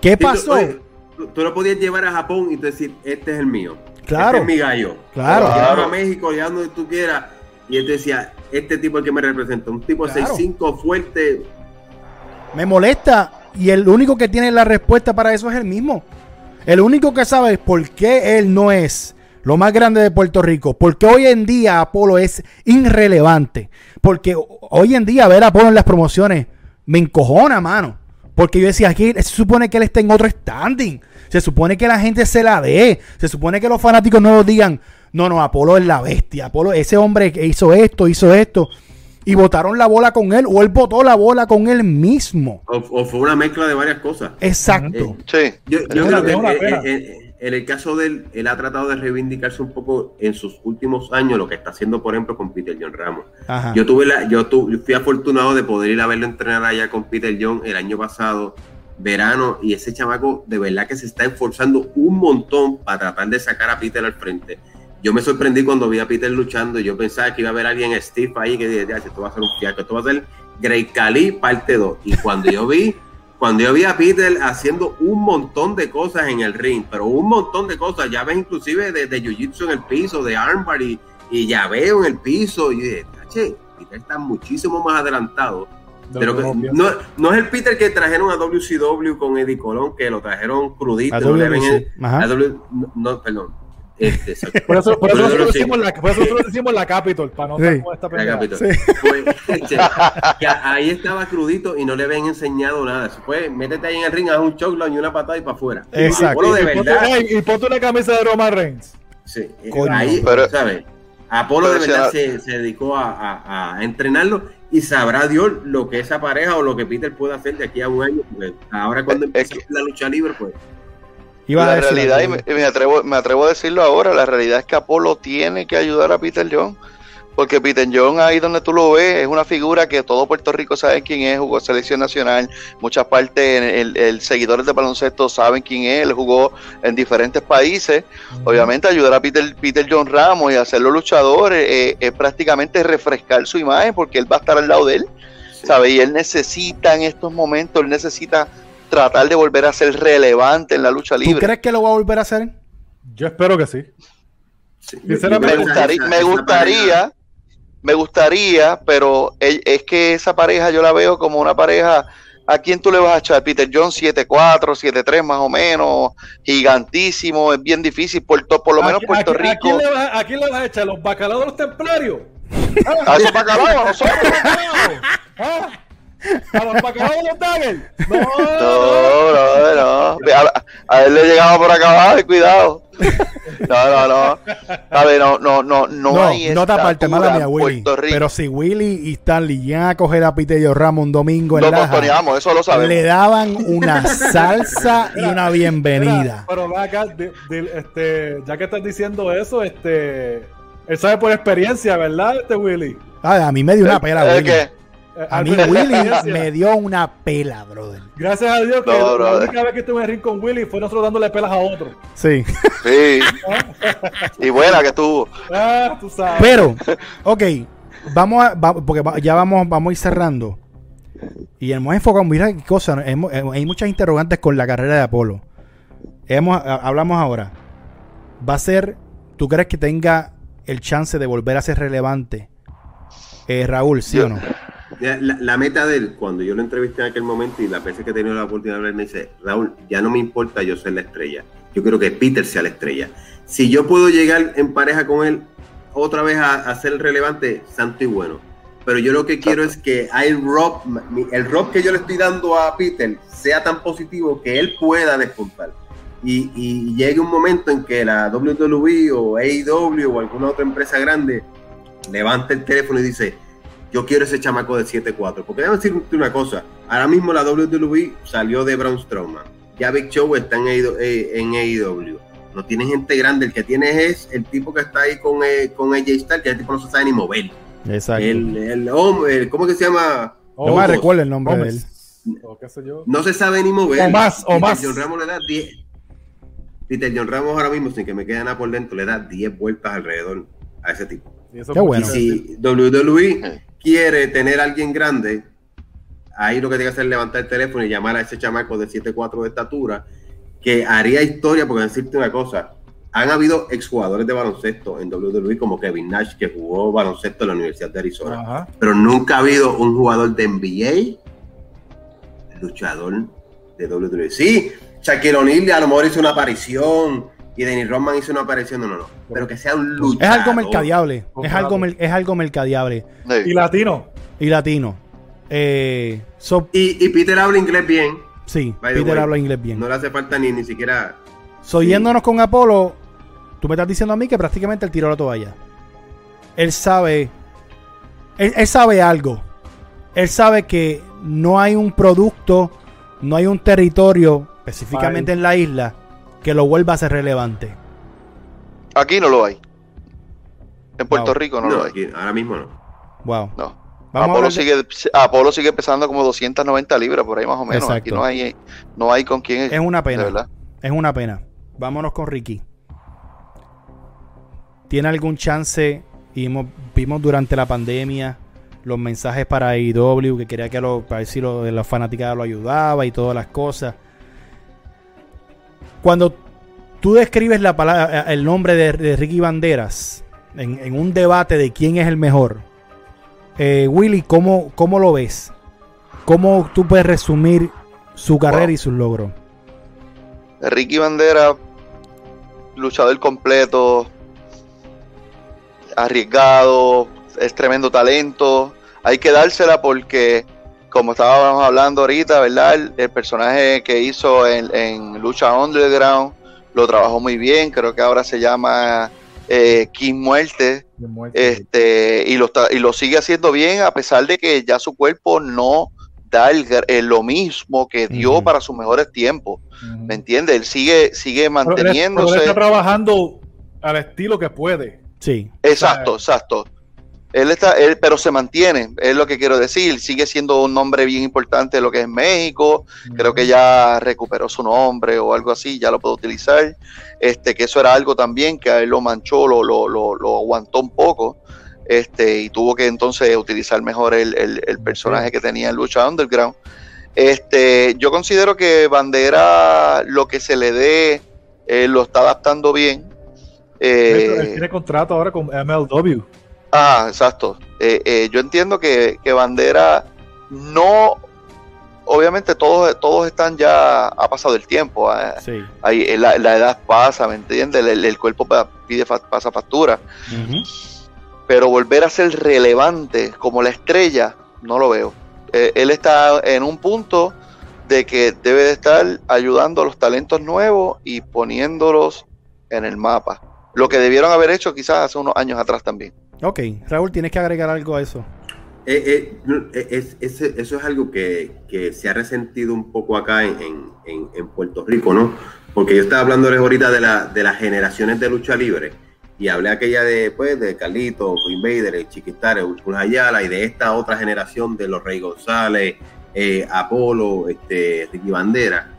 ¿Qué Sí, tú- pasó? oye, tú, tú lo podías llevar a Japón y tú decir, este es el mío. Claro. Este es mi gallo. Claro. Claro. a México, ya donde tú quieras. Y él decía, este tipo es el que me representa. Un tipo Claro. 6'5 fuerte. Me molesta. Y el único que tiene la respuesta para eso es el mismo. El único que sabe por qué él no es lo más grande de Puerto Rico. Porque hoy en día Apolo es irrelevante. Porque ho- hoy en día ver a Apolo en las promociones me encojona, mano. Porque yo decía, aquí se supone que él está en otro standing. Se supone que la gente se la dé. Se supone que los fanáticos nuevos digan, no, no, Apolo es la bestia. Apolo, ese hombre que hizo esto, hizo esto. Y botaron la bola con él. O él botó la bola con él mismo. O, o fue una mezcla de varias cosas. Exacto. Sí. Yo, creo que eh, eh, eh, en el caso de él, él ha tratado de reivindicarse un poco en sus últimos años, lo que está haciendo, por ejemplo, con Peter John Ramos. Ajá. Yo tuve la, yo tu- yo fui afortunado de poder ir a verlo entrenar allá con Peter John el año pasado, verano, y ese chamaco de verdad que se está esforzando un montón para tratar de sacar a Peter al frente. Yo me sorprendí cuando vi a Peter luchando y yo pensaba que iba a haber alguien Steve ahí que decía, esto va a ser un fiasco, esto va a ser Grey Cali parte 2. Y cuando yo vi, (laughs) cuando yo vi a Peter haciendo un montón de cosas en el ring, pero un montón de cosas, ya ves inclusive de, de Jiu-Jitsu en el piso, de armbar y, y ya veo en el piso, y yo dije, "Tache, Peter está muchísimo más adelantado. De Pero que- no, no es el Peter que trajeron a WCW con Eddie Colón, que lo trajeron crudito. A W- no, no, perdón. Este. Por eso, por eso nosotros sí. decimos la, por eso nosotros decimos la Capitol, para no Sí. estar con esta La. Capitol. Sí. Pues, este, que ahí estaba crudito y no le habían enseñado nada. Se fue, métete ahí en el ring, haz un chokedown y una patada y para afuera. Exacto. Apolo de Y ponte- verdad. ey, Y ponte una camisa de Roman Reigns. Sí, eh, Coño. ahí, Pero- ¿sabes? Apolo de verdad si se, se dedicó a, a- a entrenarlo y sabrá Dios lo que esa pareja o lo que Peter puede hacer de aquí a un año. porque ahora cuando Es empieza que- la lucha libre, pues La realidad, y me, y me atrevo, me atrevo a decirlo ahora, la realidad es que Apolo tiene que ayudar a Peter John. Porque Peter John, ahí donde tú lo ves, es una figura que todo Puerto Rico sabe quién es, jugó selección nacional, muchas partes, el, el seguidores de baloncesto saben quién es, él jugó en diferentes países. Obviamente ayudar a Peter, Peter John Ramos y hacerlo luchador eh, eh, es prácticamente refrescar su imagen porque él va a estar al lado de él, sí. ¿sabes? Y él necesita en estos momentos, él necesita tratar de volver a ser relevante en la lucha ¿Tú libre. crees que lo va a volver a hacer? Yo espero que sí. Me Yo gustaría, esa- me gustaría, me gustaría, pero el- es que esa pareja yo la veo como una pareja. ¿A quién tú le vas a echar? Peter John 7-4, 7-3 más o menos, gigantísimo, es bien difícil, por, por lo ¿A menos Puerto a, qui- ¿A quién, Rico. le vas, ¿A quién le vas a echar? ¿Los bacalaos de los templarios? A esos bacalaos, a nosotros. (laughs) ¿Ah? ¿A los bacalaos de los? No, No, no, no. A, a él le llegaba por acá abajo, cuidado. No, no, no. A ver, no, no, no, no, No, hay no te aparte, mala mía, Willy. Pero si Willy y Stanley llegan a coger a y Ramos un domingo en montoneamos, eso lo sabemos. le daban una (laughs) salsa y una bienvenida. Mira, pero ve acá, este, ya que estás diciendo eso, este, él sabe por experiencia, ¿verdad, este Willy? Ah, a mí me dio una pela, ¿El Willy. qué? A mí Willy me dio una pela, brother. Gracias a Dios que No, la única vez que estuve en el ring con Willy fue nosotros dándole pelas a otro. Sí. Sí. (laughs) y buena que estuvo. Ah, tú sabes. Pero, (laughs) ok, vamos a, va- porque va- ya vamos, vamos a ir cerrando. Y hemos enfocado, mira qué cosa, hemos- eh, hay muchas interrogantes con la carrera de Apolo. Hemos, hablamos ahora. Va a ser, ¿tú crees que tenga el chance de volver a ser relevante? Eh, Raúl, ¿sí Yo- o no? La, meta de él, cuando yo lo entrevisté en aquel momento y las veces que he tenido la oportunidad de hablar, me dice, Raúl, ya no me importa yo ser la estrella. Yo quiero que Peter sea la estrella. Si yo puedo llegar en pareja con él otra vez a, a ser relevante, santo y bueno. Pero yo lo que quiero es que Rob, mi- el Rob que yo le estoy dando a Peter sea tan positivo que él pueda despuntar. Y, y llegue un momento en que la WWE o AEW o alguna otra empresa grande levante el teléfono y dice, yo quiero ese chamaco de 7-4. Porque déjame decirte una cosa, ahora mismo la WWE salió de Braun Strowman. Ya Big Show está en, AEW, eh, en AEW. No tiene gente grande, el que tiene es el tipo que está ahí con, eh, con AJ Styles, que el tipo no se sabe ni mover. Exacto. El, el hombre, el- ¿cómo que se llama? Oh, no me recuerdo el nombre de él. Gómez. O qué sé yo. No se sabe ni mover. O más, o Peter más. John Ramos le da 10. Peter John Ramos ahora mismo, sin que me quede nada por dentro, le da 10 vueltas alrededor a ese tipo. Sí, eso Qué bueno. Y si WWE quiere tener a alguien grande, ahí lo que tiene que hacer es levantar el teléfono y llamar a ese chamaco de 7'4 de estatura, que haría historia, porque decirte una cosa, han habido exjugadores de baloncesto en WWE como Kevin Nash, que jugó baloncesto en la Universidad de Arizona, Ajá. pero nunca ha habido un jugador de NBA luchador de WWE. Sí, Shaquille O'Neal a lo mejor hizo una aparición y Dennis Rodman hizo una aparición, no, no, no, pero que sea un Es luchador. algo mercadeable. Es algo, es algo mercadeable. Sí. Y latino. Y latino. Eh, so- Y, y Peter habla inglés bien. sí, Peter way, habla inglés bien. No le hace falta ni, ni siquiera. So, Sí. yéndonos con Apolo, tú me estás diciendo a mí que prácticamente él tiró la toalla. Él sabe. Él, él sabe algo. Él sabe que no hay un producto, no hay un territorio, específicamente en la isla, que lo vuelva a ser relevante. Aquí no lo hay. En Puerto Wow. Rico no, No, lo hay. aquí- ahora mismo no. Wow. No. Vamos Apolo sigue, Apolo sigue pesando como 290 libras por ahí más o menos. Exacto. Aquí no hay, no hay con quién. Es una pena. verdad. Es una pena. Vámonos con Ricky. ¿Tiene algún chance? Y hemos- vimos durante la pandemia los mensajes para IW que quería que lo, para ver si lo, de la fanaticada lo ayudaba y todas las cosas. Cuando tú describes la palabra, el nombre de, de Ricky Banderas en, en un debate de quién es el mejor, eh, Willy, ¿cómo, ¿cómo lo ves? ¿Cómo tú puedes resumir su carrera Wow. y sus logros? Ricky Bandera, luchador completo, arriesgado, es tremendo talento. Hay que dársela porque, como estábamos hablando ahorita, ¿verdad? El, el personaje que hizo en, en Lucha Underground lo trabajó muy bien. Creo que ahora se llama eh, King Muerte. Este, y, lo está- y lo sigue haciendo bien a pesar de que ya su cuerpo no da el gr- eh, lo mismo que dio para sus mejores tiempos. ¿Me entiendes? Él sigue, sigue Pero él- pero él manteniéndose. está trabajando al estilo que puede. Sí. Exacto, exacto. Él está, él, pero se mantiene, es lo que quiero decir. Sigue siendo un nombre bien importante de lo que es México. Creo que ya recuperó su nombre o algo así, ya lo puede utilizar. Este, que eso era algo también que a él lo manchó, lo, lo, lo, lo aguantó un poco. Este, y tuvo que entonces utilizar mejor el, el- el personaje que tenía en Lucha Underground. Este, yo considero que Bandera, lo que se le dé, eh, lo está adaptando bien. Él Eh, tiene contrato ahora con MLW. Ah, exacto. Eh, eh, yo entiendo que, que Bandera no, obviamente todos, todos están ya, ha pasado el tiempo, ah, Sí. ahí, eh, la, la edad pasa, ¿me entiendes? El, el cuerpo pide fa- pasa factura, pero volver a ser relevante como la estrella, no lo veo. Eh, él está en un punto de que debe de estar ayudando a los talentos nuevos y poniéndolos en el mapa. Lo que debieron haber hecho quizás hace unos años atrás también. Ok, Raúl, tienes que agregar algo a eso. Eh, eh, eso es algo que, se ha resentido un poco acá en, Puerto Rico, ¿no? Porque yo estaba hablando ahorita de, la, de las generaciones de lucha libre y hablé aquella de, pues, de Carlito, Invader, el Chiquitare, Ayala y de esta otra generación de los Rey González, eh, Apolo, este, Ricky Bandera.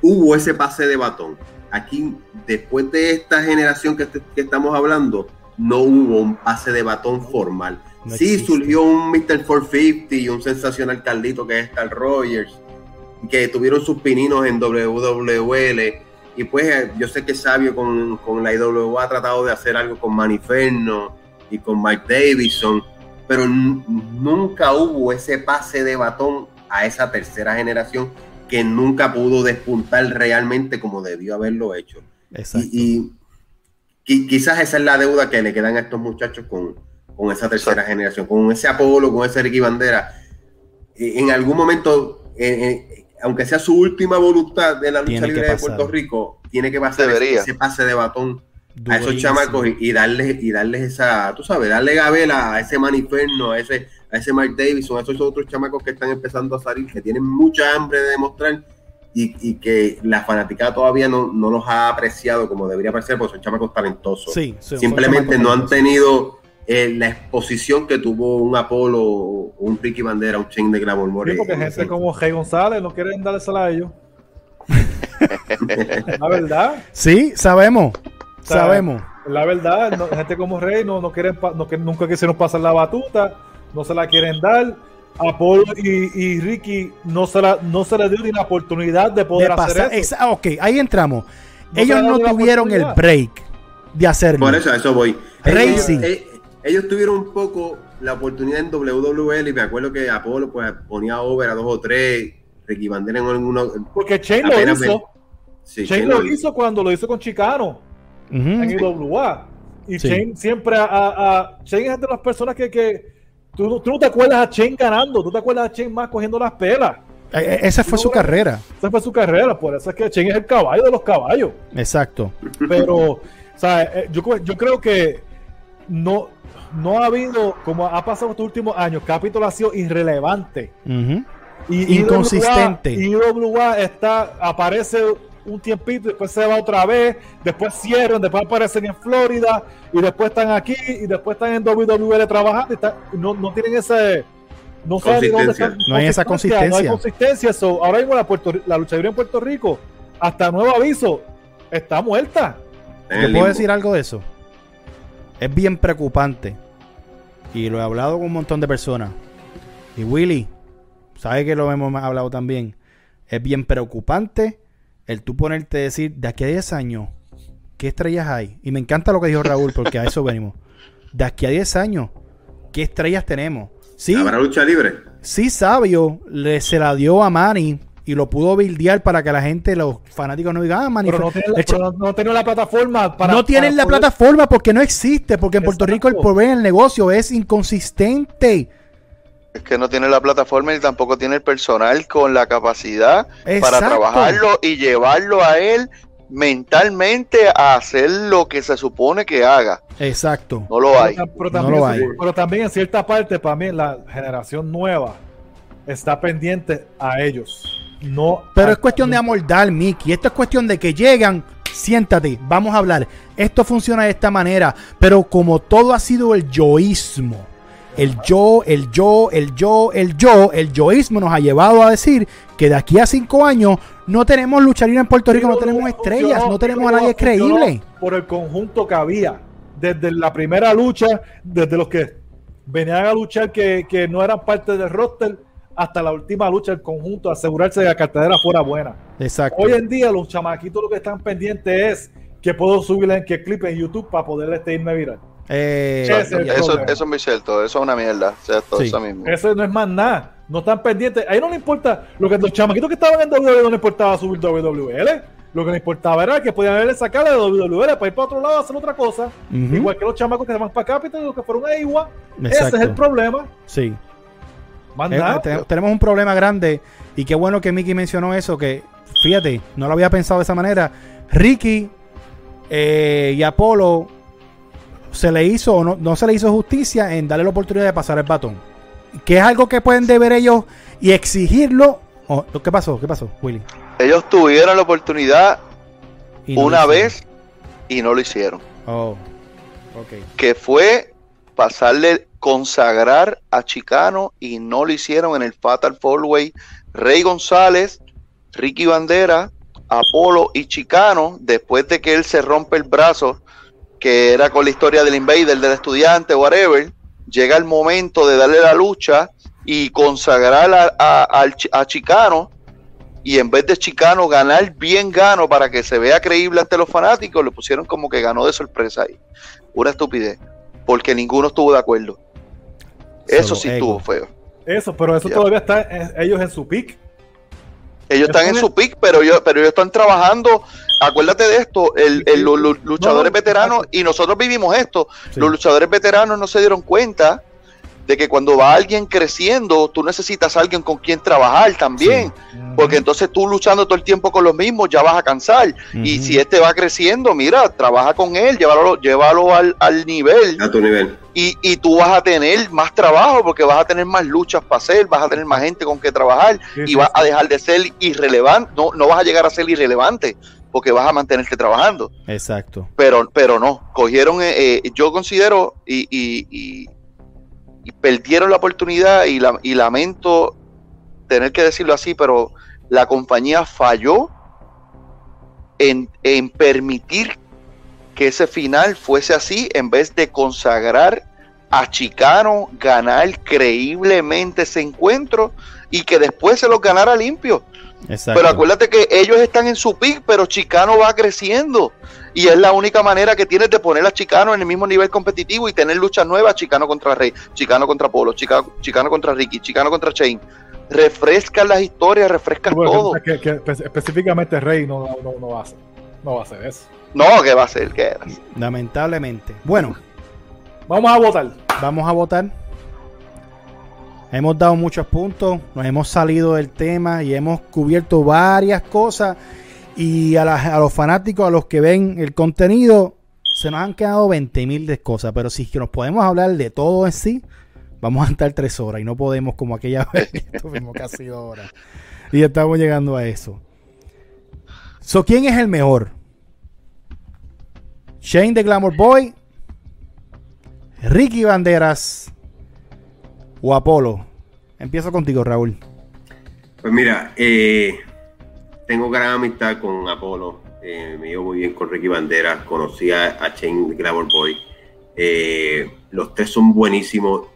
Hubo ese pase de batón. Aquí, después de esta generación que estamos hablando, no hubo un pase de batón formal sí, surgió un Mr. 450 y un sensacional Carlito que es Carl Rogers, que tuvieron sus pininos en WWL. Y pues eh, yo sé que Sabio con, con la IWA ha tratado de hacer algo con Maniferno y con Mike Davidson, pero nunca hubo ese pase de batón a esa tercera generación que nunca pudo despuntar realmente como debió haberlo hecho. Y, y, quizás esa es la deuda que le quedan a estos muchachos con, con esa tercera generación, con ese Apolo, con ese Ricky Bandera. En algún momento, aunque sea su última voluntad de la lucha libre de Puerto Rico, tiene que pasar ese, pase de batón a esos chamacos y, darles, y darles esa, tú sabes, darle gabela a ese Maniferno, a ese, a ese Mark Davidson, a esos otros chamacos que están empezando a salir, que tienen mucha hambre de demostrar y, que la fanaticada todavía no, los ha apreciado como debería apreciar, porque son chamacos talentosos. Simplemente no han tenido eh, la exposición que tuvo un Apolo, un Ricky Bandera, un Chain de Glamour More. Sí, porque gente como Rey González no quieren dársela a ellos. (laughs) la verdad. Sí, sabemos. sabemos. La verdad, gente como Rey no, no quieren, no, nunca que se nos pasa la batuta, no se la quieren dar. Apolo y, Ricky no se, la, no se les dio ni la oportunidad de poder hacer eso. ok, ahí entramos. ellos no tuvieron el break de hacerlo. Por eso, a eso voy. Racing. Eh, ellos tuvieron un poco la oportunidad en WWL y me acuerdo que Apolo pues ponía over a dos o tres, Ricky Bandera en alguno. Porque Chain lo hizo. Chain lo hizo cuando lo hizo con Chicano en IWA. Y Chain siempre a, a, Chain es de las personas que, que tú, tú, no te acuerdas a Chain ganando, tú te acuerdas a Chain más cogiendo las pelas. Eh, eh, esa fue su carrera. Esa fue su carrera, por eso es que Chain es el caballo de los caballos. Exacto. Pero, o sea, eh, yo, yo creo que no, no ha habido, como ha pasado estos últimos años, capítulo ha sido irrelevante. y, Inconsistente. Y IWA está, aparece un tiempito, después se va otra vez, después cierran, después aparecen en Florida, y después están aquí, y después están en WWE trabajando, y no, no tienen ese... No, no hay esa consistencia. No hay consistencia. ahora mismo la, Puerto, la lucha libre en Puerto Rico, hasta nuevo aviso, está muerta. ¿Te puedo decir algo de eso? es bien preocupante. Y lo he hablado con un montón de personas. Y Willy, sabe que lo hemos hablado también. Es bien preocupante el tú ponerte a decir, de aquí a 10 años, ¿qué estrellas hay? Y me encanta lo que dijo Raúl, porque a eso venimos. De aquí a 10 años, ¿qué estrellas tenemos? Sí, ¿Habrá lucha libre? Sí, Sabio le, se la dio a Manny y lo pudo buildear para que la gente, los fanáticos no digan, ah, pero no, tienen la, plataforma para. No tienen la plataforma porque no existe, porque en Puerto Rico el poder el negocio es inconsistente. Es que no tiene la plataforma y tampoco tiene el personal con la capacidad para trabajarlo y llevarlo a él mentalmente a hacer lo que se supone que haga. Exacto. No lo hay. Pero, también, no lo hay. pero también en cierta parte, para mí, la generación nueva está pendiente a ellos. No. Pero es cuestión de amoldar, Mickey. Esto es cuestión de que llegan, siéntate, vamos a hablar. Esto funciona de esta manera, pero como todo ha sido el yoísmo, el yo, el yo, el yo, el yo, el yoísmo nos ha llevado a decir que de aquí a cinco años no tenemos lucharía en Puerto Rico, no tenemos estrellas, no, tenemos a nadie creíble. Por el conjunto que había, desde la primera lucha, desde los que venían a luchar que, que no eran parte del roster hasta la última lucha el conjunto, asegurarse de que la cartera fuera buena. Exacto. Hoy en día los chamaquitos lo que están pendientes es que puedo subir en qué clip en YouTube para poder este irme viral. Eh, eso, eso, es muy cierto, eso es una mierda. eso, mismo. eso no es más nada. No están pendientes. Ahí no le importa. Lo que los chamaquitos que estaban en WWE no le importaba subir WWL. Lo que le importaba era que podían haberle sacado de WWL para ir para otro lado a hacer otra cosa. Igual que los chamacos que se van para Capital, los que fueron a Igual. Ese es el problema. Sí. Eh, tenemos un problema grande y qué bueno que Mickey mencionó eso, que fíjate, no lo había pensado de esa manera. Ricky eh, y Apolo se le hizo o no, no se le hizo justicia en darle la oportunidad de pasar el batón. Que es algo que pueden deber ellos y exigirlo. Oh, ¿Qué pasó? ¿Qué pasó, Willy? Ellos tuvieron la oportunidad una vez y no lo hicieron. Oh, Que fue pasarle, consagrar a Chicano y no lo hicieron en el Fatal Four Rey González, Ricky Bandera, Apolo y Chicano, después de que él se rompe el brazo, que era con la historia del invader, del estudiante, whatever, llega el momento de darle la lucha y consagrar a, a, Chicano y en vez de Chicano ganar bien gano para que se vea creíble ante los fanáticos, le pusieron como que ganó de sorpresa ahí. Una estupidez, porque ninguno estuvo de acuerdo. Eso sí estuvo feo. Eso, pero eso todavía está ellos en su pick. Ellos están en su pick, pero ellos, pero ellos están trabajando. Acuérdate de esto, el, los luchadores veteranos, y nosotros vivimos esto, los luchadores veteranos no se dieron cuenta de que cuando va alguien creciendo, tú necesitas a alguien con quien trabajar también, porque entonces tú luchando todo el tiempo con los mismos ya vas a cansar. Y si este va creciendo, mira, trabaja con él, llévalo, llévalo al, al nivel. A tu nivel. Y, y, tú vas a tener más trabajo porque vas a tener más luchas para hacer, vas a tener más gente con que trabajar y vas a dejar de ser irrelevante, no, no vas a llegar a ser irrelevante porque vas a mantenerte trabajando. Exacto. Pero, pero no, cogieron, eh, eh, yo considero, y, y, perdieron la oportunidad y, la, y lamento tener que decirlo así, pero la compañía falló en, en permitir que ese final fuese así en vez de consagrar a Chicano, ganar creíblemente ese encuentro y que después se lo ganara limpio. Pero acuérdate que ellos están en su pick, pero Chicano va creciendo. Y es la única manera que tienes de poner a Chicano en el mismo nivel competitivo y tener luchas nuevas, Chicano contra Rey, Chicano contra Polo, Chicano, Chicano contra Ricky, Chicano contra Chain. Refresca las historias, refresca todo. específicamente Rey no, no, va a hacer, no va a hacer eso. No, ¿qué va a hacer? ¿Qué Lamentablemente. Bueno. Vamos a votar. Vamos a votar. Hemos dado muchos puntos, nos hemos salido del tema y hemos cubierto varias cosas y a, los fanáticos, a los que ven el contenido, se nos han quedado 20 mil de cosas, pero si es que nos podemos hablar de todo en sí, vamos a estar tres horas y no podemos como aquella vez (laughs) estuvimos casi dos horas. Y estamos llegando a eso. So, ¿Quién es el mejor? Shane de Glamour Boy, Ricky Banderas o Apolo. Empiezo contigo, Raúl. Pues mira, eh, tengo gran amistad con Apolo. Eh, me llevo muy bien con Ricky Banderas. Conocí a, a Chain Glamour Boy. Eh, los tres son buenísimos.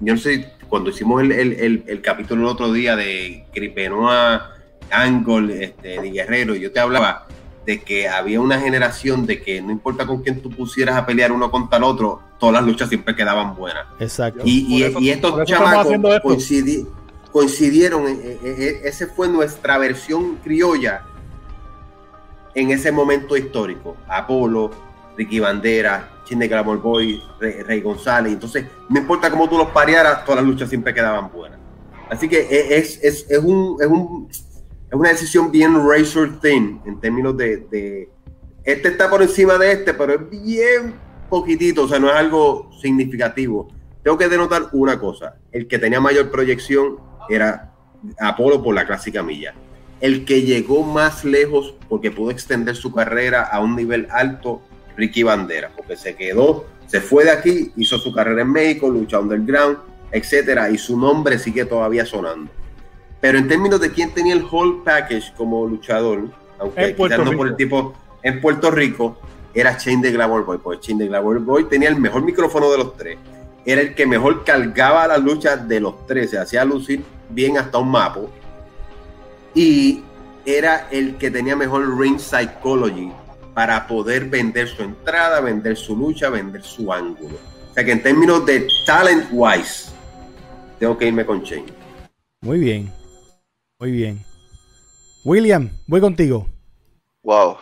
Yo no sé, cuando hicimos el, capítulo el otro día de Cripenoa, Angle, este, de Guerrero, yo te hablaba de que había una generación de que no importa con quién tú pusieras a pelear uno contra el otro, todas las luchas siempre quedaban buenas. Exacto. Y, estos chamacos coincidieron coincidieron, eh, eh, eh, esa fue nuestra versión criolla en ese momento histórico. Apolo, Ricky Bandera, Chinde Glamour Boy, Rey, González. Entonces, no importa cómo tú los parearas, todas las luchas siempre quedaban buenas. Así que es, es, es, un, es, un, es una decisión bien razor thin en términos de, Este está por encima de este, pero es bien poquitito, o sea, no es algo significativo. Tengo que denotar una cosa: el que tenía mayor proyección era Apolo por la clásica milla. El que llegó más lejos porque pudo extender su carrera a un nivel alto, Ricky Bandera, porque se quedó, se fue de aquí, hizo su carrera en México, luchó underground, etcétera, y su nombre sigue todavía sonando. Pero en términos de quién tenía el whole package como luchador, aunque quizás no por el tipo en Puerto Rico, era Chain de Glamour Boy, porque Chain de Glamour Boy tenía el mejor micrófono de los tres, era el que mejor cargaba la lucha de los tres, se hacía lucir bien hasta un mapa. Y era el que tenía mejor ring psychology para poder vender su entrada, vender su lucha, vender su ángulo. O sea que en términos de talent wise, tengo que irme con Shane. Muy bien, muy bien. William, voy contigo. Wow.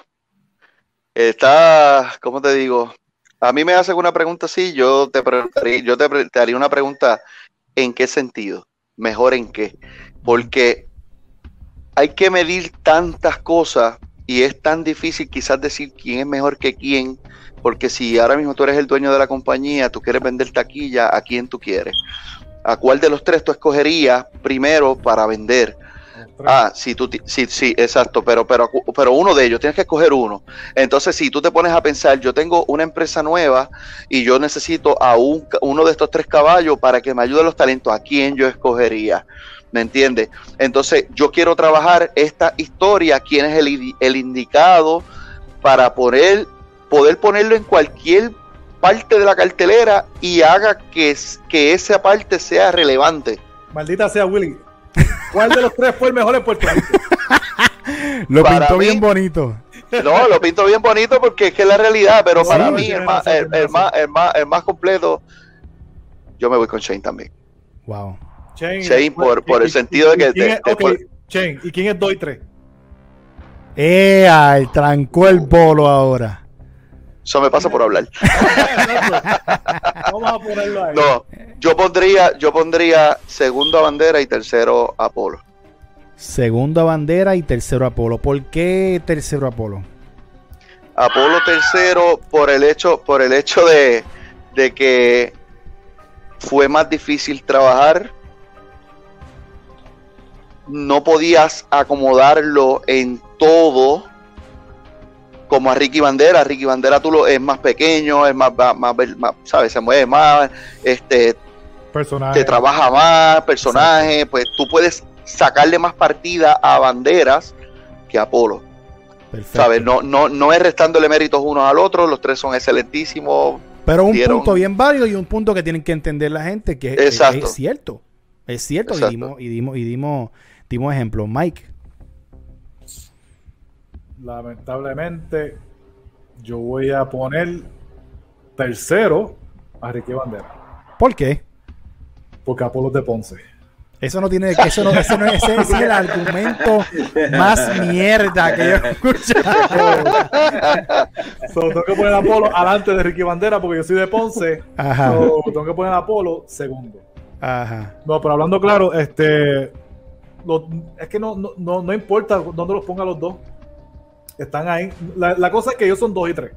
Está, ¿cómo te digo? A mí me hacen una pregunta así, yo te preguntaría, yo te haría una pregunta, ¿en qué sentido? mejor en qué. Porque hay que medir tantas cosas y es tan difícil quizás decir quién es mejor que quién, porque si ahora mismo tú eres el dueño de la compañía, tú quieres vender taquilla, ¿a quién tú quieres? ¿A cuál de los tres tú escogerías primero para vender? Ah, sí, tú, sí, sí, exacto, pero, pero, pero uno de ellos, tienes que escoger uno. Entonces, si tú te pones a pensar, yo tengo una empresa nueva y yo necesito a un, uno de estos tres caballos para que me ayude los talentos, ¿a quién yo escogería? ¿Me entiendes? Entonces, yo quiero trabajar esta historia, quién es el, el indicado para poder, poder ponerlo en cualquier parte de la cartelera y haga que, que esa parte sea relevante. Maldita sea Willy, ¿Cuál de los tres fue el mejor en Puerto Rico? (laughs) lo pintó bien bonito. No, lo pinto bien bonito porque es que es la realidad, pero para mí el más, el, más, el, más, el más completo, yo me voy con Shane también. Wow. Shane, por, por el sentido de que... Shane, ¿y quién es 2 y 3? ¡Ea! El trancó el bolo ahora. Eso me pasa por hablar. (laughs) Vamos a ponerlo ahí. No, yo pondría, yo pondría segundo a bandera y tercero Apolo. Segundo a bandera y tercero Apolo. ¿Por qué tercero Apolo? Apolo tercero por el hecho, por el hecho de, de que fue más difícil trabajar. No podías acomodarlo en todo como a Ricky Bandera. Ricky Bandera tú lo es más pequeño, es más, más, ¿sabes? Se mueve más, este, personaje. te trabaja más, personaje, pues tú puedes sacarle más partida a Banderas que a Apolo. ¿Sabes? No, no, no es restándole méritos unos al otro, los tres son excelentísimos. Pero un punto bien válido y un punto que tienen que entender la gente que es, cierto. Es cierto, y dimos, y dimos, y dimos, dimos ejemplos. Mike lamentablemente, yo voy a poner tercero a Ricky Bandera. ¿Por qué? Porque Apolo de Ponce. Eso no tiene, eso no, ese, no, ese es el argumento más mierda que yo he escuchado. tengo que poner a Apolo adelante de Ricky Bandera porque yo soy de Ponce. Ajá. tengo que poner a Apolo segundo. Ajá. No, pero hablando claro, este, es que no, no, no importa dónde los ponga los dos. Están ahí. La, cosa es que ellos son dos y tres.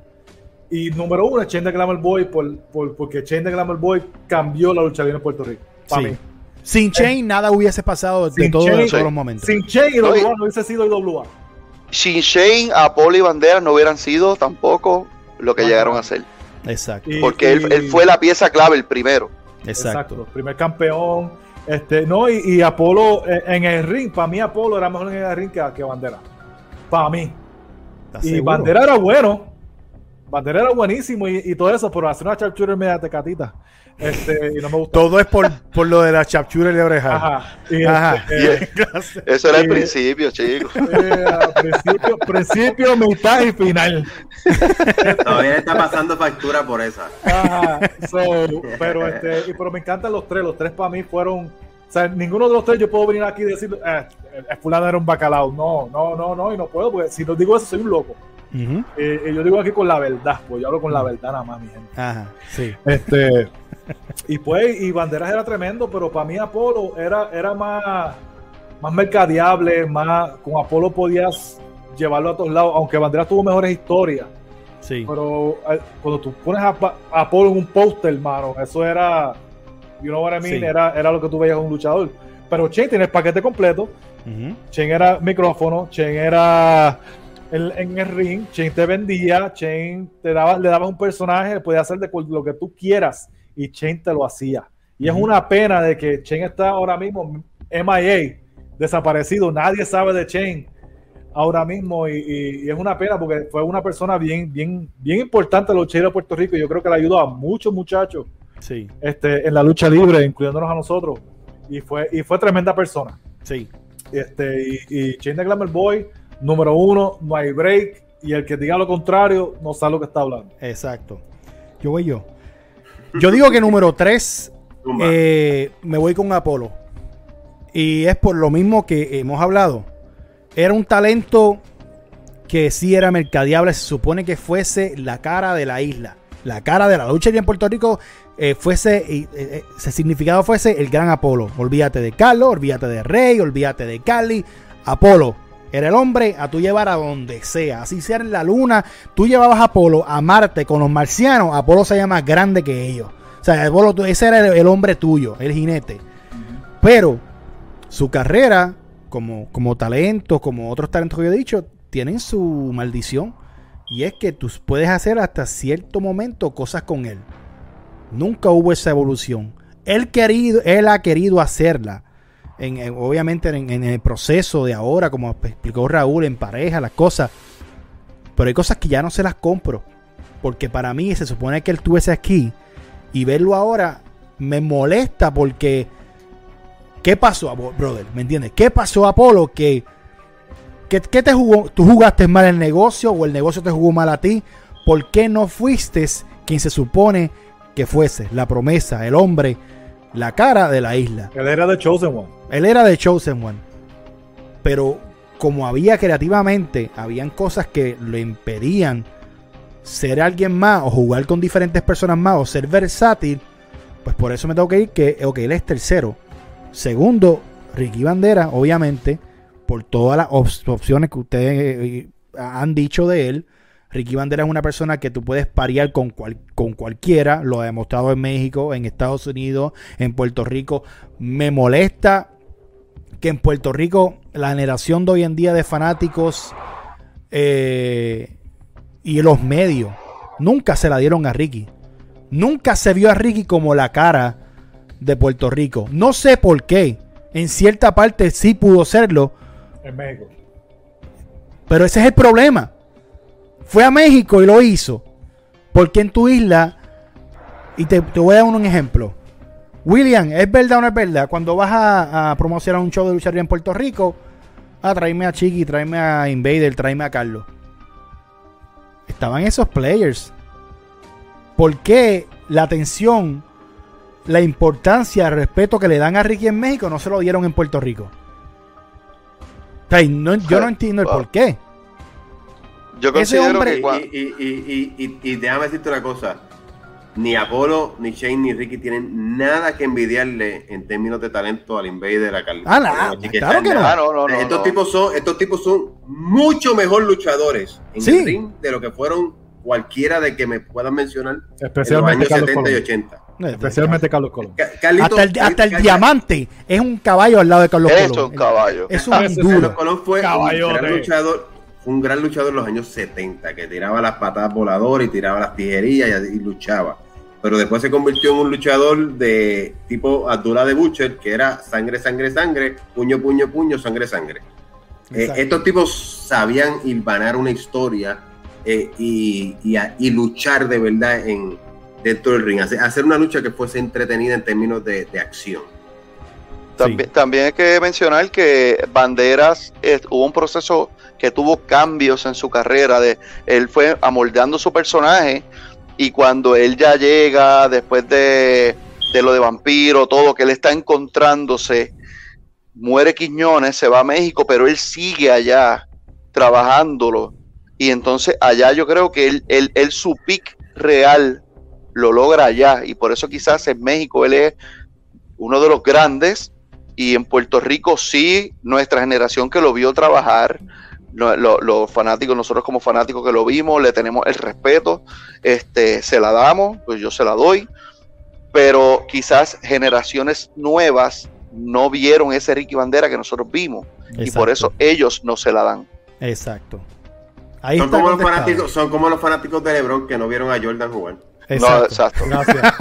Y número uno es Chain the Glamour Boy, por, porque Chain the Glamour Boy cambió la lucha libre en Puerto Rico. Sin Chain nada hubiese pasado de todos los momentos. Sin Chain y no hubiese sido IWA. Sin Chain, Apolo y Bandera no hubieran sido tampoco lo que llegaron a ser. Exacto. porque él, fue la pieza clave, el primero. Exacto. Primer campeón. Este, no, y, Apolo eh, en el ring, para mí Apolo era mejor en el ring que, que Bandera. Para mí. Y Bandera era bueno. Bandera era buenísimo y, todo eso, pero hacer una chapchura media tecatita. Este, y no me gustó. Todo es por, por lo de la chapchura y la oreja. Ajá. Este, eso era el principio, chicos. principio, principio, mitad y final. Todavía está pasando factura por esa. Ajá. pero, este, pero me encantan los tres. Los tres para mí fueron o sea, ninguno de los tres yo puedo venir aquí y decir, eh, el fulano era un bacalao. No, no, no, no, y no puedo, porque si no digo eso, soy un loco. Eh, y yo digo aquí con la verdad, pues yo hablo con la verdad nada más, mi gente. Ajá, sí. Este, y pues, y Banderas era tremendo, pero para mí Apolo era, era más, más mercadeable, más, con Apolo podías llevarlo a todos lados, aunque Banderas tuvo mejores historias. Sí. Pero eh, cuando tú pones a, a Apolo en un póster, hermano, eso era You know what I mean? Era, era lo que tú veías un luchador. Pero Chen tiene el paquete completo. Chen era micrófono, Chen era en el ring, Chen te vendía, Chen te daba, le daba un personaje, podía hacer de lo que tú quieras y Chen te lo hacía. Y es una pena de que Chen está ahora mismo MIA, desaparecido, nadie sabe de Chen ahora mismo y, es una pena porque fue una persona bien, bien, bien importante en los de Puerto Rico yo creo que le ayudó a muchos muchachos sí. este, en la lucha libre, incluyéndonos a nosotros. Y fue, y fue tremenda persona. Sí. Este, y, Chain the Glamour Boy, número uno, no hay break. Y el que diga lo contrario, no sabe lo que está hablando. Exacto. Yo voy yo. Yo digo que número tres, eh, me voy con Apolo. Y es por lo mismo que hemos hablado. Era un talento que sí era mercadeable. Se supone que fuese la cara de la isla. La cara de la lucha en Puerto Rico eh, fuese, eh, eh, ese significado fuese el gran Apolo. Olvídate de Carlos, olvídate de Rey, olvídate de Cali. Apolo, Era el hombre a tú llevar a donde sea. Así sea en la luna. Tú llevabas a Apolo a Marte con los marcianos. Apolo se llama más grande que ellos. O sea, Apolo, ese era el, hombre tuyo, el jinete. Pero su carrera, como, como talento, como otros talentos que yo he dicho, tienen su maldición. Y es que tú puedes hacer hasta cierto momento cosas con él. Nunca hubo esa evolución. Él, querido, él ha querido hacerla obviamente en, el proceso de ahora, como explicó Raúl, en pareja, las cosas. Pero hay cosas que ya no se las compro. Porque para mí se supone que él tuviese aquí. Y verlo ahora me molesta porque... ¿Qué pasó, brother? ¿Me entiendes? ¿Qué pasó, Apolo? Que... ¿Qué, te jugó? ¿Tú jugaste mal el negocio o el negocio te jugó mal a ti? ¿Por qué no fuiste quien se supone que fuese? La promesa, el hombre, la cara de la isla. Él era de Chosen One. Él era de Chosen One. Pero como había creativamente, habían cosas que lo impedían ser alguien más o jugar con diferentes personas más o ser versátil, pues por eso me tengo que ir que, ok, él es tercero. Segundo, Ricky Bandera, obviamente, por todas las opciones que ustedes eh, han dicho de él. Ricky Bandera es una persona que tú puedes parear con, con cualquiera, lo ha demostrado en México, en Estados Unidos, en Puerto Rico. Me molesta que en Puerto Rico la generación de hoy en día de fanáticos eh, y los medios nunca se la dieron a Ricky. Nunca se vio a Ricky como la cara de Puerto Rico. No sé por qué. En cierta parte sí pudo serlo. En México. Pero ese es el problema. Fue a México y lo hizo. Porque en tu isla, y te, voy a dar un ejemplo. William, ¿es verdad o no es verdad? Cuando vas a, promocionar un show de lucha en Puerto Rico, a ah, tráeme a Chiqui, tráeme a Invader, tráeme a Carlos. Estaban esos players. ¿Por qué la atención, la importancia, el respeto que le dan a Ricky en México no se lo dieron en Puerto Rico? yo no entiendo el por qué. Yo considero que y, déjame decirte una cosa. Ni Apolo, ni Shane, ni Ricky tienen nada que envidiarle en términos de talento al Invader, a Carlos. Ah, claro que no. estos, tipos son, estos tipos son mucho mejor luchadores en el ring de lo que fueron cualquiera de que me puedan mencionar Especialmente en los años 70 y 80. Especialmente Carlos Colón. hasta el, hasta el diamante es un caballo al lado de Carlos Colón. Es un caballo. Es un duro. Colón fue un gran luchador un gran luchador en los años 70, que tiraba las patadas voladoras y tiraba las tijerillas y, luchaba. Pero después se convirtió en un luchador de tipo Abdullah de Butcher, que era sangre, sangre, sangre, puño, puño, puño, sangre, sangre. Eh, estos tipos sabían hilvanar una historia eh, y, y, luchar de verdad en, dentro del ring, hacer, una lucha que fuese entretenida en términos de, acción. También, también, hay que mencionar que Banderas eh, hubo un proceso que tuvo cambios en su carrera, de, él fue amoldando su personaje y cuando él ya llega después de, de lo de vampiro, todo que él está encontrándose, muere Quiñones, se va a México, pero él sigue allá trabajándolo. Y entonces allá yo creo que él, él, él su pick real lo logra allá. Y por eso quizás en México él es uno de los grandes. Y en Puerto Rico sí, nuestra generación que lo vio trabajar, los fanáticos, nosotros como fanáticos que lo vimos, le tenemos el respeto, este, se la damos, pues yo se la doy, pero quizás generaciones nuevas no vieron ese Ricky Bandera que nosotros vimos y por eso ellos no se la dan. Exacto. son, como los fanáticos, son como los fanáticos de LeBron que no vieron a Jordan jugar. Exacto. exacto. Gracias.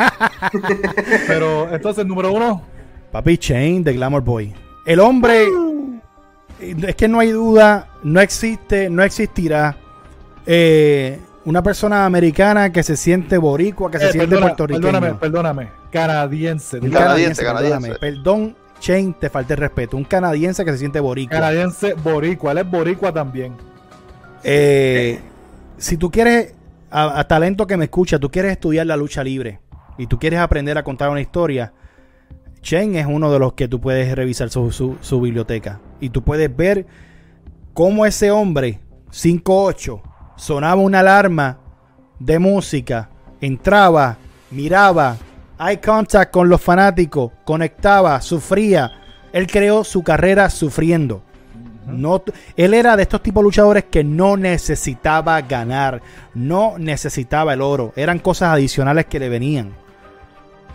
(laughs) pero entonces, número uno. Papi Chain de Glamour Boy. El hombre es que no hay duda, no existe, no existirá eh, una persona americana que se siente boricua, que se eh, siente puertorriqueño. Perdóname, perdóname, canadiense. Un canadiense, canadiense, Perdón, Shane, te falta el respeto. Un canadiense que se siente boricua. Canadiense boricua, él es boricua también. Eh, si tú quieres, a, talento que me escucha, tú quieres estudiar la lucha libre y tú quieres aprender a contar una historia, Chen es uno de los que tú puedes revisar su, biblioteca. Y tú puedes ver cómo ese hombre, 5'8, sonaba una alarma de música, entraba, miraba, eye contact con los fanáticos, conectaba, sufría. Él creó su carrera sufriendo. no, él era de estos tipos de luchadores que no necesitaba ganar, no necesitaba el oro, eran cosas adicionales que le venían.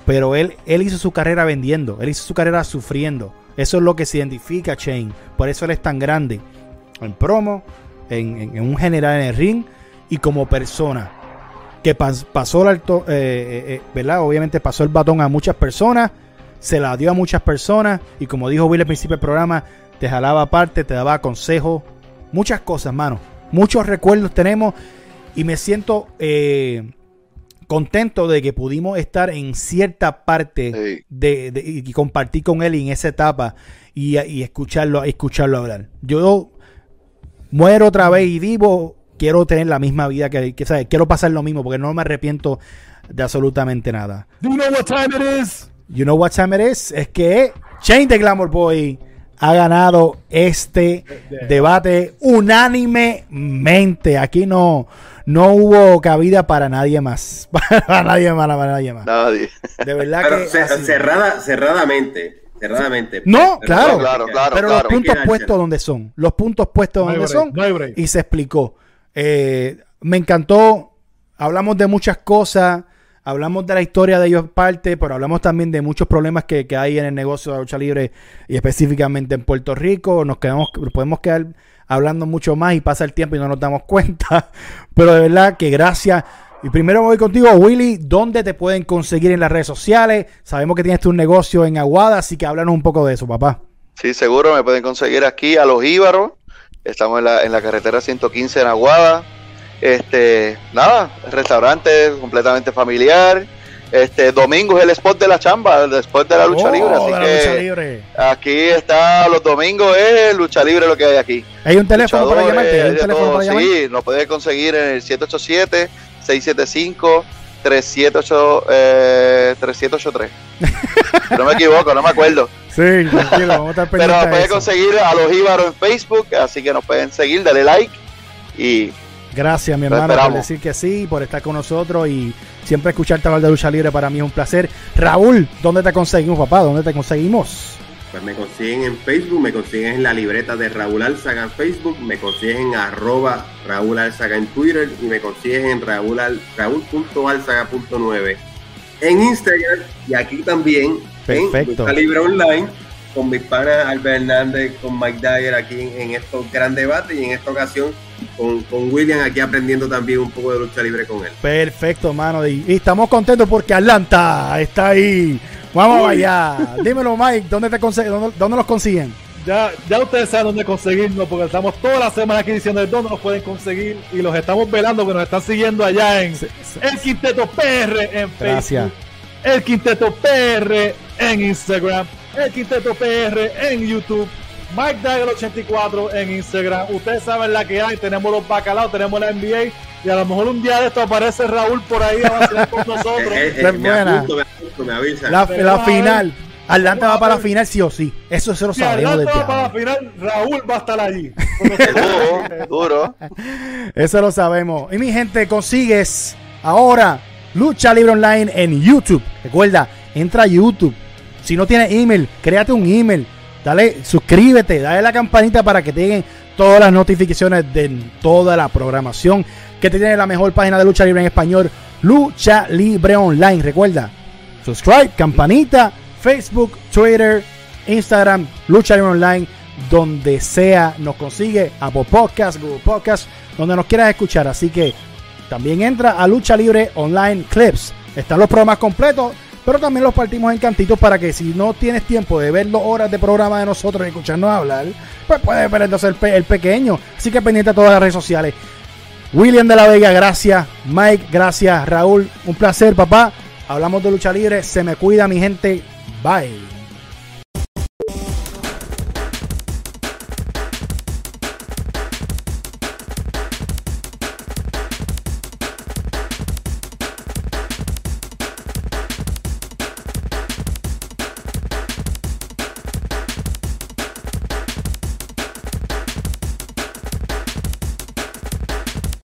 Pero él, él hizo su carrera vendiendo, él hizo su carrera sufriendo. Eso es lo que se identifica a Shane. Por eso él es tan grande. En promo, en, un general en el ring y como persona. Que pasó el alto, eh, eh, eh, ¿verdad? Obviamente pasó el batón a muchas personas, se la dio a muchas personas y como dijo Will al principio del programa, te jalaba aparte, te daba consejos, muchas cosas, mano. Muchos recuerdos tenemos y me siento contento de que pudimos estar en cierta parte de, y compartir con él en esa etapa y, escucharlo, escucharlo hablar. Yo muero otra vez y vivo, quiero tener la misma vida que, que ¿sabes? quiero pasar lo mismo porque no me arrepiento de absolutamente nada. Do you know what time it is? You know what time it is? Es que Shane the Glamour Boy ha ganado este debate unánimemente. Aquí no, no hubo cabida para nadie más. (laughs) para nadie más, para nadie más. Nadie. De verdad que. cerrada, cerradamente. Cerradamente. No, claro, claro, claro, Pero los puntos puestos donde son. Los puntos puestos donde son. y se explicó. Eh, me encantó. Hablamos de muchas cosas. Hablamos de la historia de ellos parte, pero hablamos también de muchos problemas que, hay en el negocio de lucha libre y específicamente en Puerto Rico. Nos quedamos, podemos quedar hablando mucho más y pasa el tiempo y no nos damos cuenta. (laughs) Pero de verdad que gracias. Y primero voy contigo, Willy. ¿Dónde te pueden conseguir en las redes sociales? Sabemos que tienes tu negocio en Aguada, así que háblanos un poco de eso, papá. Sí, seguro me pueden conseguir aquí a Los Íbaros. Estamos en la, en la carretera 115 en Aguada. Este, nada, restaurante completamente familiar. Este domingo es el spot de la chamba, el spot de la lucha oh, libre. Así que aquí está los domingos es lucha libre lo que hay aquí. Hay un teléfono para llamarte. ¿Hay un teléfono para sí, nos puede conseguir en el 787 675 3783 3783. no me equivoco, no me acuerdo. Sí, tranquilo, vamos a estar Pero puede conseguir a los Íbaros en Facebook, así que nos pueden seguir, dale like y Gracias, mi hermano, por decir que sí, por estar con nosotros y siempre escucharte hablar de lucha libre para mí es un placer. Raúl, ¿dónde te conseguimos, papá? ¿Dónde te conseguimos? Pues me consiguen en Facebook, me consiguen en la libreta de Raúl Alzaga en Facebook, me consiguen en arroba Raúl Alzaga en Twitter y me consiguen en Raúl, Raúl.alzaga.9 en Instagram y aquí también Perfecto. en Libre Online con mis panas Albert Hernández, con Mike Dyer aquí en, estos gran debates y en esta ocasión con, William aquí aprendiendo también un poco de lucha libre con él. Perfecto, hermano. Y, estamos contentos porque Atlanta está ahí. Vamos allá. Dímelo, Mike, ¿dónde, te dónde, dónde los consiguen? Ya, ya ustedes saben dónde conseguirnos, porque estamos toda la semana aquí diciendo dónde nos pueden conseguir y los estamos velando que nos están siguiendo allá en El Quinteto PR en Facebook, El Quinteto PR en Instagram el Quinteto PR en YouTube, Mike Dagger 84 en Instagram. Ustedes saben la que hay, tenemos los bacalaos, tenemos la NBA y a lo mejor un día de esto aparece Raúl por ahí a con (laughs) nosotros. Eh, eh, me La, la final. Atlanta va para la final sí o sí. Eso se lo sabemos. Atlanta va para la final, Raúl va a estar allí. (laughs) duro, duro. Eso lo sabemos. Y mi gente, consigues ahora Lucha Libre Online en YouTube. Recuerda, entra a YouTube si no tienes email, créate un email. Dale, suscríbete, dale la campanita para que te lleguen todas las notificaciones de toda la programación que te tiene la mejor página de lucha libre en español, Lucha Libre Online. Recuerda, subscribe, campanita, Facebook, Twitter, Instagram, Lucha Libre Online, donde sea nos consigue, Apple Podcast, Google Podcast, donde nos quieras escuchar. Así que también entra a Lucha Libre Online Clips. Están los programas completos pero también los partimos en cantitos para que si no tienes tiempo de ver dos horas de programa de nosotros y escucharnos hablar, pues puedes ver entonces el, pequeño. Así que pendiente a todas las redes sociales. William de la Vega, gracias. Mike, gracias. Raúl, un placer, papá. Hablamos de lucha libre. Se me cuida, mi gente. Bye.